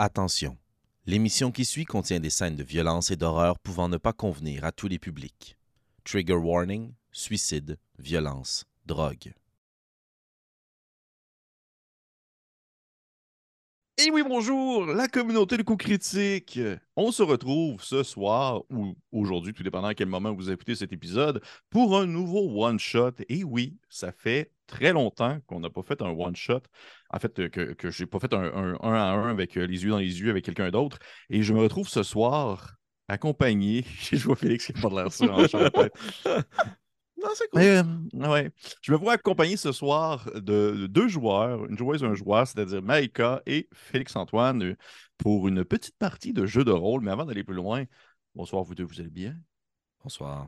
Attention, l'émission qui suit contient des scènes de violence et d'horreur pouvant ne pas convenir à tous les publics. Trigger warning, suicide, violence, drogue. Et oui, bonjour, la communauté de coups critiques. On se retrouve ce soir ou aujourd'hui, tout dépendant à quel moment vous écoutez cet épisode, pour un nouveau one-shot. Et oui, ça fait très longtemps qu'on n'a pas fait un one-shot. En fait, que, que je n'ai pas fait un, un, à un avec euh, les yeux dans les yeux avec quelqu'un d'autre. Et je me retrouve ce soir accompagné. Je vois Félix qui n'a pas de l'air sûr en tête. Non, c'est cool. Euh, ouais. Je me vois accompagné ce soir de, deux joueurs, une joueuse et un joueur, c'est-à-dire Maïka et Félix-Antoine, pour une petite partie de jeu de rôle. Mais avant d'aller plus loin, bonsoir vous deux, vous allez bien? Bonsoir.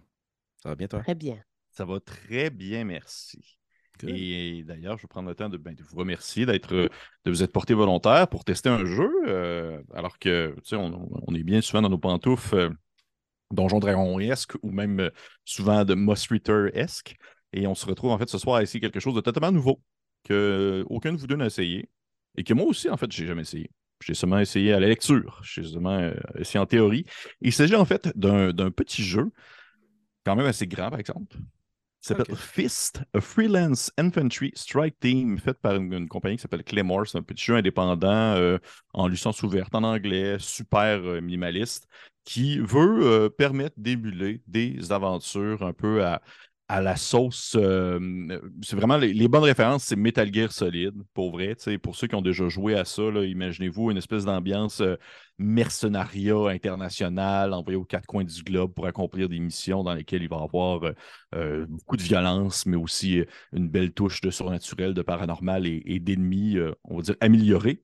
Ça va bien, toi? Très bien. Ça va très bien, merci. Et d'ailleurs, je vais prendre le temps de, ben, vous remercier d'être, de vous être porté volontaire pour tester un jeu, euh, alors que, tu sais, on, est bien souvent dans nos pantoufles Donjon Dragon-esque ou même euh, souvent de Moss Ritter-esque. Et on se retrouve en fait ce soir à essayer quelque chose de totalement nouveau que aucun de vous deux n'a essayé et que moi aussi, en fait, j'ai jamais essayé. J'ai seulement essayé à la lecture, j'ai seulement euh, essayé en théorie. Il s'agit en fait d'un petit jeu, quand même assez grand par exemple. Il s'appelle Fist, a freelance infantry strike team fait par une, compagnie qui s'appelle Claymore. C'est un petit jeu indépendant euh, en licence ouverte en anglais, super minimaliste qui veut euh, permettre d'émuler des aventures un peu à, à la sauce. Euh, c'est vraiment les, bonnes références, c'est Metal Gear Solid, pour vrai. Pour ceux qui ont déjà joué à ça, imaginez-vous une espèce d'ambiance euh, mercenariat international envoyé aux quatre coins du globe pour accomplir des missions dans lesquelles il va y avoir beaucoup de violence, mais aussi une belle touche de surnaturel, de paranormal et, et d'ennemis, on va dire, améliorés.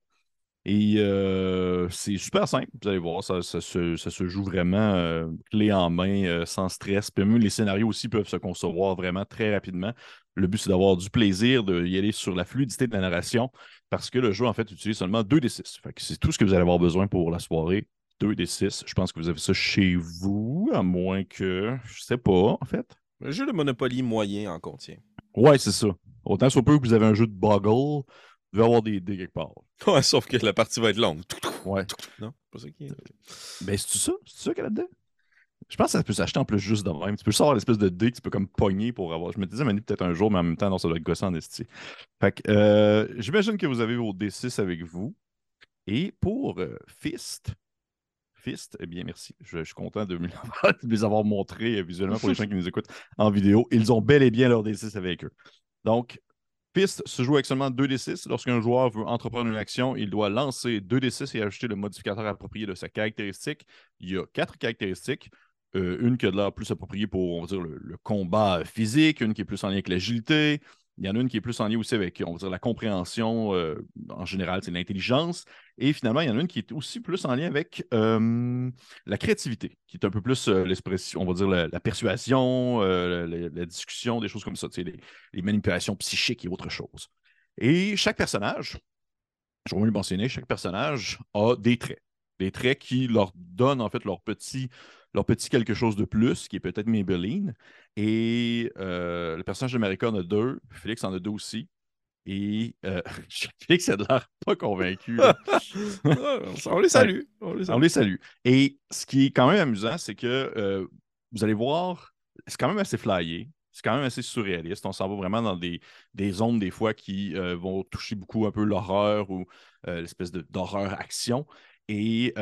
Et euh, c'est super simple, vous allez voir, ça, se, joue vraiment euh, clé en main, euh, sans stress. Puis même les scénarios aussi peuvent se concevoir vraiment très rapidement. Le but, c'est d'avoir du plaisir, d'y aller sur la fluidité de la narration, parce que le jeu, en fait, utilise seulement 2d6. c'est tout ce que vous allez avoir besoin pour la soirée. 2d6. Je pense que vous avez ça chez vous, à moins que. Je sais pas, en fait. Un jeu de Monopoly moyen en contient. Ouais, c'est ça. Autant soit peu que vous avez un jeu de Boggle va y avoir des dés quelque part. Ouais, sauf que la partie va être longue. Ouais. Non, pas ça qui est. Ben, c'est ça? C'est ça qu'elle a dedans? Je pense que ça peut s'acheter en plus juste de même. Tu peux avoir l'espèce de dé que tu peux comme pogner pour avoir. Je me disais, peut-être un jour, mais en même temps, non, ça doit être gossant en esti. Fait que, euh, j'imagine que vous avez vos D6 avec vous. Et pour euh, Fist, Fist, eh bien, merci. Je, suis content de, de les avoir montrés euh, visuellement pour les gens qui nous écoutent en vidéo. Ils ont bel et bien leur D6 avec eux. Donc, Piste se joue avec seulement 2d6. Lorsqu'un joueur veut entreprendre une action, il doit lancer 2d6 et ajouter le modificateur approprié de sa caractéristique. Il y a quatre caractéristiques. Euh, une qui a de l'air plus appropriée pour, le, combat physique, une qui est plus en lien avec l'agilité, il y en a une qui est plus en lien aussi avec, on va dire, la compréhension euh, en général, c'est l'intelligence. Et finalement, il y en a une qui est aussi plus en lien avec euh, la créativité, qui est un peu plus euh, l'expression, on va dire, la, persuasion, la, discussion, des choses comme ça, les, manipulations psychiques et autre chose. Et chaque personnage, je vais le mentionner, chaque personnage a des traits. Des traits qui leur donnent en fait leur petit leur petit quelque chose de plus, qui est peut-être Maybelline. Et euh, le personnage de en a deux, Félix en a deux aussi. Et euh, Félix a l'air pas convaincu. on les salue. On les salue. Et ce qui est quand même amusant, c'est que euh, vous allez voir, c'est quand même assez flyé. C'est quand même assez surréaliste. On s'en va vraiment dans des, des zones, des fois, qui vont toucher beaucoup un peu l'horreur ou l'espèce d'horreur-action. Et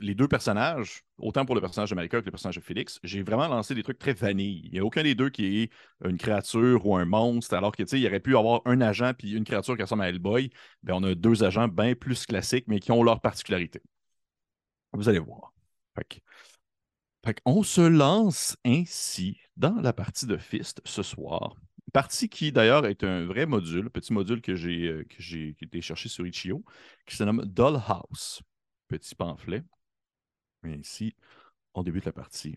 les deux personnages, autant pour le personnage de Marika que le personnage de Félix, j'ai vraiment lancé des trucs très vanille. Il n'y a aucun des deux qui est une créature ou un monstre, alors que il aurait pu avoir un agent puis une créature qui ressemble à Hellboy. Ben, on a deux agents bien plus classiques, mais qui ont leur particularité. Vous allez voir. on se lance ainsi dans la partie de Fist ce soir. Partie qui d'ailleurs est un vrai module, petit module que j'ai euh, que été cherché sur Itch.io, qui se nomme Dollhouse petit pamphlet. Et ici, on débute la partie.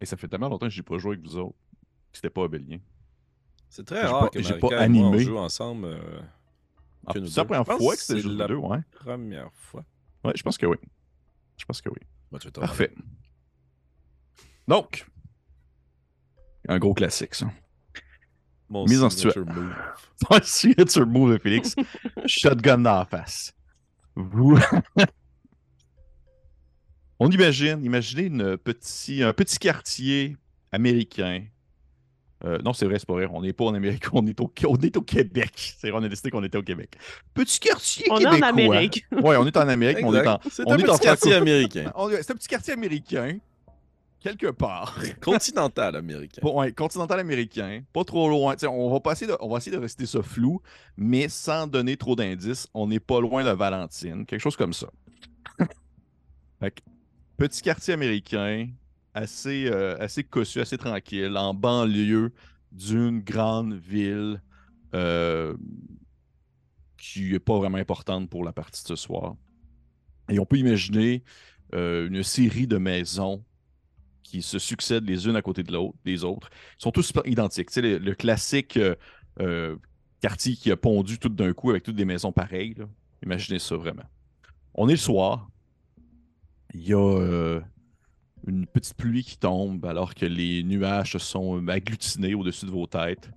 Et ça fait tellement longtemps que je n'ai pas joué avec vous autres c'était pas abélien. C'est très rare que j'ai pas animé. on joue ensemble. Euh, ah, c'est la première fois que c'est juste la deux, ouais. Première fois. Ouais, je pense que oui. Je pense que oui. Parfait. Donc, un gros classique, ça. Mon Mise en signature situa- move. Ton signature move de Félix. Shotgun dans la face. Vous. On imagine, imaginez une petit, un petit quartier américain. Euh, non, c'est vrai, c'est pas vrai. On n'est pas en Amérique, on est au, on est au Québec. C'est vrai, on a décidé qu'on était au Québec. Petit quartier On est en québécois. Amérique. Oui, on est en Amérique, mais on est en. On un est en petit quartier franco- américain. on- C'est un petit quartier américain, quelque part. Continental américain. Ouais, continental américain, pas trop loin. T'sais, on va, pas essayer de, on va essayer de rester ça flou, mais sans donner trop d'indices. On n'est pas loin de Valentine, quelque chose comme ça. Fait que, petit quartier américain, assez, euh, assez cossu, assez tranquille, en banlieue d'une grande ville euh, qui n'est pas vraiment importante pour la partie de ce soir. Et on peut imaginer euh, une série de maisons qui se succèdent les unes à côté de l'autre, des autres. Ils sont tous identiques. Tu sais, le, classique euh, euh, quartier qui a pondu tout d'un coup avec toutes des maisons pareilles. Imaginez ça vraiment. On est le soir. Il y a euh, une petite pluie qui tombe alors que les nuages se sont agglutinés au-dessus de vos têtes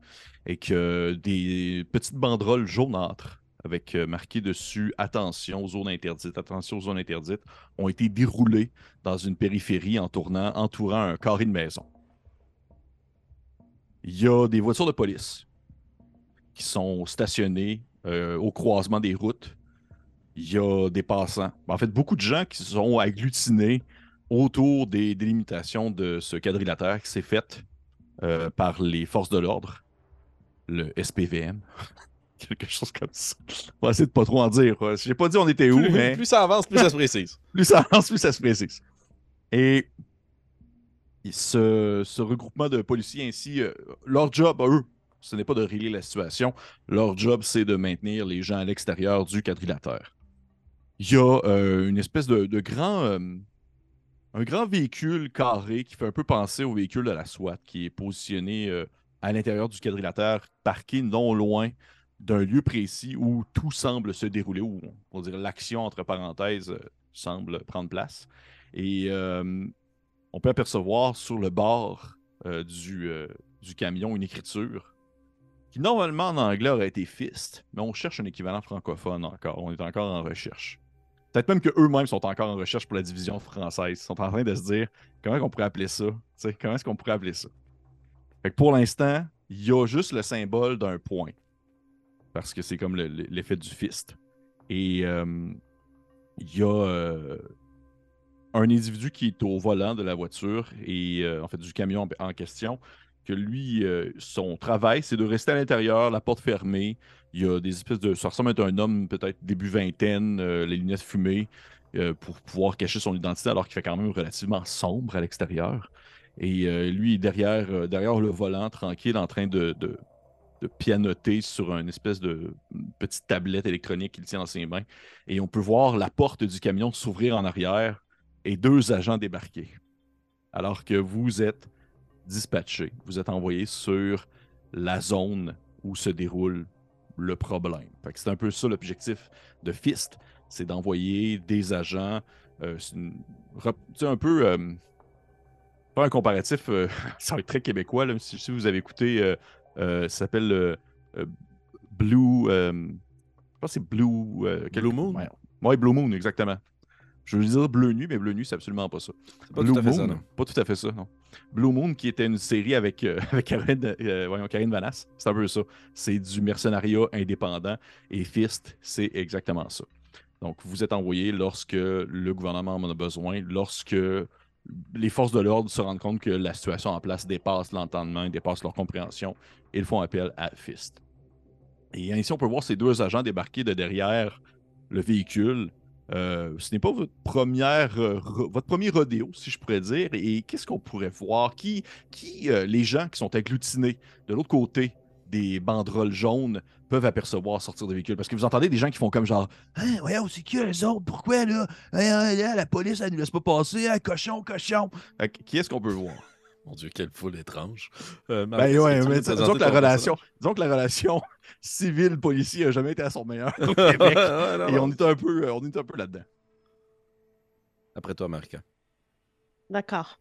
et que des petites banderoles jaunâtres avec euh, marqué dessus Attention aux zones interdites, attention aux zones interdites ont été déroulées dans une périphérie en tournant, entourant un carré de maison. Il y a des voitures de police qui sont stationnées euh, au croisement des routes. Il y a des passants. En fait, beaucoup de gens qui se sont agglutinés autour des délimitations de ce quadrilatère qui s'est fait euh, par les forces de l'ordre, le SPVM. Quelque chose comme ça. On va essayer de pas trop en dire. Je n'ai pas dit on était où, Plus, mais plus ça avance, plus ça se précise. plus ça avance, plus ça se précise. Et ce, ce regroupement de policiers ainsi, euh, leur job à eux, ce n'est pas de régler la situation. Leur job, c'est de maintenir les gens à l'extérieur du quadrilatère. Il y a euh, une espèce de, de grand, euh, un grand véhicule carré qui fait un peu penser au véhicule de la SWAT, qui est positionné à l'intérieur du quadrilatère, parqué non loin d'un lieu précis où tout semble se dérouler, où on dire l'action, entre parenthèses, euh, semble prendre place. Et euh, on peut apercevoir sur le bord euh, du, camion une écriture qui normalement en anglais aurait été fist, mais on cherche un équivalent francophone encore. On est encore en recherche. Peut-être même qu'eux-mêmes sont encore en recherche pour la division française. Ils sont en train de se dire comment on pourrait appeler ça? Comment est-ce qu'on pourrait appeler ça? Fait que pour l'instant, il y a juste le symbole d'un point. Parce que c'est comme le- le- l'effet du fist. Et euh, il y a euh, un individu qui est au volant de la voiture et euh, en fait du camion en, question, que lui, son travail, c'est de rester à l'intérieur, la porte fermée. Il y a des espèces de. Ça ressemble à un homme peut-être début vingtaine, les lunettes fumées, pour pouvoir cacher son identité alors qu'il fait quand même relativement sombre à l'extérieur. Et lui derrière, derrière le volant, tranquille, en train de, de pianoter sur une espèce de petite tablette électronique qu'il tient dans ses mains. Et on peut voir la porte du camion s'ouvrir en arrière et deux agents débarquer. Alors que vous êtes dispatché, vous êtes envoyé sur la zone où se déroule le problème. C'est un peu ça l'objectif de Fist, c'est d'envoyer des agents. euh, un peu. euh, faire un comparatif, euh, ça va être très québécois, là, si, vous avez écouté, euh, ça s'appelle euh, euh, Blue. euh, je pense que c'est Blue. euh, Blue Moon? Ouais, Ouais, Blue Moon, exactement. Je veux dire Bleu Nuit, mais Bleu Nuit, c'est absolument pas ça. Pas Blue tout à fait ça, Moon, non. Pas tout à fait ça, non. Blue Moon, qui était une série avec, euh, avec Karine, euh, voyons, Karine Vanasse, c'est un peu ça. C'est du mercenariat indépendant et Fist, c'est exactement ça. Donc, vous êtes envoyé lorsque le gouvernement en a besoin, lorsque les forces de l'ordre se rendent compte que la situation en place dépasse l'entendement, dépasse leur compréhension, ils font appel à Fist. Et ainsi, on peut voir ces deux agents débarquer de derrière le véhicule. Euh, ce n'est pas euh, re- votre premier rodéo, si je pourrais dire. Et qu'est-ce qu'on pourrait voir? Qui, qui euh, les gens qui sont agglutinés de l'autre côté des banderoles jaunes peuvent apercevoir sortir de véhicule? Parce que vous entendez des gens qui font comme genre Hein, voyons, c'est qui les autres? Pourquoi là? Hein, hein, là, la police, elle nous laisse pas passer. Hein, cochon, cochon. Fait que qui est-ce qu'on peut voir? Mon Dieu, quelle foule étrange. Euh, Ben ouais, mais disons que, la relation, disons que la relation civile-policier a jamais été à son meilleur au? Québec. Ouais, non, Et on est un peu, euh, on est un peu là-dedans. Après toi, Marca. D'accord.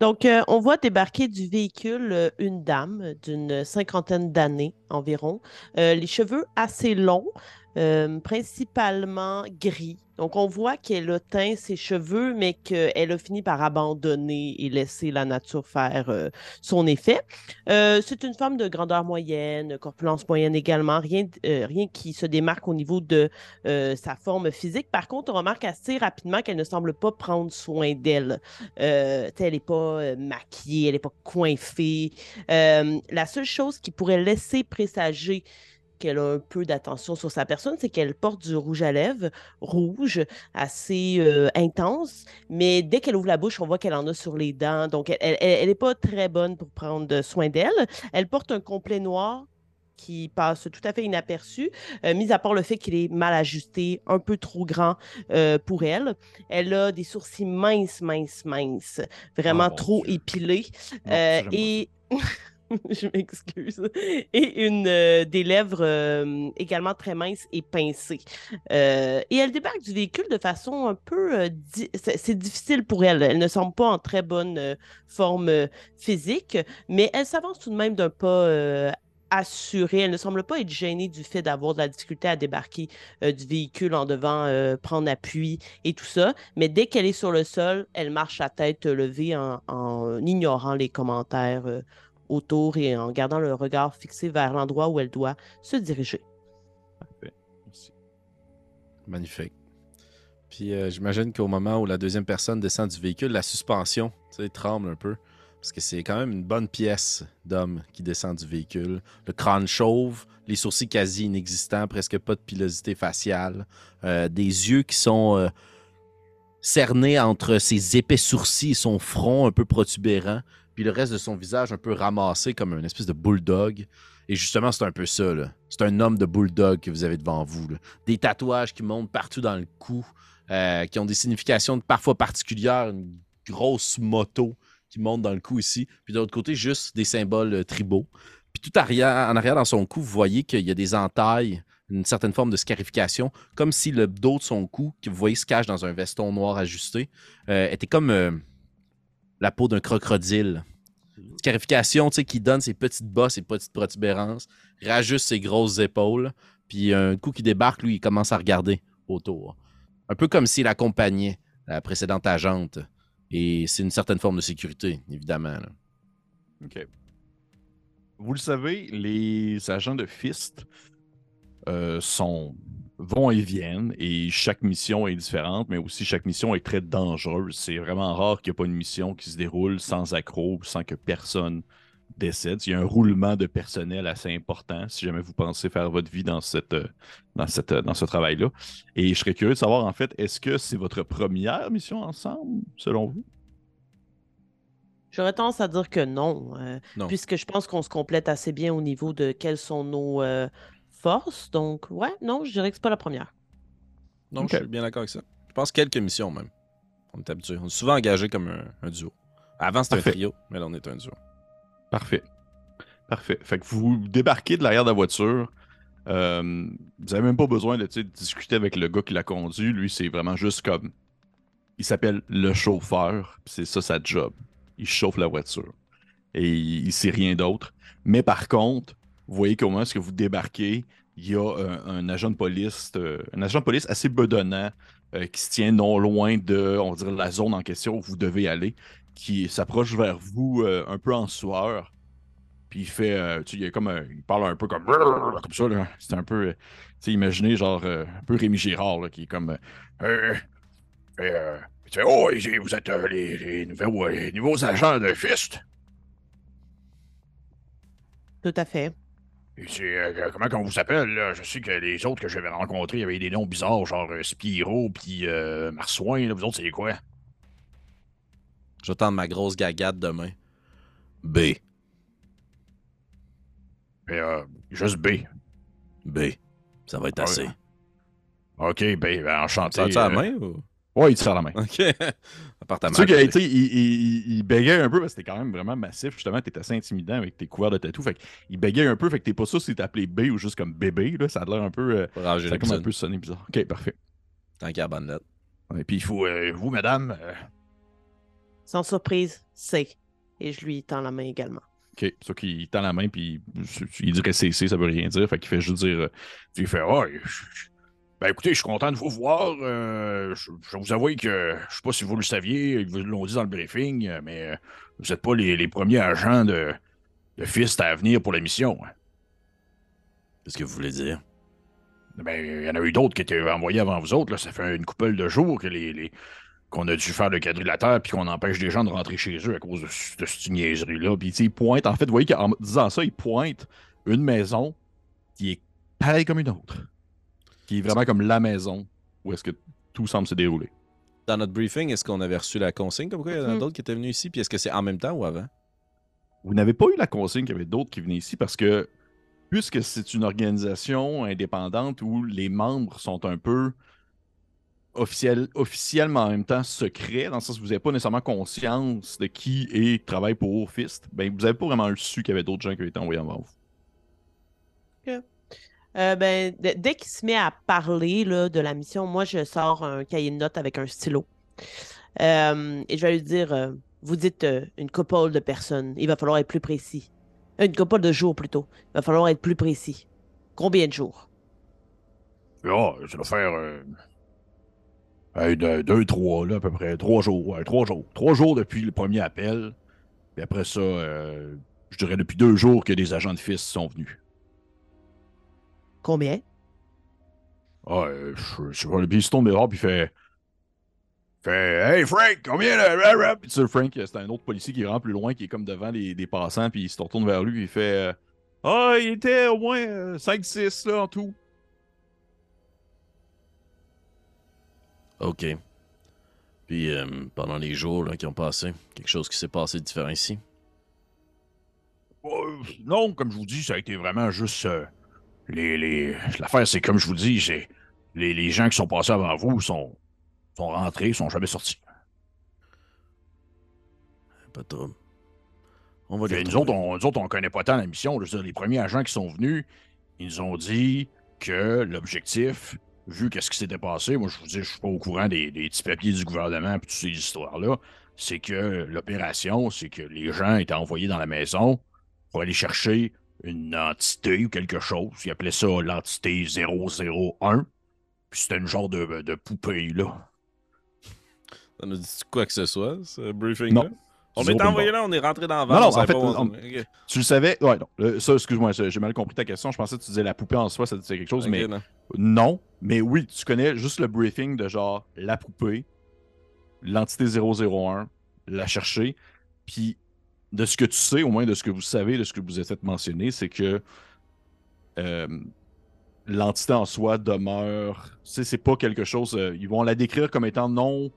Donc, euh, on voit débarquer du véhicule euh, une dame d'une cinquantaine d'années environ, euh, les cheveux assez longs, principalement gris, donc, on voit qu'elle a teint ses cheveux, mais qu'elle a fini par abandonner et laisser la nature faire euh, son effet. Euh, c'est une femme de grandeur moyenne, corpulence moyenne également, rien, euh, rien qui se démarque au niveau de sa forme physique. Par contre, on remarque assez rapidement qu'elle ne semble pas prendre soin d'elle. elle n'est pas maquillée, elle n'est pas coiffée. la seule chose qui pourrait laisser présager qu'elle a un peu d'attention sur sa personne, c'est qu'elle porte du rouge à lèvres rouge, assez euh, intense, mais dès qu'elle ouvre la bouche, on voit qu'elle en a sur les dents. Donc, elle n'est pas très bonne pour prendre soin d'elle. Elle porte un complet noir qui passe tout à fait inaperçu, euh, mis à part le fait qu'il est mal ajusté, un peu trop grand euh, pour elle. Elle a des sourcils minces, minces, minces, vraiment ah, trop épilés. et je m'excuse, et une, euh, des lèvres euh, également très minces et pincées. Euh, et elle débarque du véhicule de façon un peu... c'est difficile pour elle. Elle ne semble pas en très bonne forme physique, mais elle s'avance tout de même d'un pas assurée. Elle ne semble pas être gênée du fait d'avoir de la difficulté à débarquer du véhicule en devant prendre appui et tout ça. Mais dès qu'elle est sur le sol, elle marche à tête levée en ignorant les commentaires autour et en gardant le regard fixé vers l'endroit où elle doit se diriger. Magnifique. Puis euh, j'imagine qu'au moment où la deuxième personne descend du véhicule, la suspension tremble un peu. Parce que c'est quand même une bonne pièce d'homme qui descend du véhicule. Le crâne chauve, les sourcils quasi inexistants, presque pas de pilosité faciale, euh, des yeux qui sont euh, cernés entre ses épais sourcils et son front un peu protubérant puis le reste de son visage un peu ramassé comme une espèce de bulldog. Et justement, c'est un peu ça. C'est un homme de bulldog que vous avez devant vous. Des tatouages qui montent partout dans le cou, euh, qui ont des significations parfois particulières. Une grosse moto qui monte dans le cou ici. Puis de l'autre côté, juste des symboles euh, tribaux. Puis tout en arrière dans son cou, vous voyez qu'il y a des entailles, une certaine forme de scarification, comme si le dos de son cou, que vous voyez se cache dans un veston noir ajusté, euh, était comme la peau d'un crocodile. Scarification, qui donne ses petites bosses, ses petites protubérances, rajuste ses grosses épaules, puis un coup qui débarque, lui, il commence à regarder autour. Un peu comme s'il accompagnait la précédente agente. Et c'est une certaine forme de sécurité, évidemment. OK. Vous le savez, les agents de FIST euh, sont vont et viennent et chaque mission est différente, mais aussi chaque mission est très dangereuse. C'est vraiment rare qu'il n'y ait pas une mission qui se déroule sans accroc, sans que personne décède. Il y a un roulement de personnel assez important si jamais vous pensez faire votre vie dans, cette, dans, cette, dans ce travail-là. Et je serais curieux de savoir, en fait, est-ce que c'est votre première mission ensemble, selon vous? J'aurais tendance à dire que non, euh, puisque je pense qu'on se complète assez bien au niveau de quels sont nos, euh, force. Donc, ouais, non, je dirais que c'est pas la première. Non, je suis bien d'accord avec ça. Je pense quelques missions même. On est habitué. On est souvent engagé comme un, duo. Avant, c'était un trio, mais là, on est un duo. Parfait. Parfait. Fait que vous débarquez de l'arrière de la voiture. Euh, vous avez même pas besoin de discuter avec le gars qui l'a conduit. Lui, c'est vraiment juste comme. Il s'appelle le chauffeur. C'est ça sa job. Il chauffe la voiture. Et il, il sait rien d'autre. Mais par contre, vous voyez comment est-ce que vous débarquez. Il y a un, agent de police, euh, un agent de police assez bedonnant euh, qui se tient non loin de, on va la zone en question où vous devez aller, qui s'approche vers vous euh, un peu en sueur. Puis il fait, tu sais, comme, il parle un peu comme, comme ça, C'est un peu, tu sais, imaginez genre un peu Rémi Girard, qui est comme, oh, vous êtes les nouveaux agents de Fist. Tout à fait. Euh, comment on vous appelle, Je sais que les autres que j'avais rencontrés, il y avait des noms bizarres, genre euh, Spiro puis euh, Marsouin. Vous autres, c'est quoi? J'attends ma grosse gagade demain. B. Euh, juste B. B. Ça va être assez. Ok, B, ben, enchanté. Ça la main ou? Ouais, il te sert la main. OK. Appartement. Tu sais qu'il il, il, bégayait un peu parce que t'es quand même vraiment massif. Justement, t'es assez intimidant avec tes couverts de tatou. Fait qu'il bégaye un peu. Fait que t'es pas sûr si t'es appelé B ou juste comme bébé. Là. Ça a l'air un peu. Euh, ça a comme un peu sonné bizarre. OK, parfait. Tant qu'il y a bonne lettre. Et puis il faut. Euh, vous, madame. Euh, Sans surprise, c'est. Et je lui tends la main également. OK. Ça qu'il tend la main, puis il dirait CC, ça veut rien dire. Fait qu'il fait juste dire. Il fait Ah, ben écoutez, je suis content de vous voir. Euh, je, je, vous avoue que je sais pas si vous le saviez, ils vous l'ont dit dans le briefing, mais vous n'êtes pas les, les, premiers agents de, de Fist à venir pour la mission. Qu'est-ce que vous voulez dire? Ben, il y en a eu d'autres qui étaient envoyés avant vous autres. Là. Ça fait une couple de jours que les, les qu'on a dû faire le quadrilatère puis qu'on empêche des gens de rentrer chez eux à cause de, de cette niaiserie-là. Puis il pointe, en fait, vous voyez qu'en disant ça, il pointe une maison qui est pareille comme une autre. Qui est vraiment comme la maison où est-ce que tout semble se dérouler. Dans notre briefing, est-ce qu'on avait reçu la consigne comme quoi il y en a d'autres qui étaient venus ici? Puis est-ce que c'est en même temps ou avant? Vous n'avez pas eu la consigne qu'il y avait d'autres qui venaient ici parce que puisque c'est une organisation indépendante où les membres sont un peu officiel, officiellement en même temps secrets, dans le sens où vous n'avez pas nécessairement conscience de qui est travaille pour Fist, ben vous n'avez pas vraiment su qu'il y avait d'autres gens qui avaient été envoyés avant vous. Euh, ben, dès qu'il se met à parler là, de la mission, moi je sors un cahier de notes avec un stylo. Euh, et je vais lui dire euh, Vous dites euh, une couple de personnes, il va falloir être plus précis. Une couple de jours plutôt. Il va falloir être plus précis. Combien de jours Ah, ça doit faire euh, deux, trois, là, à peu près. Trois jours, trois jours. Trois jours depuis le premier appel. Puis après ça, je dirais depuis deux jours que des agents de fils sont venus. Combien? Ah, euh, je, je vois le il se tourne dehors, puis il fait. Fait Hey Frank, combien de. Puis tu Frank, c'est un autre policier qui rentre plus loin, qui est comme devant les, les passants, puis il se retourne vers lui, puis il fait. Ah, il était au moins 5-6 là en tout. OK. Puis, euh, pendant les jours là, qui ont passé, quelque chose qui s'est passé de différent ici? Euh, non, comme je vous dis, ça a été vraiment juste. Euh, les, les... L'affaire, c'est comme je vous dis, c'est. Les, les, gens qui sont passés avant vous sont, sont rentrés, sont jamais sortis. Pas trop. On va les nous, autres, on, nous autres, on connaît pas tant la mission. Je veux dire, les premiers agents qui sont venus, ils nous ont dit que l'objectif, vu qu'est-ce qui s'était passé, moi je vous dis, je suis pas au courant des, des petits papiers du gouvernement et toutes ces histoires-là, c'est que l'opération, c'est que les gens étaient envoyés dans la maison pour aller chercher une entité ou quelque chose. Ils appelaient ça l'entité 001. Puis c'était une genre de, de poupée, là. Ça nous dit quoi que ce soit, ce briefing-là? On est envoyé là, on est rentré dans vanne. Non, non, en fait, on, okay. tu le savais? Ouais, non. Ça, excuse-moi, j'ai mal compris ta question. Je pensais que tu disais la poupée en soi, ça disait quelque chose, okay, mais non. non. Mais oui, tu connais juste le briefing de genre la poupée, l'entité 001, la chercher. Puis de ce que tu sais, au moins de ce que vous savez, de ce que vous êtes fait mentionner, c'est que euh, l'entité en soi demeure. C'est pas quelque chose. Euh, ils vont la décrire comme étant non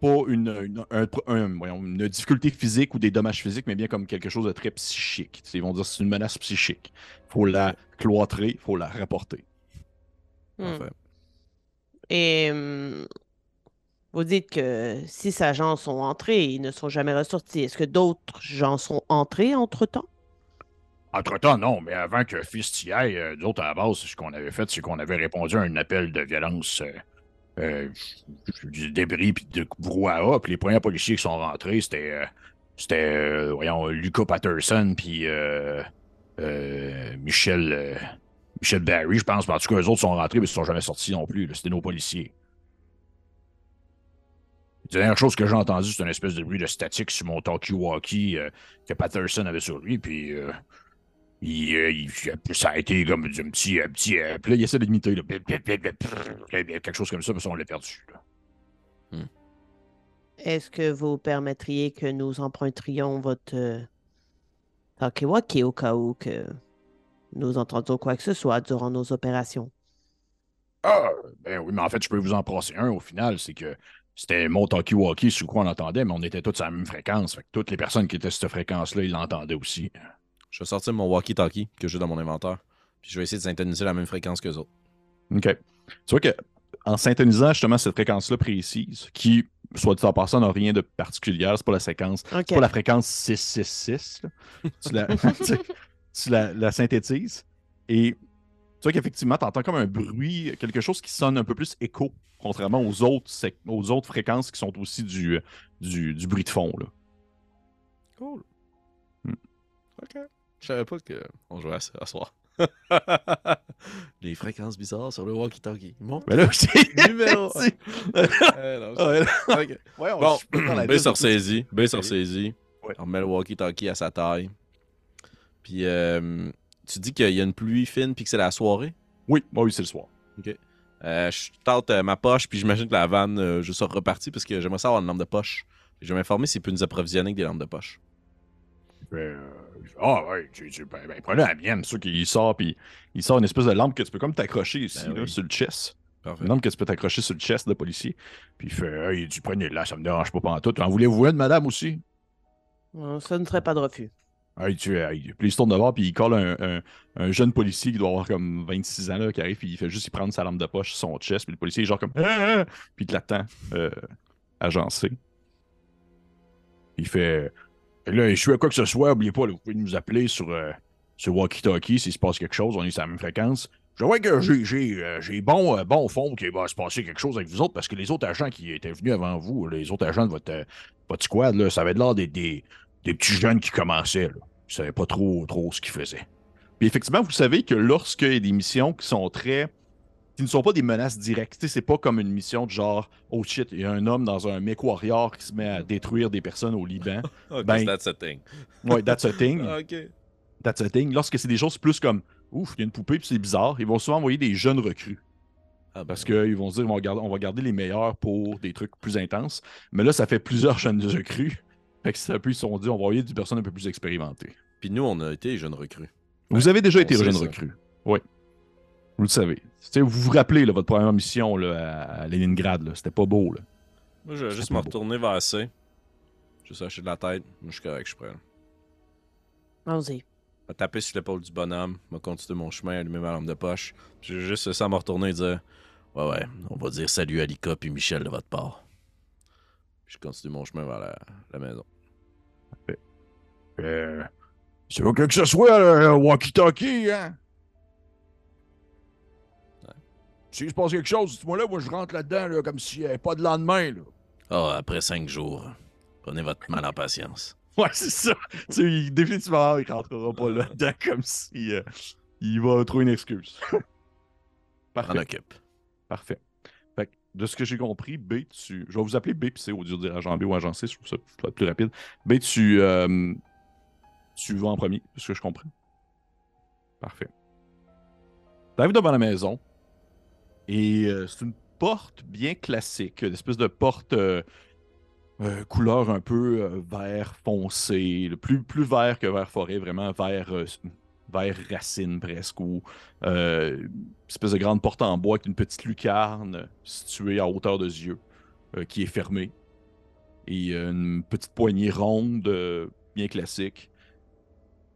pas une, une, un, un, voyons, une, difficulté physique ou des dommages physiques, mais bien comme quelque chose de très psychique. Ils vont dire que c'est une menace psychique. Il faut la cloîtrer, il faut la rapporter. Hmm. Enfin. Et hum, vous dites que six agents sont entrés et ils ne sont jamais ressortis. Est-ce que d'autres gens sont entrés entre-temps? Entre-temps, non, mais avant que Fist y aille, euh, d'autres à la base, ce qu'on avait fait, c'est qu'on avait répondu à un appel de violence. Euh, euh, du débris puis de brouhaha. Puis les premiers policiers qui sont rentrés, c'était, euh, c'était voyons, Patterson puis Michel, Michel Barry, je pense. En tout cas, eux autres sont rentrés, mais ils ne sont jamais sortis non plus. C'était nos policiers. La dernière chose que j'ai entendue, c'est une espèce de bruit de statique sur mon talkie-walkie que Patterson avait sur lui. Puis il, il, ça a été comme un petit. Un petit euh, puis là, il essaie d'imiter. Quelque chose comme ça, mais ça, on l'a perdu. Hmm. Est-ce que vous permettriez que nous emprunterions votre euh, Takiwaki au cas où que nous entendions quoi que ce soit durant nos opérations? Ah, ben oui, mais en fait, je peux vous en passer un au final. C'est que c'était mon talkie-walkie sur quoi on entendait, mais on était tous à la même fréquence. Fait que toutes les personnes qui étaient à cette fréquence-là, ils l'entendaient aussi. Je vais sortir mon walkie-talkie que j'ai dans mon inventaire. Puis je vais essayer de synthétiser la même fréquence que les autres. OK. Tu vois que en syntonisant justement cette fréquence-là précise, qui, soit dit en passant, n'a rien de particulier, c'est pas la séquence, okay. c'est pas la fréquence 666. tu, la, tu la, la, synthétises et tu vois qu'effectivement, tu entends comme un bruit, quelque chose qui sonne un peu plus écho, contrairement aux autres, aux autres fréquences qui sont aussi du, du, du bruit de fond. Là. Cool. Hmm. Ok. Je savais pas qu'on jouait à ça à soir. Les fréquences bizarres sur le walkie-talkie. Mais là, je numéro. Bon, B se ressaisit. B se ressaisit. On remet le walkie-talkie à sa taille. Puis, euh, tu dis qu'il y a une pluie fine puis que c'est la soirée? Oui, bah oui, c'est le soir. Euh, je tente euh, ma poche, puis j'imagine que la vanne, euh, je sors reparti parce que j'aimerais savoir une lampe de poche. Je vais m'informer s'il peut nous approvisionner avec des lampes de poche. Euh, Ah ouais, tu, tu- ben, ben, prenez la mienne, sûr qu'il sort, puis il sort une espèce de lampe que tu peux comme t'accrocher ici, Ben là, oui. sur le chest. Parfait. Une lampe que tu peux t'accrocher sur le chest de policier. Puis il fait, hey, tu prenez là, ça me dérange pas pendant tout. En voulez-vous une, madame, aussi? Ça ne serait pas de refus. Puis il se tourne de bord, puis il colle un, un- un jeune policier qui doit avoir comme 26 ans, là, qui arrive, puis il fait juste y prendre sa lampe de poche son chest, puis le policier est genre comme, Ah, ah puis il te l'attend, euh, agencé. Il fait, là, je suis à quoi que ce soit, oubliez pas, vous pouvez nous appeler sur, euh, sur Walkie-Talkie s'il se passe quelque chose, on est sur la même fréquence. Je vois que j'ai, euh, bon, bon fond qu'il va se passer quelque chose avec vous autres, parce que les autres agents qui étaient venus avant vous, les autres agents de votre, votre squad, là, ça avait l'air des, des, des petits jeunes qui commençaient, là. Ils savaient pas trop, trop ce qu'ils faisaient. Puis effectivement, vous savez que lorsqu'il y a des missions qui sont très. qui ne sont pas des menaces directes, c'est pas comme une mission de genre, oh shit, il y a un homme dans un mech warrior qui se met à détruire des personnes au Liban. Ok, Ben- that's a thing. Ouais, that's a thing. That's a thing. Lorsque c'est des choses plus comme, ouf, il y a une poupée puis c'est bizarre, ils vont souvent envoyer des jeunes recrues. Ah, Parce ben, qu'ils vont se dire, on va, garder, on va garder les meilleurs pour des trucs plus intenses. Mais là, ça fait plusieurs jeunes recrues. Fait que c'est un peu, ils se sont dit, on va envoyer des personnes un peu plus expérimentées. Puis nous, on a été jeunes recrues. Vous avez déjà on été sait jeune ça. recrue. Oui. Vous le savez. Tu sais, vous vous rappelez, là, votre première mission là, à Leningrad. là, C'était pas beau. Là. Moi, je vais juste me retourner vers C. Juste lâcher de la tête. Moi, je suis correct, je suis prêt. Allons-y. Je vais taper sur l'épaule du bonhomme, je vais continuer mon chemin, allumer ma lampe de poche. Puis J'ai juste ça me retourner et dire Ouais, ouais, on va dire salut à Lika puis Michel de votre part. Puis je continue mon chemin vers la, la maison. Euh, c'est pas que ce soit, le walkie-talkie, hein? Ouais. S'il se passe quelque chose, dis-moi là, moi je rentre là-dedans là, comme s'il n'y avait pas de lendemain. Là. Ah, après cinq jours, prenez votre mal en patience. Ouais, c'est ça. Tu sais, il- définitivement, il rentrera pas là-dedans comme si euh, il va trouver une excuse. On occupe. Parfait. De ce que j'ai compris, B, tu. Je vais vous appeler B puis C au lieu de dire agent B ou agent C, je trouve ça plus rapide. B, tu. euh, tu vas en premier, ce que je comprends. Parfait. T'arrives devant la maison et euh, c'est une porte bien classique, une espèce de porte euh, couleur un peu vert foncé, plus, plus vert que vert forêt, vraiment vert, euh, vert racine presque, ou euh, une espèce de grande porte en bois avec une petite lucarne située à hauteur de yeux euh, qui est fermée. Et euh, une petite poignée ronde, euh, bien classique.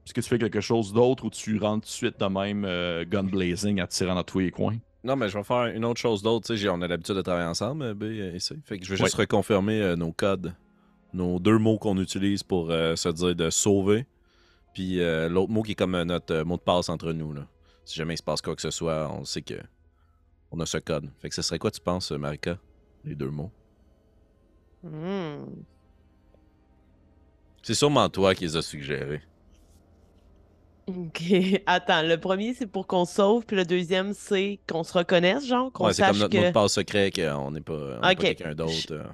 Est-ce que tu fais quelque chose d'autre ou tu rentres tout de suite de même euh, gun blazing en tirant dans tous les coins? Non, mais je vais faire une autre chose d'autre. On a l'habitude de travailler ensemble, euh, B et C. Fait que je vais juste reconfirmer euh, nos codes. Nos deux mots qu'on utilise pour euh, se dire de sauver. Puis euh, l'autre mot qui est comme notre euh, mot de passe entre nous. Là. Si jamais il se passe quoi que ce soit, on sait que on a ce code. Fait que ce serait quoi, tu penses, Marika? Les deux mots? Hmm. C'est sûrement toi qui les as suggérés. OK. Attends, le premier, c'est pour qu'on sauve, puis le deuxième, c'est qu'on se reconnaisse, genre, qu'on Ouais, c'est comme notre mot de passe secret qu'on n'est pas, on pas quelqu'un d'autre. euh.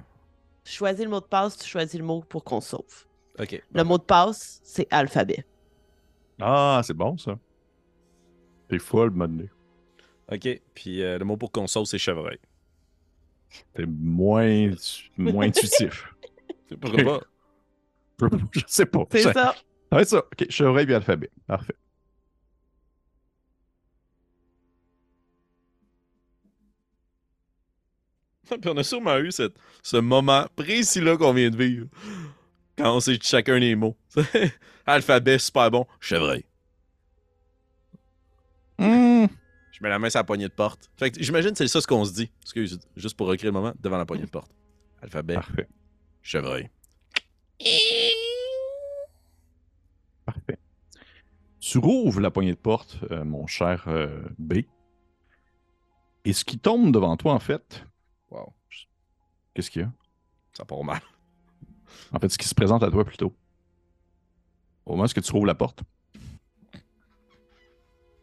Choisis le mot de passe, tu choisis le mot pour qu'on sauve. Ok. Le mot de passe, c'est alphabet. Ah, c'est bon ça. T'es folle, Monday. Ok. Puis euh, le mot pour qu'on sauve, c'est chevreuil. T'es moins, moins intuitif. Pourquoi pas? Je sais pas. C'est Ça- ça. Être ça. Ok, chevreuil puis alphabet. Parfait. Puis on a sûrement eu cette- ce moment précis-là qu'on vient de vivre. Quand on sait chacun les mots. Alphabet, super bon. Chevreuil. Hmm. Je mets la main sur la poignée de porte. Fait que j'imagine que c'est ça ce qu'on se dit. Excuse, juste pour recréer le moment, devant la poignée de porte. Alphabet, Parfait. chevreuil. Parfait. Tu rouvres la poignée de porte, euh, mon cher euh, B. Et ce qui tombe devant toi, en fait, Wow, qu'est-ce qu'il y a? ça part mal. En fait, ce qui se présente à toi plutôt, au moment où tu rouvres la porte.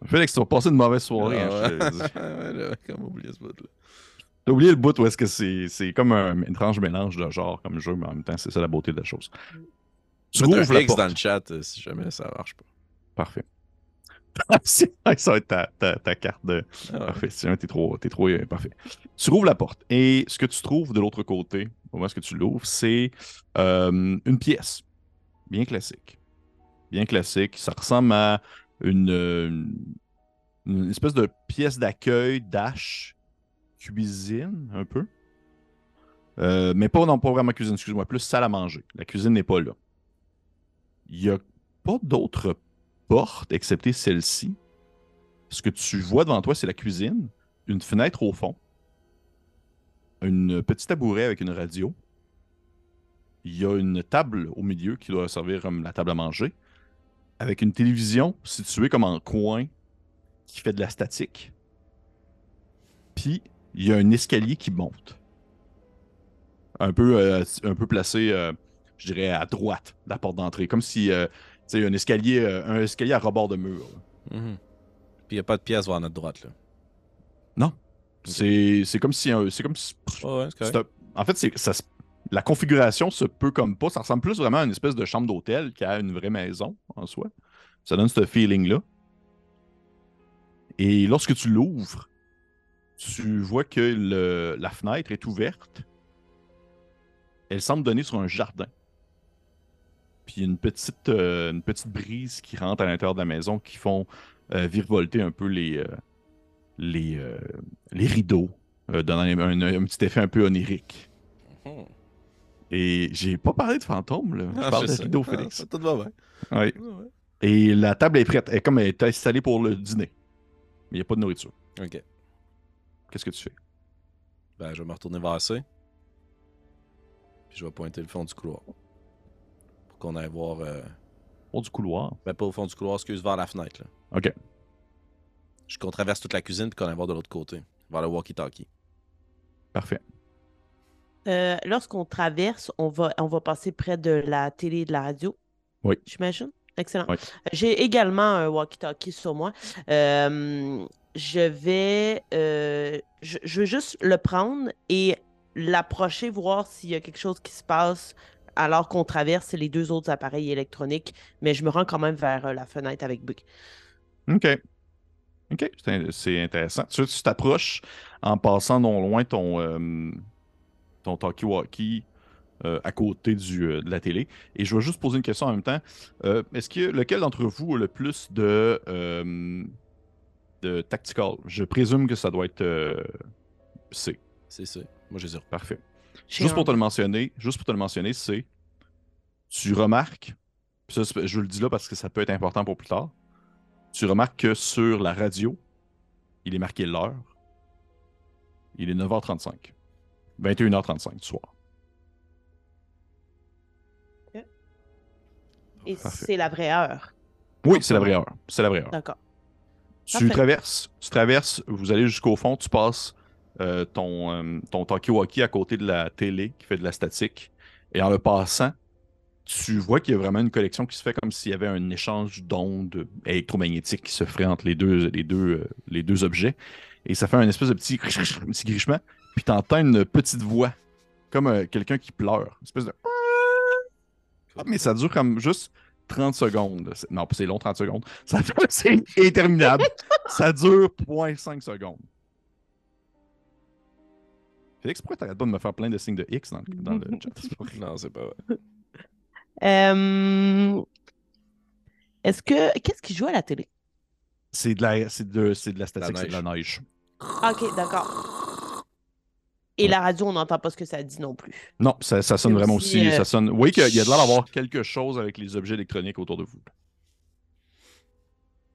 Félix, tu vas passer une mauvaise soirée. hein, Ah ouais, oublier ce bout-là? T'as oublié le bout où est-ce que c'est c'est comme un étrange mélange de genre comme jeu, mais en même temps, c'est ça la beauté de la chose. Tu Mets rouvres un la X porte. dans le chat euh, si jamais ça marche pas. Parfait. Ça va être ta, ta- ta carte de. Ah ouais. Parfait. Si jamais t'es trop, t'es trop euh, parfait. Tu rouvres la porte et ce que tu trouves de l'autre côté, au moment où tu l'ouvres, c'est euh, une pièce. Bien classique. Bien classique. Ça ressemble à une, euh, une espèce de pièce d'accueil, dash, cuisine, un peu. Mais pas, non, pas vraiment cuisine, excuse-moi, plus salle à manger. La cuisine n'est pas là. Il n'y a pas d'autres portes excepté celle-ci. Ce que tu vois devant toi, c'est la cuisine, une fenêtre au fond, une petite tabouret avec une radio. Il y a une table au milieu qui doit servir comme la table à manger, avec une télévision située comme en coin qui fait de la statique. Puis il y a un escalier qui monte. Un peu, euh, un peu placé, euh, je dirais, à droite de la porte d'entrée. Comme si, euh, un escalier, euh, un escalier à rebord de mur. Mhm. Puis il n'y a pas de pièce vers notre droite. Là. C'est c'est comme si. C'est comme si. Oh, ouais, un- en fait, ça la configuration se peut comme pas. Ça ressemble plus vraiment à une espèce de chambre d'hôtel qu'à une vraie maison en soi. Ça donne ce feeling-là. Et lorsque tu l'ouvres, tu vois que le- la fenêtre est ouverte. Elle semble donner sur un jardin. Puis une petite, euh, une petite brise qui rentre à l'intérieur de la maison qui font euh, virevolter un peu les, euh, les, euh, les rideaux, donnant un, un- un petit effet un peu onirique. Mhm. Et j'ai pas parlé de fantômes, là. Je Ah, parle je de rideaux, Ah, Félix. ça, tout va bien. Ouais. Ouais, ouais. Et la table est prête. Elle est comme elle est installée pour le dîner. Mais il n'y a pas de nourriture. Ok. Qu'est-ce que tu fais? Ben, je vais me retourner vers C. Puis je vais pointer le fond du couloir. Qu'on aille voir. euh, Au du couloir. Ben, pas au fond du couloir, excuse, vers la fenêtre. Là. OK. Je qu'on traverse toute la cuisine puis qu'on aille voir de l'autre côté. Vers le walkie-talkie. Parfait. Euh, Lorsqu'on traverse, on va, on va passer près de la télé et de la radio. Oui. J'imagine. Excellent. Oui. J'ai également un walkie-talkie sur moi. Euh, je vais. euh, je, je veux juste le prendre et l'approcher, voir s'il y a quelque chose qui se passe alors qu'on traverse les deux autres appareils électroniques. Mais je me rends quand même vers euh, la fenêtre avec Buck. OK. OK. C'est in- C'est intéressant. Tu t'approches en passant non loin ton, euh, ton talkie-walkie euh, à côté du, euh, de la télé. Et je vais juste poser une question en même temps. Euh, Est-ce que lequel d'entre vous a le plus de, euh, de tactical? Je présume que ça doit être euh, C. C'est ça. Moi, j'ai zéro. Parfait. Juste un- pour te le mentionner, juste pour te le mentionner, c'est tu remarques, ça, je le dis là parce que ça peut être important pour plus tard. Tu remarques que sur la radio, il est marqué l'heure. Il est 9h35. 21h35 du soir. Et Parfait. c'est la vraie heure. Oui, c'est la vraie heure. C'est la vraie heure. D'accord. Tu Parfait. traverses, tu traverses, vous allez jusqu'au fond, tu passes euh, ton, euh, ton à côté de la télé qui fait de la statique. Et en le passant, tu vois qu'il y a vraiment une collection qui se fait comme s'il y avait un échange d'ondes électromagnétiques qui se ferait entre les deux, les deux, euh, les deux objets. Et ça fait un espèce de petit, petit grichement. Puis tu entends une petite voix, comme quelqu'un qui pleure. Une espèce de. Ah, mais ça dure comme juste 30 secondes. Non, c'est long, 30 secondes. C'est interminable. ça dure 0.5 secondes. Félix, pourquoi t'arrêtes pas de me faire plein de signes de X dans, le- dans le chat? Non, c'est pas vrai. Euh, Est-ce que. Qu'est-ce qui joue à la télé? C'est de la, c'est de, c'est de la statique, c'est de la neige. Ok, d'accord. Et la radio, on n'entend pas ce que ça dit non plus. Non, ça, ça sonne vraiment aussi, aussi. euh, Ça sonne. Oui, qu'il y a de l'air d'avoir quelque chose avec les objets électroniques autour de vous.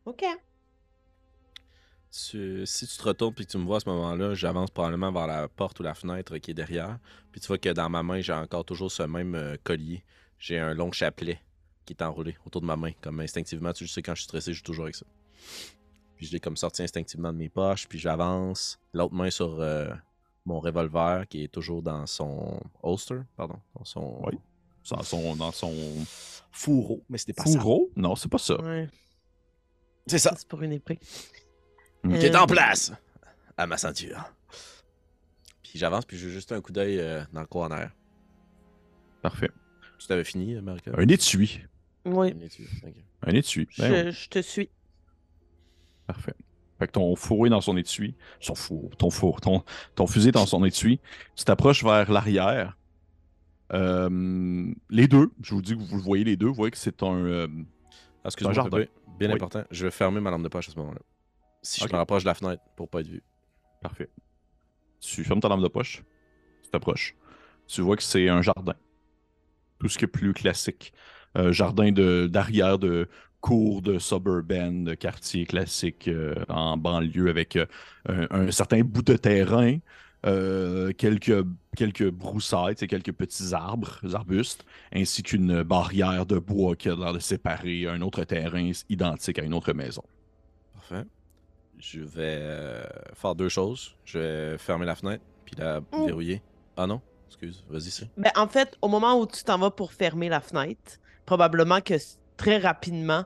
OK. Tu- si tu te retournes puis que tu me vois à ce moment-là, j'avance probablement vers la porte ou la fenêtre qui est derrière. Puis tu vois que dans ma main, j'ai encore toujours ce même euh, collier. J'ai un long chapelet qui est enroulé autour de ma main. Comme instinctivement, tu le sais, quand je suis stressé, je suis toujours avec ça. Puis je l'ai comme sorti instinctivement de mes poches, puis j'avance. L'autre main sur euh, mon revolver qui est toujours dans son holster, pardon. Dans son... Oui. Dans son, dans son fourreau, mais c'était pas ça. Fourreau? Non, c'est pas ça. Ouais, C'est ça. c'est pour une épée. Mm. Qui est Euh, en place à ma ceinture. Puis j'avance, puis j'ai juste un coup d'œil euh, dans le corner. Parfait. Tu t'avais fini, America? Un étui. Oui, Un étui, ok. Un étui. Ben oui, je, te suis. Parfait. Fait que ton fourreau est dans son étui. Son four, ton four, ton, ton fusil est dans son étui. Tu t'approches vers l'arrière. Euh, les deux, je vous dis que vous le voyez les deux, vous voyez que c'est un. euh, Ah, Excuse-moi, un jardin. Pépé. bien Oui. important. Je vais fermer ma lampe de poche à ce moment-là. Si je me rapproche de la fenêtre pour pas être vu. Parfait. Tu fermes ta lampe de poche. Tu t'approches. Tu vois que c'est un jardin. Tout ce qui est plus classique. Euh, jardin de- d'arrière de, cours de suburban, de quartier classique euh, en banlieue avec euh, un, un certain bout de terrain, euh, quelques, quelques broussailles, quelques petits arbres, arbustes, ainsi qu'une barrière de bois qui a l'air de séparer un autre terrain identique à une autre maison. Parfait. Je vais euh, faire deux choses. Je vais fermer la fenêtre, puis la Oh. verrouiller. Ah non, excuse, vas-y, c'est. Ben, en fait, au moment où tu t'en vas pour fermer la fenêtre, probablement que très rapidement,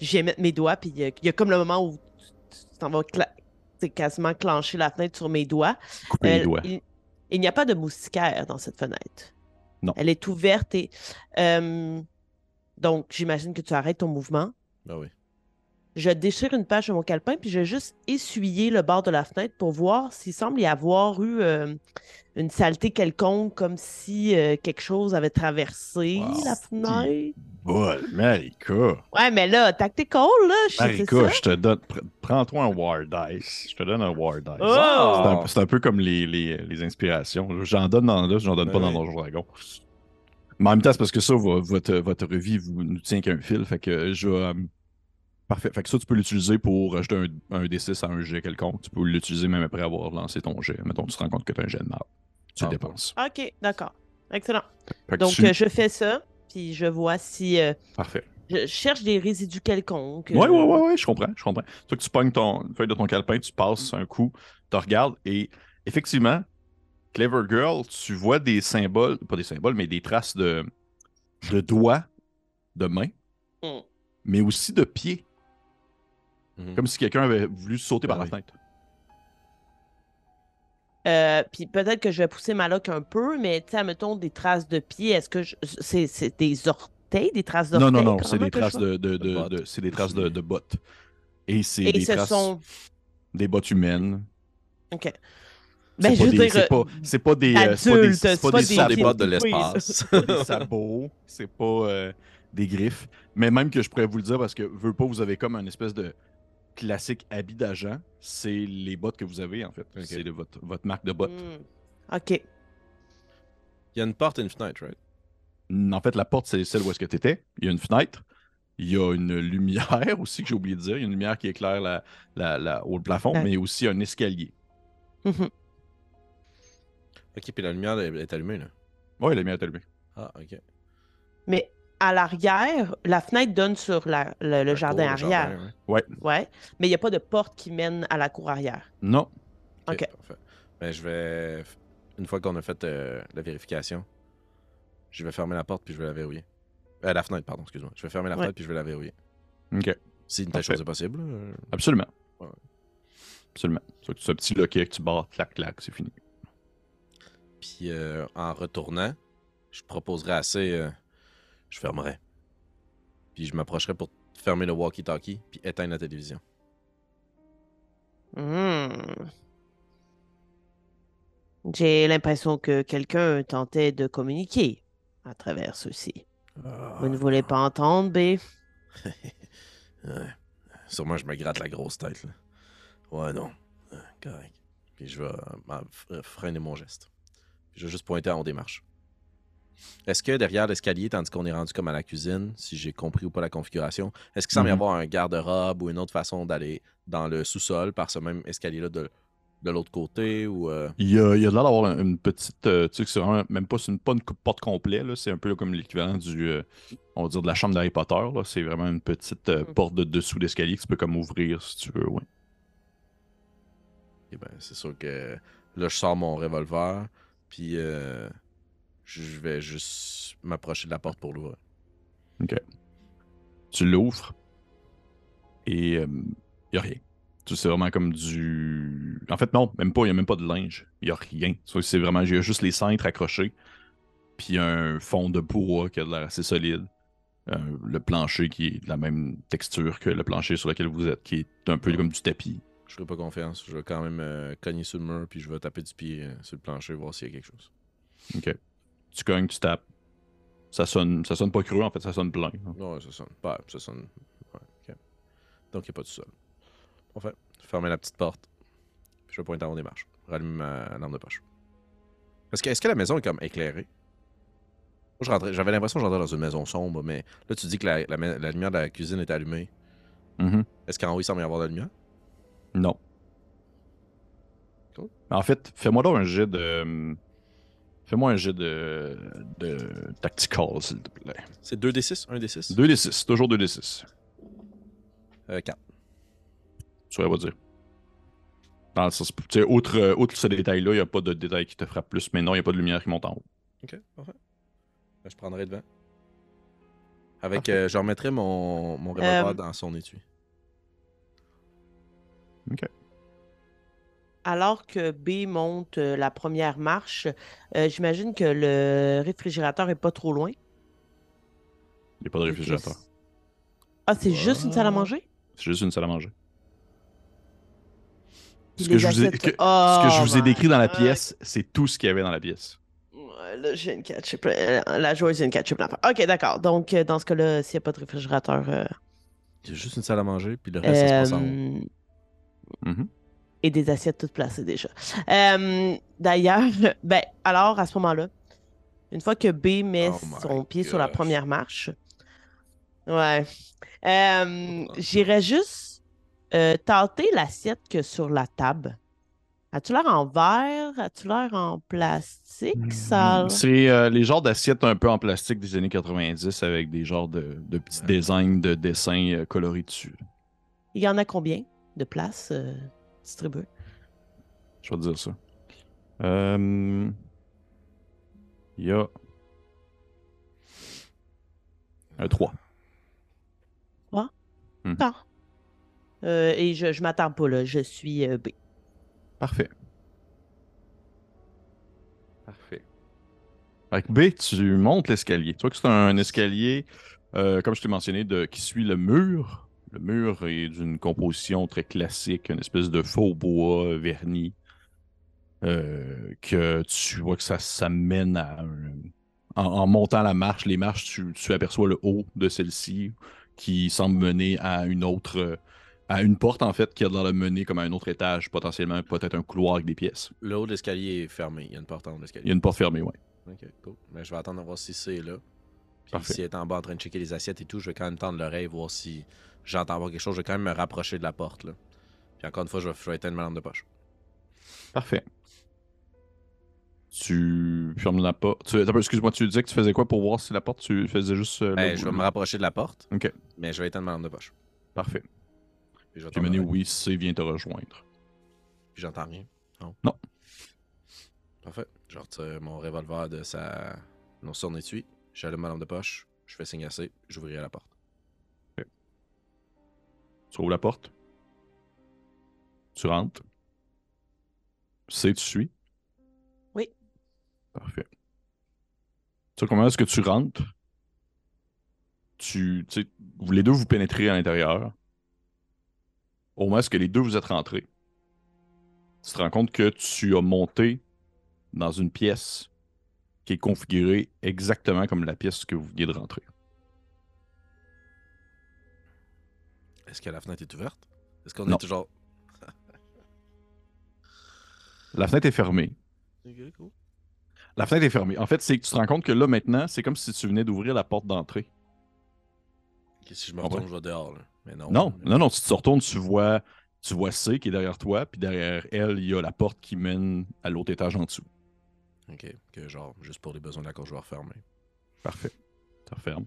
je vais mettre mes doigts, puis il y, a- il y a comme le moment où tu t'en vas quasiment clencher la fenêtre sur mes doigts. Couper les Euh, doigts. Il, il n'y a pas de moustiquaire dans cette fenêtre. Non. Elle est ouverte et. euh, donc, j'imagine que tu arrêtes ton mouvement. Ah oui. Je déchire une page de mon calepin, puis je vais juste essuyer le bord de la fenêtre pour voir s'il semble y avoir eu euh, une saleté quelconque, comme si euh, quelque chose avait traversé Wow. la fenêtre. Bol, Marika. Ouais, mais là, tactical, là, je Marika, ça. je te donne. pr- Prends-toi un War Dice. Je te donne un War Dice. Oh! C'est un, peu comme les, les, les inspirations. J'en donne dans là, j'en donne pas dans Donjon Dragon. Mais en même temps, c'est parce que ça, vo- votre, votre vie vous, nous tient qu'un fil. Fait que je vais. Euh, Parfait. Fait que ça, tu peux l'utiliser pour ajouter un, un D6 à un jet quelconque. Tu peux l'utiliser même après avoir lancé ton jet. Mettons, tu te rends compte que tu as un jet de mal. Tu le Ah, dépenses. Ok, d'accord. Excellent. Donc, tu- euh, je fais ça, puis je vois si. euh, Parfait. je cherche des résidus quelconques. Ouais, euh, ouais, ouais, ouais, je comprends, je comprends. Toi que tu pognes ton une feuille de ton calepin, tu passes un coup, tu regardes et effectivement, Clever Girl, tu vois des symboles, pas des symboles, mais des traces de, de doigts, de mains, Mm. mais aussi de pieds, Mhm. comme si quelqu'un avait voulu sauter par la oui. fenêtre. Euh, puis peut-être que je vais pousser ma loque un peu, mais tu sais, mettons des traces de pieds. Est-ce que je- c'est des orteils, des traces Non, d'orteils? non, non, comment c'est des traces de, de, de- De bottes. de- c'est des traces de, de bottes. Et c'est des ce traces sont. des bottes humaines. Ok. Ben, je des- dire. c'est pas, c'est pas des, euh, c'est pas des, adultes, c'est pas des, Ce sont des pieds bottes de l'espace. c'est pas des sabots, c'est pas euh, des griffes. Mais même que je pourrais vous le dire parce que veux pas, vous avez comme un espèce de classique habit d'agent. C'est les bottes que vous avez en fait. C'est votre, votre marque de bottes. Hmm. Ok. Il y a une porte et une fenêtre, right? Mm, En fait, la porte, c'est celle où est-ce que tu étais. Il y a une fenêtre. Il y a une lumière aussi que j'ai oublié de dire. Il y a une lumière qui éclaire la, la, la- au plafond, Ouais. mais aussi un escalier. Mhm. Ok, puis la lumière est est allumée, là. Oui, la lumière est allumée. Ah, ok. Mais à l'arrière, la fenêtre donne sur la- le, le La jardin cour, le arrière. jardin, Ouais. Ouais. Mais il n'y a pas de porte qui mène à la cour arrière. Non. Ok. parfait. Ben, je vais. Une fois qu'on a fait euh, la vérification, je vais fermer la porte puis je vais la verrouiller. Euh, la fenêtre, pardon, excuse-moi. Je vais fermer la Ouais. fenêtre puis je vais la verrouiller. OK. Si une telle chose est possible. euh, Absolument. Ouais. Absolument. C'est ce petit loquet que tu barres, clac, clac, c'est fini. Puis euh, en retournant, je proposerai assez. Euh, je fermerai. Puis je m'approcherai pour fermer le walkie-talkie puis éteindre la télévision. Hmm. J'ai l'impression que quelqu'un tentait de communiquer à travers ceci. Vous ne voulez pas entendre, B? Ouais. Sûrement, je me gratte la grosse tête. Là. Ouais, non. Correct. Puis je vais euh, f- freiner mon geste. Puis je vais juste pointer en marches. Est-ce que derrière l'escalier, tandis qu'on est rendu comme à la cuisine, si j'ai compris ou pas la configuration, est-ce qu'il semble y Mhm. avoir un garde-robe ou une autre façon d'aller dans le sous-sol par ce même escalier-là de, de l'autre côté ou euh, Il y a, il y a l'air d'avoir un- une petite. euh, tu sais, que c'est vraiment même pas, une, pas une porte complète, là. C'est un peu comme l'équivalent du. euh, on va dire de la chambre d'Harry Potter, là. C'est vraiment une petite euh, Mhm. porte de dessous d'escalier que tu peux comme ouvrir si tu veux, ouais. Eh ben, c'est sûr que là, je sors mon revolver, puis euh, je vais juste m'approcher de la porte pour l'ouvrir. Ok. Tu l'ouvres et il n'y a rien. C'est vraiment comme du. En fait, non, même pas. Il n'y a même pas de linge. Il n'y a rien. C'est vraiment. Il y a juste les cintres accrochés. Puis un fond de bois qui a l'air assez solide. Euh, le plancher qui est de la même texture que le plancher sur lequel vous êtes, qui est un peu comme du tapis. Je ferai pas confiance. Je vais quand même euh, cogner sur le mur, puis je vais taper du pied euh, sur le plancher, voir s'il y a quelque chose. Ok. Tu cognes, tu tapes. Ça sonne, ça sonne pas creux, en fait, ça sonne plein. Ouais, ça sonne. Pas, ça sonne. Ouais, Donc, il n'y a pas de sol. Parfait. Fermer la petite porte. je vais pointer en haut des marches. Rallumer ma lampe de poche. Est-ce que, est que la maison est comme éclairée? J'avais l'impression que j'entrais dans une maison sombre, mais là, tu dis que la, la, lumière de la cuisine est allumée. Mm-hmm. Est-ce qu'en haut, il semble y avoir de la lumière? Non. En fait, fais-moi donc un jet de. Fais-moi un jet de. de tactical, s'il te plaît. C'est 2d6 1d6 2d6, toujours 2d6. Euh, 4. Tu pas dire. Dans le sens, outre, euh, outre ce détail-là, il n'y a pas de détail qui te frappe plus, mais non, il n'y a pas de lumière qui monte en haut. Ok, parfait. Je prendrai devant. Avec, euh, je remettrai mon, mon revolver euh, dans son étui. Ok. Alors que B monte euh, la première marche, j'imagine que le réfrigérateur est pas trop loin. Il n'y a pas de réfrigérateur. Ah, c'est juste une salle à manger? C'est juste une salle à manger. Ce que, je vous ai, ce que je vous ai décrit dans la pièce, c'est tout ce qu'il y avait dans la pièce là, j'ai une ketchup. Euh, la joueuse, a une ketchup. Ok, d'accord. Donc, euh, dans ce cas-là, s'il n'y a pas de réfrigérateur. Euh... Il y a juste une salle à manger, puis le reste, ça se passe en haut. Mm-hmm. Et des assiettes toutes placées déjà. D'ailleurs, ben, alors, à ce moment-là, une fois que B met oh son pied sur la première marche, ouais, j'irais juste tenter l'assiette que sur la table. As-tu l'air en verre? As-tu l'air en plastique, ça? Mm, c'est euh, les genres d'assiettes un peu en plastique des années 90 avec des genres de, petits designs de dessins euh, colorés dessus. Il y en a combien de places euh, distribuées? Je vais te dire ça. Il y a. Un 3. 3? Hmm. et je, je m'attends pas, là. Je suis B. Parfait. Parfait. Avec B, tu montes l'escalier. Tu vois que c'est un escalier, euh, comme je t'ai mentionné, de, qui suit le mur. Le mur est d'une composition très classique, une espèce de faux bois verni. Euh, que tu vois que ça, ça mène à en, montant la marche, les marches, tu, tu aperçois le haut de celle-ci qui semble mener à une autre à une porte, en fait, qui a le mener comme à un autre étage, potentiellement, peut-être un couloir avec des pièces. Le haut de l'escalier est fermé. Il y a une porte en haut de l'escalier. Il y a une porte fermée, oui. Ok, cool. Mais je vais attendre de voir si c'est là. Puis si elle est en bas en train de checker les assiettes et tout, je vais quand même tendre l'oreille, voir si j'entends voir quelque chose. Je vais quand même me rapprocher de la porte, là. Puis encore une fois, je vais, éteindre ma lampe de poche. Parfait. Tu fermes la porte. Excuse-moi, tu disais que tu faisais quoi pour voir si la porte, tu faisais juste. Euh, ben, je vais me rapprocher de la porte. OK. Mais je vais éteindre ma lampe de poche. Parfait. Puis mené oui, C vient te rejoindre. Puis j'entends rien. Non. Non. Parfait. Je retire mon revolver de sa. Non, son étui. J'allume ma lampe de poche. Je fais signe C. J'ouvrirai la porte. Tu ouvres la porte. Tu rentres. C, tu suis. Oui. Parfait. Tu sais comment est-ce que tu rentres? Tu, tu sais, les deux vous pénétrez à l'intérieur au moment où les deux vous êtes rentrés, tu te rends compte que tu as monté dans une pièce qui est configurée exactement comme la pièce que vous veniez de rentrer. Est-ce que la fenêtre est ouverte? Est-ce qu'on est toujours. la fenêtre est fermée. La fenêtre est fermée. En fait, c'est que tu te rends compte que là, maintenant, c'est comme si tu venais d'ouvrir la porte d'entrée. si je me retourne, je vais dehors. Là non. Non, non, Si tu te retournes, tu vois, tu vois C qui est derrière toi, puis derrière elle, il y a la porte qui mène à l'autre étage en dessous. Ok, que genre, juste pour les besoins de la cour, je vais refermer. Parfait. Tu refermes.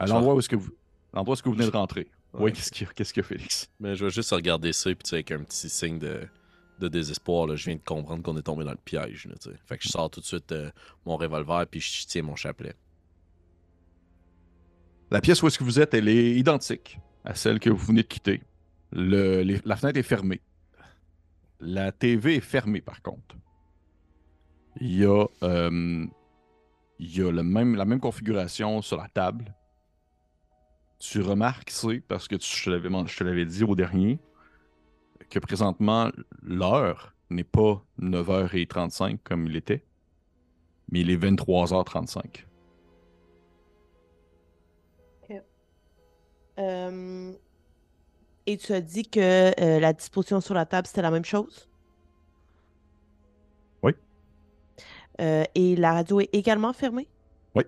À l'endroit où est-ce que vous. L'endroit où est-ce que vous venez de rentrer. Oui, qu'est-ce qu'il y, a, qu'est-ce qu'il y a, Félix? Mais je vais juste regarder ça, puis tu sais, avec un petit signe de, de désespoir, là, je viens de comprendre qu'on est tombé dans le piège. Là, fait que je sors tout de suite euh, mon revolver, puis je tiens mon chapelet. La pièce où est-ce que vous êtes, elle est identique à celle que vous venez de quitter. Le- les- la fenêtre est fermée. La TV est fermée, par contre. Il y a, euh, il y a le même, la même configuration sur la table. Tu remarques, c'est parce que tu- je te l'avais dit au dernier, que présentement, l'heure n'est pas 9h35 comme il était, mais il est 23h35. Euh, Et tu as dit que euh, la disposition sur la table, c'était la même chose? Oui. Euh, et la radio est également fermée? Oui.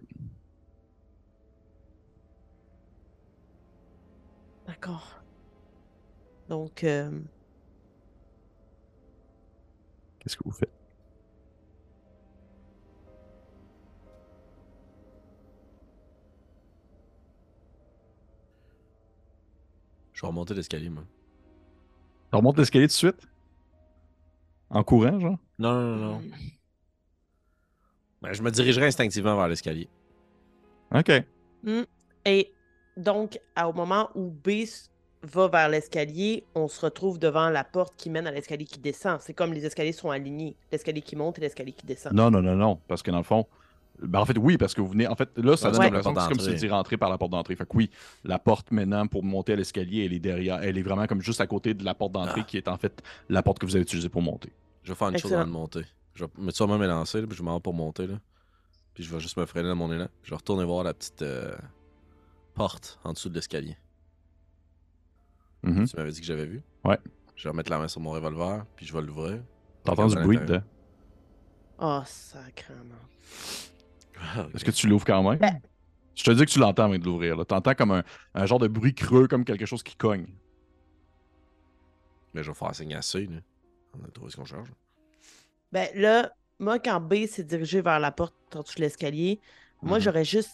D'accord. Donc, euh, Qu'est-ce que vous faites? Je vais remonter l'escalier, moi. Tu remontes l'escalier tout de suite? En courant, genre? Non, non, non, non. Ben, je me dirigerai instinctivement vers l'escalier. OK. Et donc, à- au moment où B va vers l'escalier, on se retrouve devant la porte qui mène à l'escalier qui descend. C'est comme les escaliers sont alignés. L'escalier qui monte et l'escalier qui descend. Non, non, non, non. Parce que dans le fond, ben en fait, oui, parce que vous venez. En fait, là, ça Ouais, donne l'impression comme la que c'est comme si vous étiez rentré par la porte d'entrée. Fait que oui, la porte maintenant pour monter à l'escalier, elle est derrière. Elle est vraiment comme juste à côté de la porte d'entrée Ah. qui est en fait la porte que vous avez utilisée pour monter. Je vais faire une chose avant de monter. Je vais me sûrement m'élancer, puis je m'en vais pour monter. Là. Puis je vais juste me freiner dans mon élan. Je vais retourner voir la petite euh, porte en dessous de l'escalier. Mhm. Tu m'avais dit que j'avais vu? Ouais. Je vais remettre la main sur mon revolver, puis je vais l'ouvrir. T'entends du bruit dedans. Oh, sacrément. Ah. Est-ce que tu l'ouvres quand même? Ben- Je te dis que tu l'entends avant de l'ouvrir. là. T'entends comme un, un genre de bruit creux, comme quelque chose qui cogne. Mais je vais faire signe à C, là. On a trouvé ce qu'on charge. Ben là, moi, quand B s'est dirigé vers la porte en dessous de l'escalier, moi, Mhm. j'aurais juste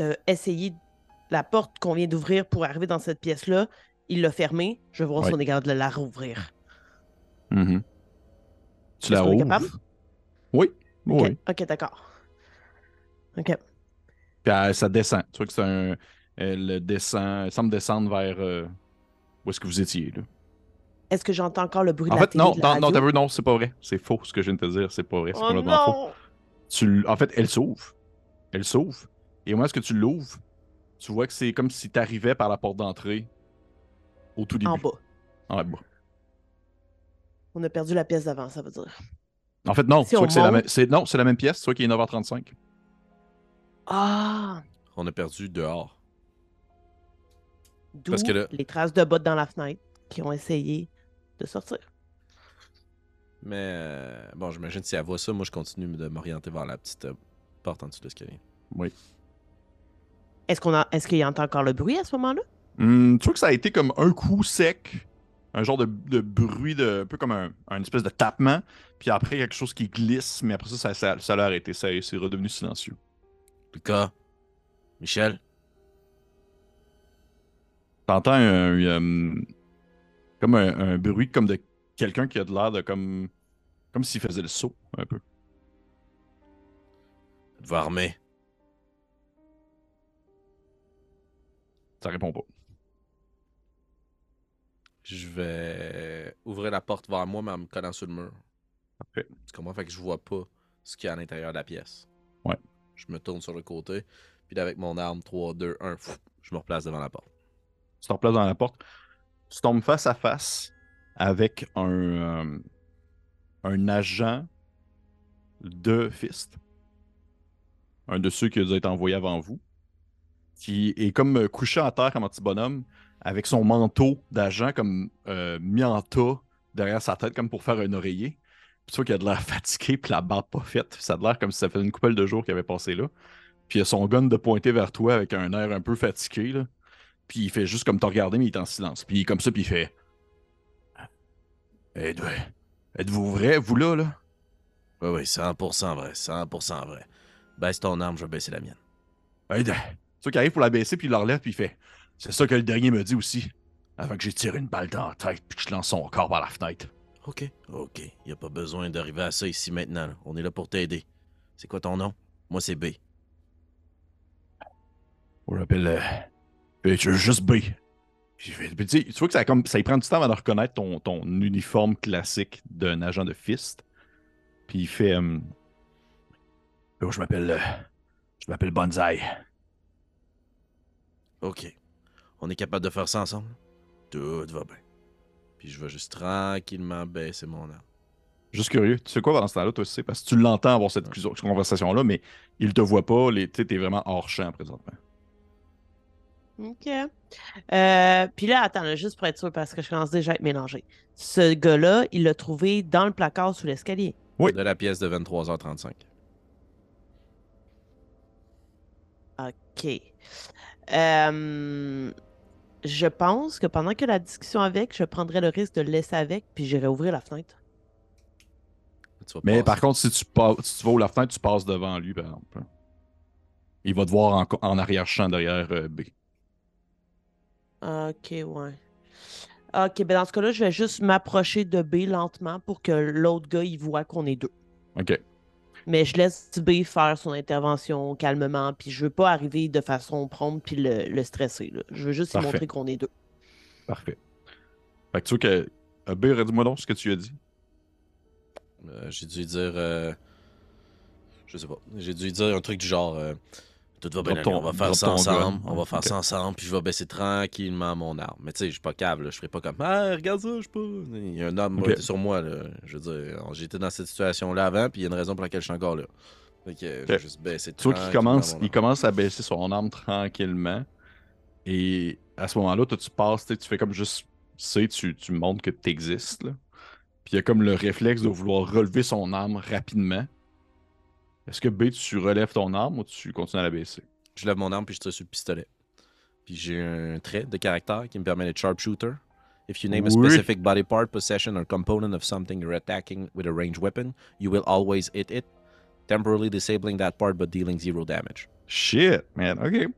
euh, essayé la porte qu'on vient d'ouvrir pour arriver dans cette pièce-là. Il l'a fermée. Je vais voir si on est capable de la rouvrir. Mhm. Tu la rouvres? Oui. Ok, Oui. d'accord. Ok. Puis elle- ça descend. Tu vois que c'est un. Elle descend. Elle semble descendre vers euh, où est-ce que vous étiez. Là. Est-ce que j'entends encore le bruit En de la fait, télé non, de la non, t'as vu, non, c'est pas vrai. C'est faux ce que je viens de te dire. C'est pas vrai. C'est Oh complètement faux. non! Tu, l- en fait, elle s'ouvre. Elle s'ouvre. Et moi, est-ce que tu l'ouvres? Tu vois que c'est comme si tu arrivais par la porte d'entrée au tout début. En bas. En bas. On a perdu la pièce d'avant, ça veut dire. En fait, non. Si tu vois on que c'est la, monte- même- c'est- non, c'est la même pièce. Tu vois qu'il est 9h35. Ah! On a perdu dehors. D'où Parce que là- les traces de bottes dans la fenêtre qui ont essayé de sortir. Mais euh, bon, j'imagine si elle voit ça, moi je continue de m'orienter vers la petite euh, porte en dessous de l'escalier. Oui. Est-ce qu'on a est-ce qu'il entend encore le bruit à ce moment-là? Hum, tu vois que ça a été comme un coup sec. Un genre de, de bruit, de, un peu comme un, un espèce de tapement. Puis après, quelque chose qui glisse. Mais après ça, ça, ça, ça a arrêté. Ça c'est redevenu silencieux. Lucas, Michel, T'entends un, un- comme un, un bruit comme de quelqu'un qui a de l'air de comme comme s'il faisait le saut un peu. êtes-vous armé? Ça répond pas. Je vais ouvrir la porte vers moi, mais en me collant sur le mur. Parfait. Tu comprends? Fait que je vois pas ce qu'il y a à l'intérieur de la pièce. Ouais. Je me tourne sur le côté, puis là, avec mon arme 3, 2, 1, pff, je me replace devant la porte. Tu te replaces dans la porte. Tu tombes face à face avec un, euh, un agent de Fist. Un de ceux qui a dû être envoyé avant vous. Qui est comme euh, couché à terre comme un petit bonhomme, avec son manteau d'agent comme euh, mis en tas derrière sa tête, comme pour faire un oreiller. Puis tu vois qu'il a de l'air fatigué, puis la barbe pas faite. Ça a de l'air comme si ça faisait une couple de jours qu'il avait passé là. Puis il a son gun de pointer vers toi avec un air un peu fatigué. Là. Puis il fait juste comme te regarder, mais il est en silence. Puis comme ça, puis il fait. Êtes- Êtes-vous vrai, vous là, là? Oui, oui, 100% vrai, 100% vrai. Baisse ton arme, je vais baisser la mienne. Aide. C'est qui arrive pour la baisser, puis il relève, puis il fait. C'est ça que le dernier me dit aussi. Avant que j'ai tiré une balle dans la tête, puis que je lance son corps par la fenêtre. Ok, ok. Y a pas besoin d'arriver à ça ici maintenant. là. On est là pour t'aider. C'est quoi ton nom? Moi, c'est B. On l'appelle. Euh, juste B. tu vois que ça, comme, ça y prend du temps avant de reconnaître ton, ton uniforme classique d'un agent de Fist. Puis il fait. Euh, oh, je m'appelle. Euh, je m'appelle Bonzai. Ok. On est capable de faire ça ensemble? Tout va bien. Puis je vais juste tranquillement baisser mon arme. Juste curieux. Tu sais quoi pendant ce temps-là, toi aussi? Parce que tu l'entends avoir cette conversation-là, mais il te voit pas. Tu es vraiment hors champ présentement. OK. Euh, puis là, attends, juste pour être sûr, parce que je commence déjà à être mélangé. Ce gars-là, il l'a trouvé dans le placard sous l'escalier. Oui. De la pièce de 23h35. OK. Euh, je pense que pendant que la discussion avec, je prendrais le risque de le laisser avec, puis j'irai ouvrir la fenêtre. Mais par contre, si tu, vas ouvrir la fenêtre, tu passes devant lui, par exemple. Il va te voir en, arrière-champ derrière euh, B. Ok, ouais. Ok, ben dans ce cas-là, je vais juste m'approcher de B lentement pour que l'autre gars, il voit qu'on est deux. Ok. Mais je laisse B faire son intervention calmement, puis je veux pas arriver de façon prompte puis le, stresser. Je veux juste lui montrer qu'on est deux. Parfait. Fait que tu vois que. Euh, B, redis-moi donc ce que tu as dit. Euh, j'ai dû dire. Euh, je sais pas. J'ai dû dire un truc du genre. Tout va bien, on va faire ça ensemble. On va faire ça ensemble, puis je vais baisser tranquillement mon arme. Mais tu sais, je suis pas câble, je ferai pas comme Ah, regarde ça, je sais pas. Il y a un homme sur moi, là. Je veux dire, j'étais dans cette situation-là avant, puis il y a une raison pour laquelle je suis encore là. Fait que je vais juste baisser Tu vois qu'il commence, il commence à baisser son arme tranquillement. Et à ce moment-là, toi, tu passes, tu fais comme juste, tu tu, tu montres que tu existes. Puis il y a comme le réflexe de vouloir relever son arme rapidement. Est-ce que B, tu relèves ton arme ou tu continues à la baisser? Je lève mon arme puis je tire sur le pistolet. Puis j'ai un trait de caractère qui me permet d'être sharpshooter. If you name a specific body part, possession, or component of something you're attacking with a ranged weapon, you will always hit it, temporarily disabling that part but dealing zero damage. Shit, man. OK.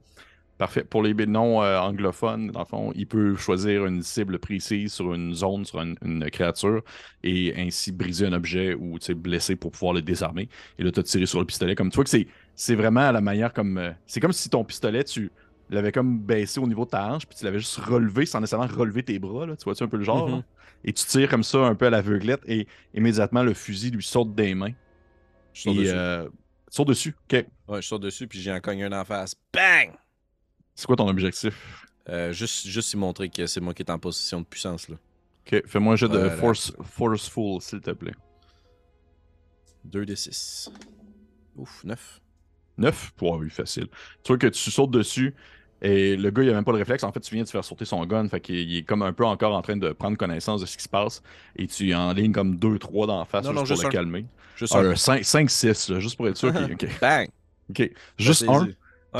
Parfait. Pour les non euh, anglophones, dans le fond, il peut choisir une cible précise sur une zone, sur une, créature, et ainsi briser un objet ou blesser pour pouvoir le désarmer. Et là, tu as tiré sur le pistolet. Comme tu vois que c'est vraiment à la manière comme. Euh, c'est comme si ton pistolet, tu l'avais comme baissé au niveau de ta hanche, puis tu l'avais juste relevé sans nécessairement relever tes bras. Là. Tu vois-tu un peu le genre? Mm-hmm. Et tu tires comme ça un peu à l'aveuglette, et immédiatement, le fusil lui saute des mains. Je sors dessus. Euh, sors dessus, ok. Ouais, je sors dessus, puis j'ai un cogne un en face. Bang! C'est quoi ton objectif? Euh, juste, juste y montrer que c'est moi qui est en position de puissance. Là. Ok, fais-moi un jeu de force, Forceful, s'il te plaît. 2 d 6. Ouf, 9. 9? Ouais, oui, facile. Tu vois que tu sautes dessus et le gars, il a même pas le réflexe. En fait, tu viens de faire sauter son gun. Fait qu'il est comme un peu encore en train de prendre connaissance de ce qui se passe. Et tu en ligne comme 2-3 dans la face juste pour le calmer. Juste un. 5-6, juste pour être sûr. ok. Bang! Ok. Juste un.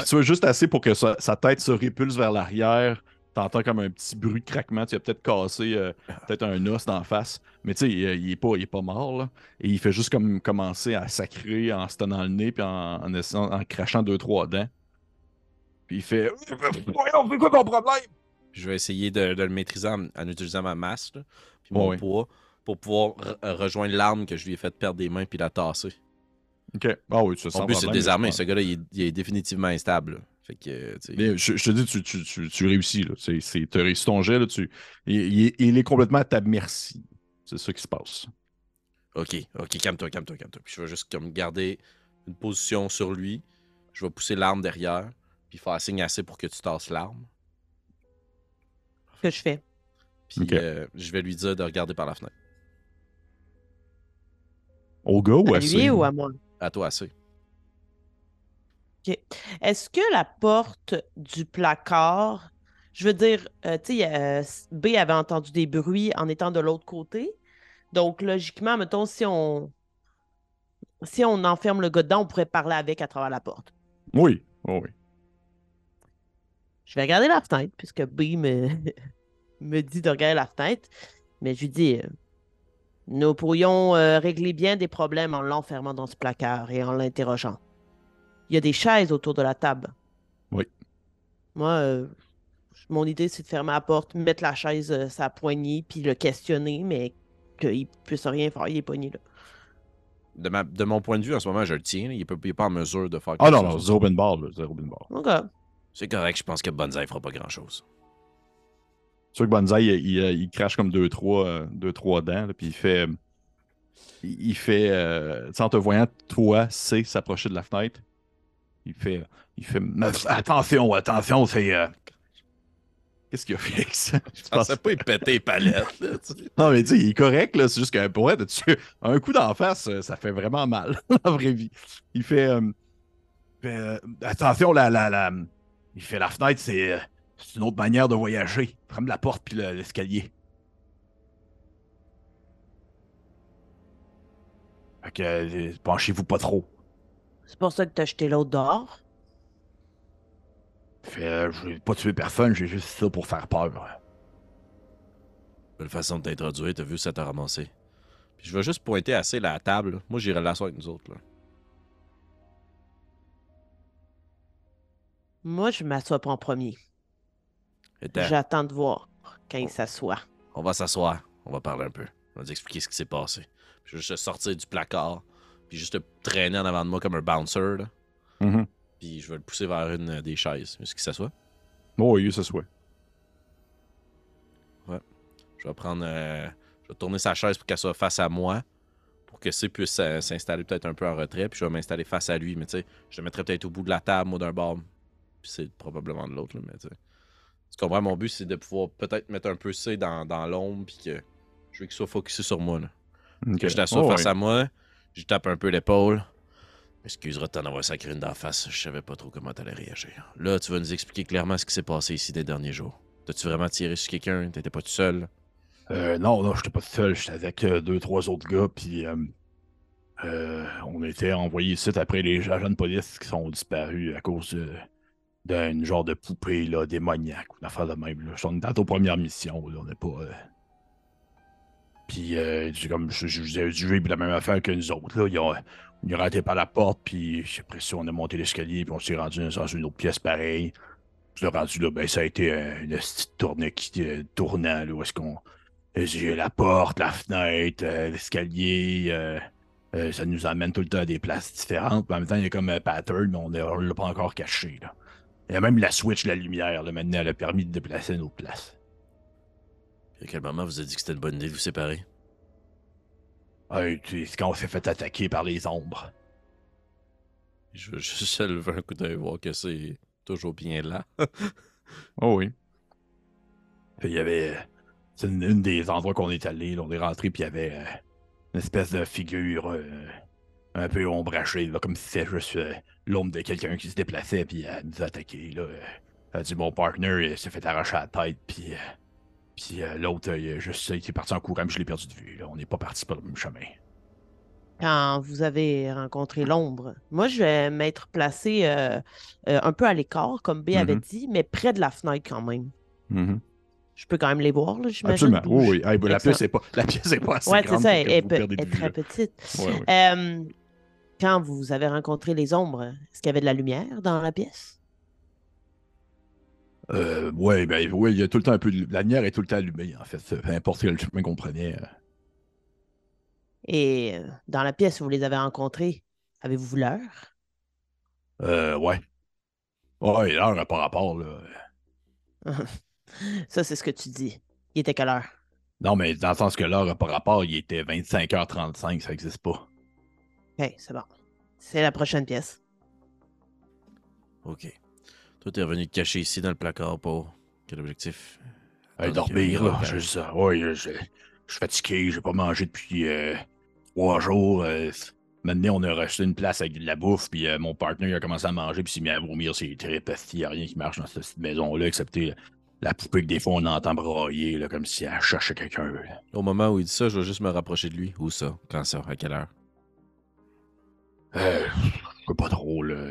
Tu vois juste assez pour que sa, tête se répulse vers l'arrière. T'entends comme un petit bruit de craquement. Tu as peut-être cassé euh, peut-être un os d'en face. Mais tu sais, il, est pas, il est pas mort. Là. Et il fait juste comme commencer à sacrer en se tenant le nez puis en, en, crachant deux, trois dents. Puis il fait Voyons, c'est quoi ton problème? Je vais essayer de, le maîtriser en, utilisant ma masse, puis mon poids, pour pouvoir rejoindre l'arme que je lui ai fait perdre des mains puis la tasser. Ok. Ah oui, tu En plus, c'est désarmé. Ce gars-là, il, est définitivement instable. Fait que, je, te dis, tu, tu, tu, tu réussis. Tu as réussi ton jet. Là, tu, il, il, est complètement à ta merci. C'est ça qui se passe. Ok, ok, calme-toi, calme-toi, calme-toi. Puis je vais juste comme garder une position sur lui. Je vais pousser l'arme derrière. Puis faire signe assez pour que tu tasses l'arme. Ce que je fais. Puis euh, je vais lui dire de regarder par la fenêtre. Au gars ou à, lui ou à moi? À toi, assez. OK. Est-ce que la porte du placard, je veux dire, euh, tu sais, euh, B avait entendu des bruits en étant de l'autre côté. Donc, logiquement, mettons, si on si on enferme le gars dedans, on pourrait parler avec à travers la porte. Oui, oui. Je vais regarder la fenêtre, puisque B me, me dit de regarder la fenêtre. Mais je lui dis, euh, nous pourrions euh, régler bien des problèmes en l'enfermant dans ce placard et en l'interrogeant. Il y a des chaises autour de la table. Oui. Moi, euh, mon idée, c'est de fermer la porte, mettre la chaise à sa poignée, puis le questionner, mais qu'il puisse rien faire, il est poigné là. De, de, mon point de vue, en ce moment, je le tiens. Il n'est pas en mesure de faire Ah non, non, zéro bin bar, zéro bin bar. OK. C'est correct, je pense que Bonzai fera pas grand-chose. Sûr que Bonzai, il, il, crache comme deux, trois, euh, deux, trois dents, puis il fait. Il, fait. Euh, en te voyant, toi, c'est s'approcher de la fenêtre. Il fait. Il fait. Attention, attention, c'est. Euh, qu'est-ce qu'il a fait avec ça? Je pensais pas il pétait les palettes. Là, non, mais tu sais, il est correct, là. C'est juste qu'un pour être un coup d'en face, ça fait vraiment mal, la vraie vie. Il fait. fait attention, la, la, la, il fait la fenêtre, c'est une autre manière de voyager. Ferme la porte puis l'escalier. Fait que euh, penchez-vous pas trop. C'est pour ça que t'as jeté l'autre dehors? Fait, euh, je vais pas tuer personne, j'ai juste ça pour faire peur. Belle façon de t'introduire, t'as vu ça t'a ramassé. Puis je vais juste pointer assez la table. Moi, j'irai l'asseoir avec nous autres. Là. Moi, je m'assois pas en premier. J'attends de voir quand il s'assoit. On va s'asseoir. On va parler un peu. On va expliquer ce qui s'est passé. je vais juste sortir du placard. Puis juste te traîner en avant de moi comme un bouncer. Là. Mm-hmm. Puis je vais le pousser vers une des chaises. Est-ce qu'il s'assoit? Oh, oui, il s'assoit. Ouais. Je vais prendre. Euh, je vais tourner sa chaise pour qu'elle soit face à moi. Pour que C puisse euh, s'installer peut-être un peu en retrait. Puis je vais m'installer face à lui. Mais tu sais, je le mettrai peut-être au bout de la table, moi, d'un bord puis c'est probablement de l'autre. Mais tu comprends, mon but, c'est de pouvoir peut-être mettre un peu C dans, dans l'ombre, puis que je veux qu'il soit focusé sur moi. Là. Que je t'assure oh, face à moi, je tape un peu l'épaule. Excuse-moi de t'en avoir sacré une d'en face, je savais pas trop comment t'allais réagir. Là, tu vas nous expliquer clairement ce qui s'est passé ici des derniers jours. T'as-tu vraiment tiré sur quelqu'un? T'étais pas tout seul? Euh, non, non, j'étais pas tout seul. J'étais avec euh, deux, trois autres gars, puis euh, euh, on était envoyés ici après les agents de police qui sont disparus à cause de, d'un genre de poupée là, démoniaque ou une affaire de même. Là. On est dans nos premières missions, on n'est pas. Euh... Puis, euh, comme je, je, je, je la même affaire que nous autres. Là. Ils ont, on est rentré par la porte, puis après ça, on a monté l'escalier, puis on s'est rendu dans une autre pièce pareille. Puis rendu là, ben, ça a été une petite tournée qui euh, tournant, là, où est-ce qu'on. J'ai la porte, la fenêtre, euh, l'escalier. Euh, euh, ça nous amène tout le temps à des places différentes. en même temps, il y a comme un pattern, mais on ne l'a pas encore caché. Là. Il y a même la switch, la lumière, là, maintenant, elle a permis de déplacer nos places. à quel moment vous avez dit que c'était une bonne idée de vous séparer? Ah, c'est quand on s'est fait attaquer par les ombres. Je veux juste lever un coup d'œil voir que c'est toujours bien là. oh oui. Il y avait. C'est une, des endroits qu'on est allé. on est rentré, puis il y avait euh, une espèce de figure. Euh, un peu ombragé, là, comme si c'était juste euh, l'ombre de quelqu'un qui se déplaçait puis elle nous attaquait. Là. Elle dit mon partner s'est fait arracher la tête, puis, euh, puis euh, l'autre, il, juste, il est parti en courant, mais je l'ai perdu de vue. Là. On n'est pas parti par le même chemin. Quand vous avez rencontré l'ombre, moi, je vais m'être placé un peu à l'écart, comme B avait mm-hmm. dit, mais près de la fenêtre quand même. Mm-hmm. Je peux quand même les voir, là, j'imagine? Absolument. Oui, oui. La, pièce n'est pas, la pièce est pas assez ouais, grande. c'est ça, elle, est très petite. Ouais, quand vous avez rencontré les ombres, est-ce qu'il y avait de la lumière dans la pièce? Euh, oui, ben, oui, il y a tout le temps un peu de... La lumière est tout le temps allumée, en fait. Peu importe quel chemin qu'on prenait. Euh. Et euh, dans la pièce où vous les avez rencontrés, avez-vous vu l'heure? Euh, ouais. Ouais, l'heure n'a pas rapport, là. Ça, c'est ce que tu dis. Il était quelle heure? Non, mais dans le sens que l'heure pas rapport, il était 25h35, ça n'existe pas. Ok, c'est bon. C'est la prochaine pièce. Ok. Toi, t'es revenu te cacher ici dans le placard pour quel objectif? Hey, dormir, là. Je, ça. Ouais, je, je, suis fatigué, j'ai pas mangé depuis euh, trois jours. Euh, maintenant, on a reçu une place avec de la bouffe, puis euh, mon partenaire a commencé à manger, puis s'est mis à vomir c'est très Il n'y a rien qui marche dans cette maison-là, excepté la poupée que des fois on entend brailler, là, comme si elle cherchait quelqu'un. Au moment où il dit ça, je vais juste me rapprocher de lui. Où ça? Quand ça? À quelle heure? Euh, pas trop, là.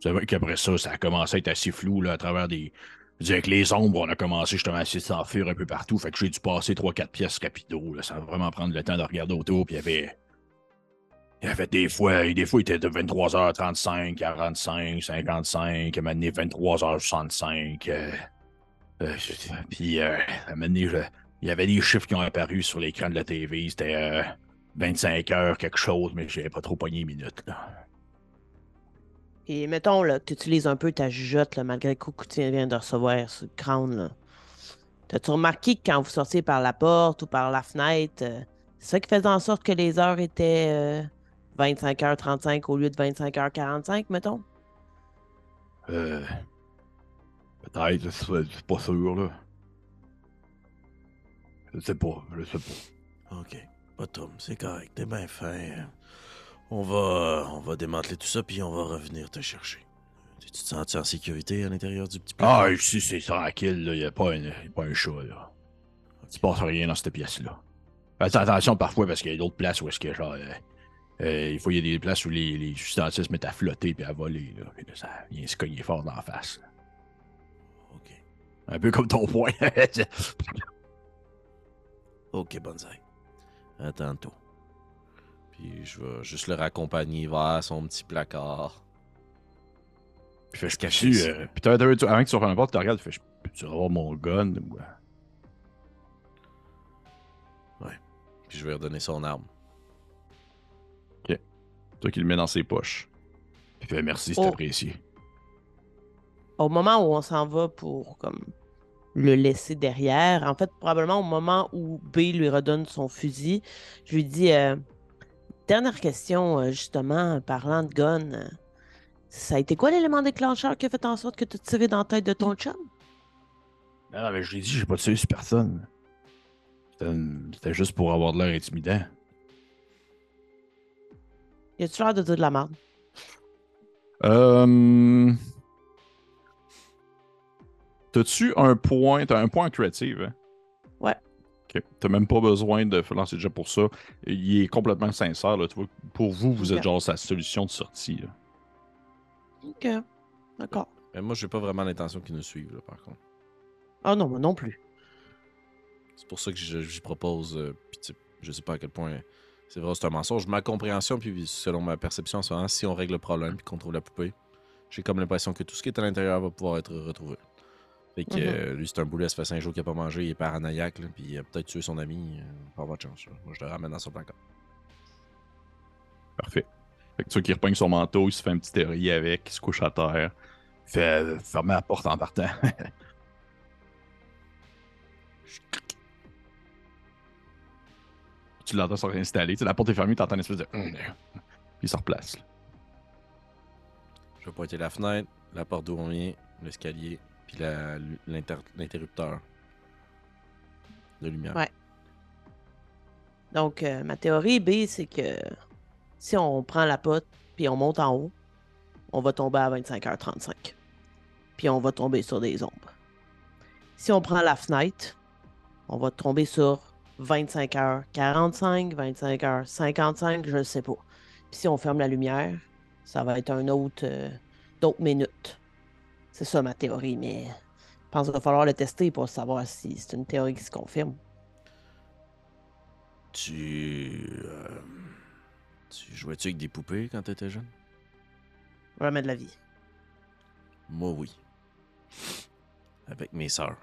C'est vrai qu'après ça, ça a commencé à être assez flou, là, à travers des. Je les ombres, on a commencé justement à essayer s'enfuir un peu partout. Fait que j'ai dû passer 3-4 pièces rapido, là. Va vraiment prendre le temps de regarder autour, puis il y avait. Il y avait des fois, des fois, il était de 23h35, 45, 55, à moment 23h65. Euh, euh, puis, euh, à un moment il y avait des chiffres qui ont apparu sur l'écran de la TV. C'était euh, 25 heures, quelque chose, mais j'avais pas trop pogné les minutes. Là. Et mettons là, que tu utilises un peu ta jugeote, là, malgré le coup que tu viens de recevoir sur le crâne. Là. T'as-tu remarqué que quand vous sortiez par la porte ou par la fenêtre, euh, c'est ça qui faisait en sorte que les heures étaient 25h35 au lieu de 25h45, mettons? Euh. Peut-être, c'est pas sûr, là. Je sais pas, je sais pas. Ok, pas Tom, c'est correct, t'es bien fin. On va, on va démanteler tout ça, puis on va revenir te chercher. Tu te sens en sécurité à l'intérieur du petit placard? Ah, ici, c'est tranquille, là. Il n'y a, pas un, pas un chat, là. Il se passe rien dans cette pièce-là. Faites attention parfois parce qu'il y a d'autres places où est-ce que, genre, euh, euh, il faut y a des places où les, les substances se mettent à flotter puis à voler, là. Puis là, ça vient se cogner fort dans la face. Ok. Un peu comme ton point. ok, bonsaï. À tantôt. Puis je vais juste le raccompagner vers son petit placard. Puis fais, je cache euh, Puis avant que tu sois la porte, tu regardes, tu fais, peux-tu avoir mon gun? Ouais. ouais. Puis je vais lui redonner son arme. Ok. Toi qui le mets dans ses poches. Puis fais merci, c'est oh. apprécié. Au moment où on s'en va pour comme le laisser derrière, en fait, probablement au moment où B lui redonne son fusil, je lui dis euh, Dernière question, euh, justement, parlant de gun. Ça a été quoi l'élément déclencheur qui a fait en sorte que tu te tiré dans la tête de ton chum? Non, mais je l'ai dit, j'ai pas tiré sur personne. C'était juste pour avoir de l'air intimidant. Y a-tu l'air de dire de la merde? Euh. T'as-tu un point. T'as un point créatif, hein? Ouais. Ok. T'as même pas besoin de lancer déjà pour ça. Il est complètement sincère, là. Tu vois, pour vous, vous êtes genre sa solution de sortie, là. Ok. D'accord. Mais moi, j'ai pas vraiment l'intention qu'ils nous suivent, là, par contre. Ah non, moi non plus. C'est pour ça que j'y propose. Euh, je sais pas à quel point c'est vrai, c'est un mensonge. Ma compréhension, puis selon ma perception, c'est si on règle le problème puis qu'on trouve la poupée, j'ai comme l'impression que tout ce qui est à l'intérieur va pouvoir être retrouvé. Fait que mhm. euh, lui, c'est un boulet, ça fait 5 jours qu'il a pas mangé, il est paranoïaque, là, puis il a peut-être tué son ami. Euh, pas votre chance. Moi, je le ramène dans son placard. Parfait. Fait que tu vois qu'il repogne son manteau, il se fait un petit théorie avec, il se couche à terre. Il fait euh, fermer la porte en partant. tu l'entends se réinstaller. Tu la porte est fermée, tu entends une espèce de. Puis il se replace. Je vais pointer la fenêtre, la porte d'où on vient, l'escalier, puis l'interrupteur de lumière. Ouais. Donc, euh, ma théorie B, c'est que si on prend la pote puis on monte en haut, on va tomber à 25h35. Puis on va tomber sur des ombres. Si on prend la fenêtre, on va tomber sur 25h45, 25h55, je ne sais pas. Puis si on ferme la lumière, ça va être un autre euh, d'autres minutes. C'est ça ma théorie, mais je pense qu'il va falloir le tester pour savoir si c'est une théorie qui se confirme. Tu. Euh, tu jouais-tu avec des poupées quand tu étais jeune? Jamais de la vie. Moi, oui. Avec mes sœurs.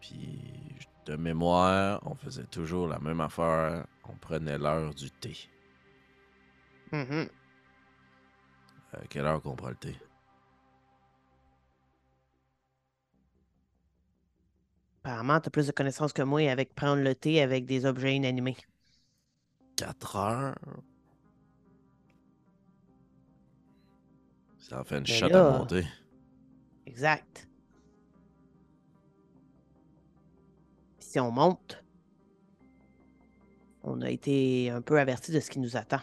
Puis, de mémoire, on faisait toujours la même affaire. On prenait l'heure du thé. Mm À quelle heure qu'on prend le thé? Apparemment, t'as plus de connaissances que moi avec prendre le thé avec des objets inanimés. 4 heures? Ça en fait une shot à monter. Exact. si on monte, on a été un peu averti de ce qui nous attend.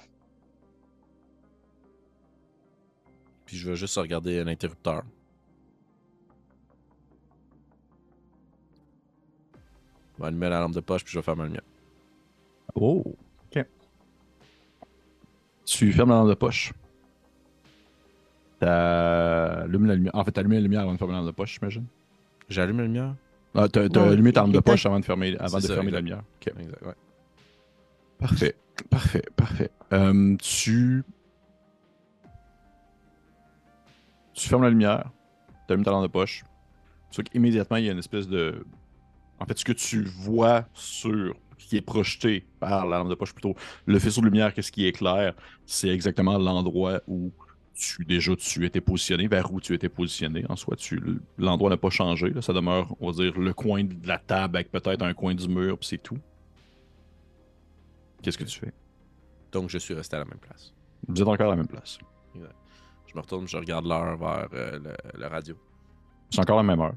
Puis je vais juste regarder l'interrupteur. Je vais allumer la lampe de poche puis je vais fermer le mien. Oh, ok. Tu fermes la lampe de poche. T'allumes la lumière. En fait, t'allumes la lumière avant de fermer la lampe de poche, j'imagine. J'allume la lumière? Ah, t'as, allumé ta lampe de poche avant de fermer, avant de fermer la lumière. Ok. Exact, ouais. Parfait. Parfait, parfait. Euh, tu. Tu fermes la lumière, tu allumes ta lampe de poche. Tu qu'immédiatement, il y a une espèce de. En fait, ce que tu vois sur. qui est projeté par la lampe de poche plutôt, le faisceau de lumière, qu'est-ce qui est clair, c'est exactement l'endroit où tu déjà tu étais positionné, vers où tu étais positionné. En soi, tu, l'endroit n'a pas changé. Ça demeure, on va dire, le coin de la table avec peut-être un coin du mur, puis c'est tout. Qu'est-ce que tu fais? Donc, je suis resté à la même place. Vous êtes encore à la même place. Je me retourne, je regarde l'heure vers euh, le, le radio. C'est encore la même heure.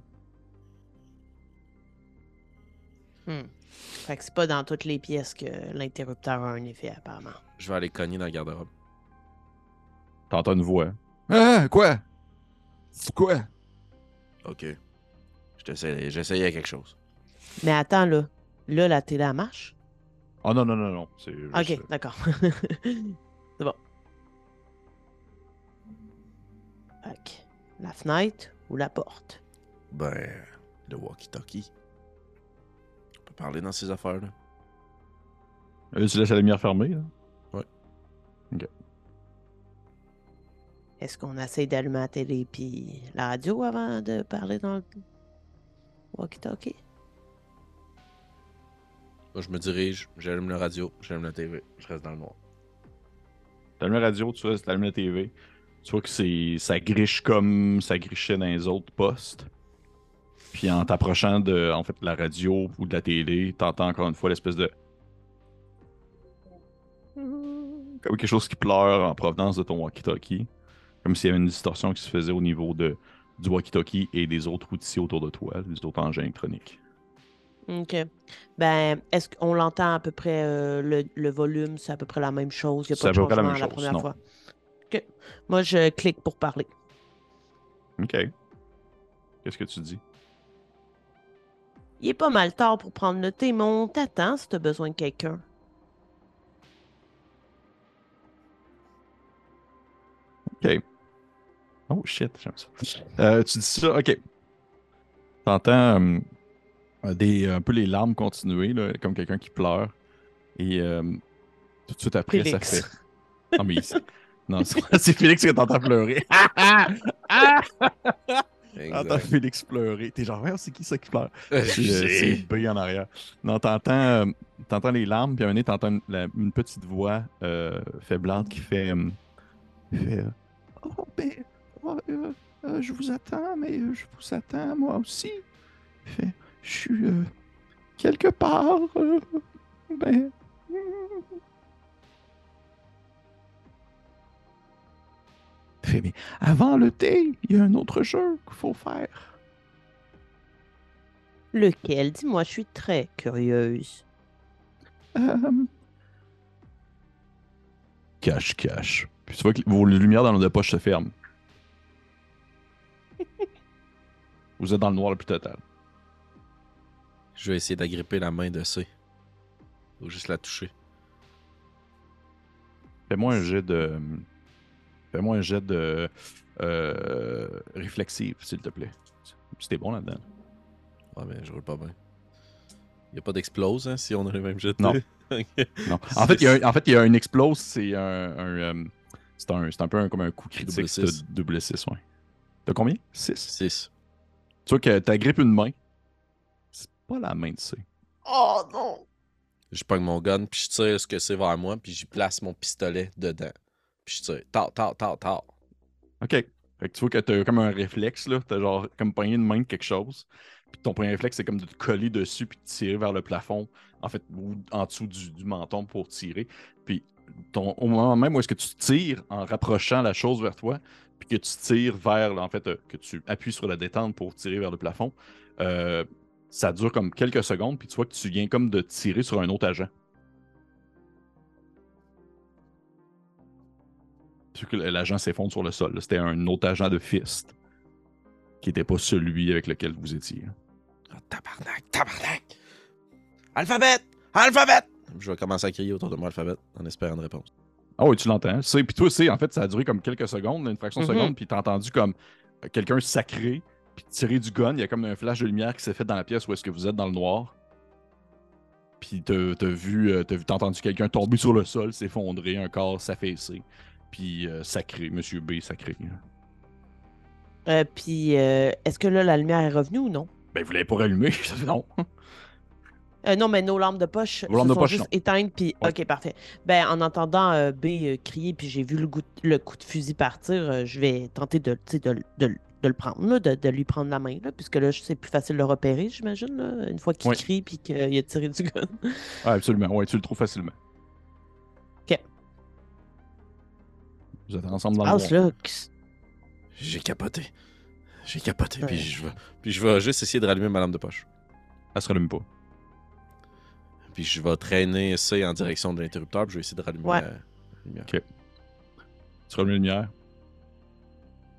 Hmm. Fait que c'est pas dans toutes les pièces que l'interrupteur a un effet, apparemment. Je vais aller cogner dans le garde-robe. T'entends une voix. Ah, quoi? C'est quoi? Ok. J'essayais quelque chose. Mais attends, là. Là, la télé, elle marche? Oh non, non, non, non. C'est juste, Ok, euh, d'accord. c'est bon. Ok. La fenêtre ou la porte? Ben, le walkie-talkie. Parler dans ces affaires-là. Là, tu laisses la lumière fermée. là? Est-ce qu'on essaie d'allumer la télé puis la radio avant de parler dans le walkie-talkie? Moi, je me dirige, j'allume le radio, j'allume la TV, je reste dans le noir. T'allumes la radio, tu vois, t'allumes la TV. Tu vois que c'est ça griche comme ça grichait dans les autres postes. Puis en t'approchant de en fait, la radio ou de la télé, t'entends encore une fois l'espèce de. Comme quelque chose qui pleure en provenance de ton walkie-talkie. Comme s'il y avait une distorsion qui se faisait au niveau de, du walkie-talkie et des autres outils autour de toi, des autres engins électroniques. OK. Ben, est-ce qu'on l'entend à peu près, euh, le, le volume, c'est à peu près la même chose? Il n'y a C'est pas de à peu près la même la chose, première non. fois. OK. Moi, je clique pour parler. Ok. Qu'est-ce que tu dis? Il est pas mal tard pour prendre le thé, mais on t'attend si t'as besoin de quelqu'un. Ok. Oh shit, j'aime ça. Euh, tu dis ça, ok. T'entends euh, des, un peu les larmes continuer, là, comme quelqu'un qui pleure. Et euh, tout de suite après, Félix. ça fait. Non, mais c'est- non, c'est c'est Félix que t'entends pleurer. T'entends. Félix pleurer. T'es genre, c'est qui ça qui pleure? C'est euh, Je c'est. B en arrière. Non, t'entends, euh, t'entends les larmes, puis à un moment t'entends une, la- une petite voix euh, faiblante qui fait, euh, fait, euh, Oh, ben, oh, euh, euh, je vous attends, mais euh, je vous attends moi aussi. Fait, je suis euh, quelque part. euh, ben. Fait, mais avant le thé, il y a un autre jeu qu'il faut faire. Lequel? Dis-moi, je suis très curieuse. Euh, Cache, cache. Puis tu vois que vos lumières dans nos poches se ferment. Vous êtes dans le noir le plus total. Je vais essayer d'agripper la main de C. Ou juste la toucher. Fais-moi un jet de. Fais-moi un jet de. Euh, réflexive, s'il te plaît. C'était bon là-dedans. Ouais, mais je roule pas bien. Y a pas d'explose, hein, si on a les mêmes jets de Non. Non. En fait, il y a un, en fait, il y a un explose, c'est un. un, euh, c'est un, c'est un peu un- comme un coup critique. Six. double 6, ouais. T'as combien? 6. 6. Tu vois que t'agrippes une main. C'est pas la main de C. Oh non! Je pogne mon gun, puis je tire ce que c'est vers moi, puis j'y place mon pistolet dedans. Je tire. Tard, tard, tard, tard. OK. Fait que tu vois que t'as comme un réflexe, là. T'as genre comme pogné une main de quelque chose. Puis ton premier réflexe, c'est comme de te coller dessus puis de tirer vers le plafond. En fait, ou en dessous du, menton pour tirer. Puis au moment même où est-ce que tu tires en rapprochant la chose vers toi, puis que tu tires vers, en fait, euh, que tu appuies sur la détente pour tirer vers le plafond, euh, ça dure comme quelques secondes, puis tu vois que tu viens comme de tirer sur un autre agent. Vois que l'agent s'effondre sur le sol. là. C'était un autre agent de Fist qui n'était pas celui avec lequel vous étiez. Ah, tabarnak, tabarnak! Alphabet! Alphabet! Je vais commencer à crier autour de moi alphabet en espérant une réponse. Ah oui, tu l'entends. C'est- Puis toi, c'est en fait, ça a duré comme quelques secondes, une fraction de Mhm. seconde, puis t'as entendu comme quelqu'un sacré, puis tirer du gun. Il y a comme un flash de lumière qui s'est fait dans la pièce où est-ce que vous êtes dans le noir. Puis t'as t'as vu, euh, t'as vu, t'as entendu quelqu'un tomber sur le sol, s'effondrer, un corps s'affaisser. Puis euh, sacré, Monsieur B sacré. Euh, Puis, euh, est-ce que là, la lumière est revenue ou non? Ben, vous l'avez pas rallumé, non. Euh, non, mais nos lampes de poche lampes de sont poche, juste non. éteintes, puis Ouais. ok, parfait. Ben, en entendant B crier, puis j'ai vu le, goût- le coup de fusil partir, je vais tenter de, de, de- de le prendre, là, de, de lui prendre la main, là, puisque là, c'est plus facile de le repérer, j'imagine, une fois qu'il Oui. crie puis qu'il a tiré du gun. Ah, absolument. Ouais, tu le trouves facilement. Vous êtes ensemble dans le noir. là. J'ai capoté. J'ai capoté. Puis Ouais. je vais, puis je vais juste essayer de rallumer ma lampe de poche. Elle se rallume pas. Puis je vais traîner ça en direction de l'interrupteur. Puis je vais essayer de rallumer Ouais. la lumière. Ok. Tu rallumes la lumière.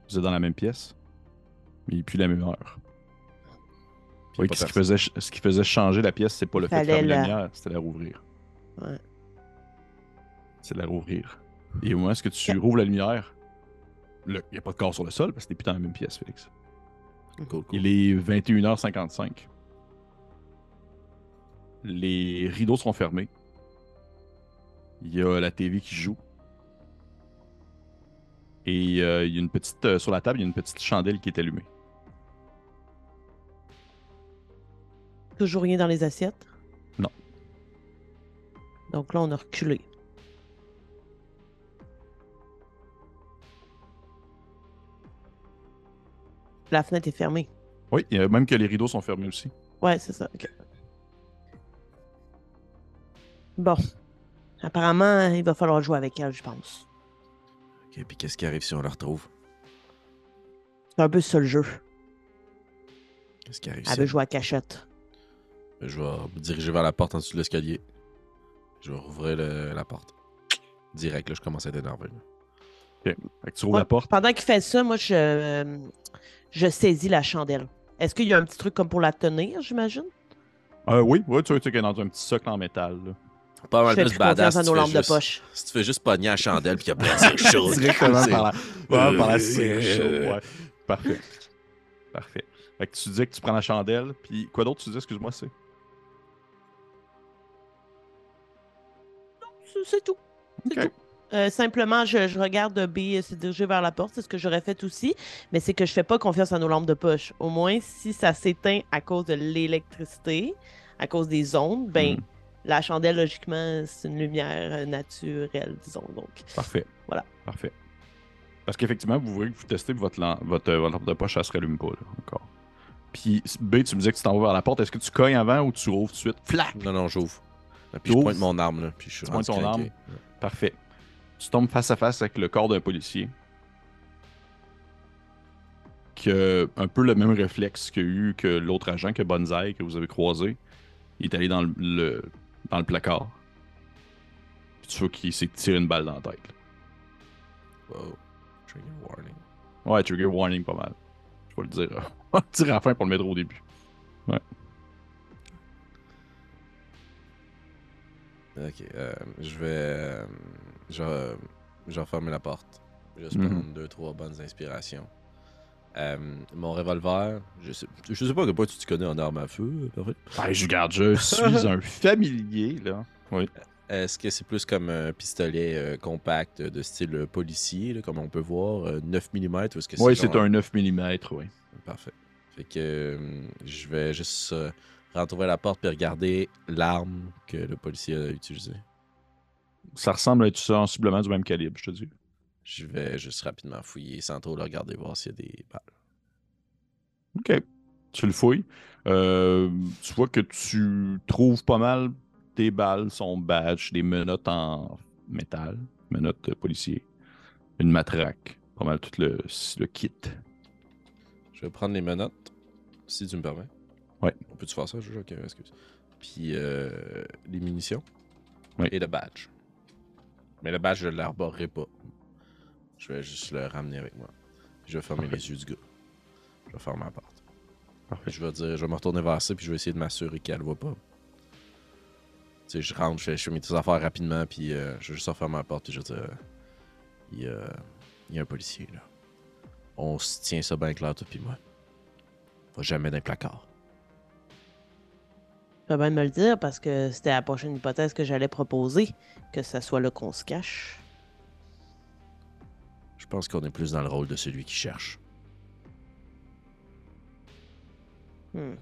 Vous êtes dans la même pièce. Mais il n'y a plus la même heure. Puis Oui, ce qui, faisait, ce qui faisait changer la pièce, c'est pas le fait de fermer la la- lumière, c'était la rouvrir. Ouais. C'est de la rouvrir. Et au moment où tu rouvres la lumière, il n'y a pas de corps sur le sol parce que t'es plus dans la même pièce, Félix. Cool, cool. Il est 21h55. Les rideaux sont fermés. Il y a la TV qui joue. Et euh, il y a une petite. euh, sur la table, il y a une petite chandelle qui est allumée. Toujours rien dans les assiettes? Non. Donc là, on a reculé. La fenêtre est fermée. Oui, même que les rideaux sont fermés aussi. Ouais, c'est ça. ok. Bon. Apparemment, il va falloir jouer avec elle, je pense. Ok, puis qu'est-ce qui arrive si on la retrouve? C'est un peu ça le jeu. Qu'est-ce qui arrive Elle si veut jouer à cachette. Je vais me diriger vers la porte en dessous de l'escalier. Je vais rouvrir le- la porte. Direct, là, je commence à être énervé. là. Fait que tu ouvres Ouais, la porte. Pendant qu'il fait ça, moi, je, euh, je saisis la chandelle. Est-ce qu'il y a un petit truc comme pour la tenir, j'imagine? Euh, oui, oui, tu vois, tu sais qu'elle est dans un petit socle en métal. là. Pas mal plus badass. à si nos tu fais lampes de juste- poche. Si tu fais juste pogner à la chandelle puis qu'il y a plein de chaud. Directement par la, ouais, par la Euh, cire chaude, ouais. Parfait. Parfait. Fait que tu disais que tu prends la chandelle, puis quoi d'autre tu disais, excuse-moi, c'est? C'est- C'est tout. C'est tout. Euh, simplement, je, je regarde B se diriger vers la porte. C'est ce que j'aurais fait aussi. Mais c'est que je fais pas confiance à nos lampes de poche. Au moins, si ça s'éteint à cause de l'électricité, à cause des ondes, ben, Mhm. la chandelle, logiquement, c'est une lumière euh, naturelle, disons. Donc, Parfait. Voilà. Parfait. Parce qu'effectivement, vous voyez que vous testez votre, lam- votre, euh, votre lampe de poche, ça se rallume pas, là, encore. Puis, B, tu me disais que tu t'en vas vers la porte. Est-ce que tu cognes avant ou tu rouvres tout de suite? Flac! Non, non, j'ouvre. Puis je pointe mon arme, là. Puis je suis Tu pointes rendu ton arme. Parfait. Tu tombes face à face avec le corps d'un policier. Qui a un peu le même réflexe qu'a eu que l'autre agent, que Bonzai, que vous avez croisé. Il est allé dans le, le- dans le placard. Puis tu vois qu'il s'est tiré une balle dans la tête. là. Wow. Trigger warning. Ouais, trigger warning pas mal. Je vais le dire. euh, On va le dire à la fin pour le mettre au début. Ok, euh, je vais. Euh, je vais, je vais fermer la porte. Juste Mhm. prendre deux, trois bonnes inspirations. Euh, mon revolver, je sais, je sais pas à quel point tu te connais en arme à feu, parfait. Ouais, je garde, je suis un familier, là. Oui. Est-ce que c'est plus comme un pistolet euh, compact de style euh, policier, là, comme on peut voir, euh, 9 mm ou est-ce que c'est Oui, genre- c'est un 9 mm, oui. Parfait. Fait que euh, je vais juste euh, rentrer la porte et regarder l'arme que le policier a utilisée. Ça ressemble à être sensiblement du même calibre, je te dis. Je vais juste rapidement fouiller sans trop le regarder, voir s'il y a des balles. OK. Tu le fouilles. Euh, tu vois que tu trouves pas mal des balles, son badge, des menottes en métal, menottes de policier, une matraque, pas mal tout le, le kit. Je vais prendre les menottes, si tu me permets. Ouais. On peut-tu faire ça? Je ok, excuse. Puis euh, les munitions. Ouais. Et le badge. Mais le badge, je ne l'arborerai pas. Je vais juste le ramener avec moi. Je vais fermer Parfait. les yeux du gars. Je vais fermer la porte. Parfait. Je vais dire, je vais me retourner vers ça, puis je vais essayer de m'assurer qu'elle ne voit pas. Tu sais, je rentre, je fais, je fais mes petites affaires rapidement, puis euh, je vais juste refermer la porte, puis je vais dire, euh, il y a, il y a un policier, là. On se tient ça bien clair, toi puis moi. Va jamais le placard. Bien me le dire parce que c'était la prochaine hypothèse que j'allais proposer, que ça soit là qu'on se cache. Je pense qu'on est plus dans le rôle de celui qui cherche. Hmm.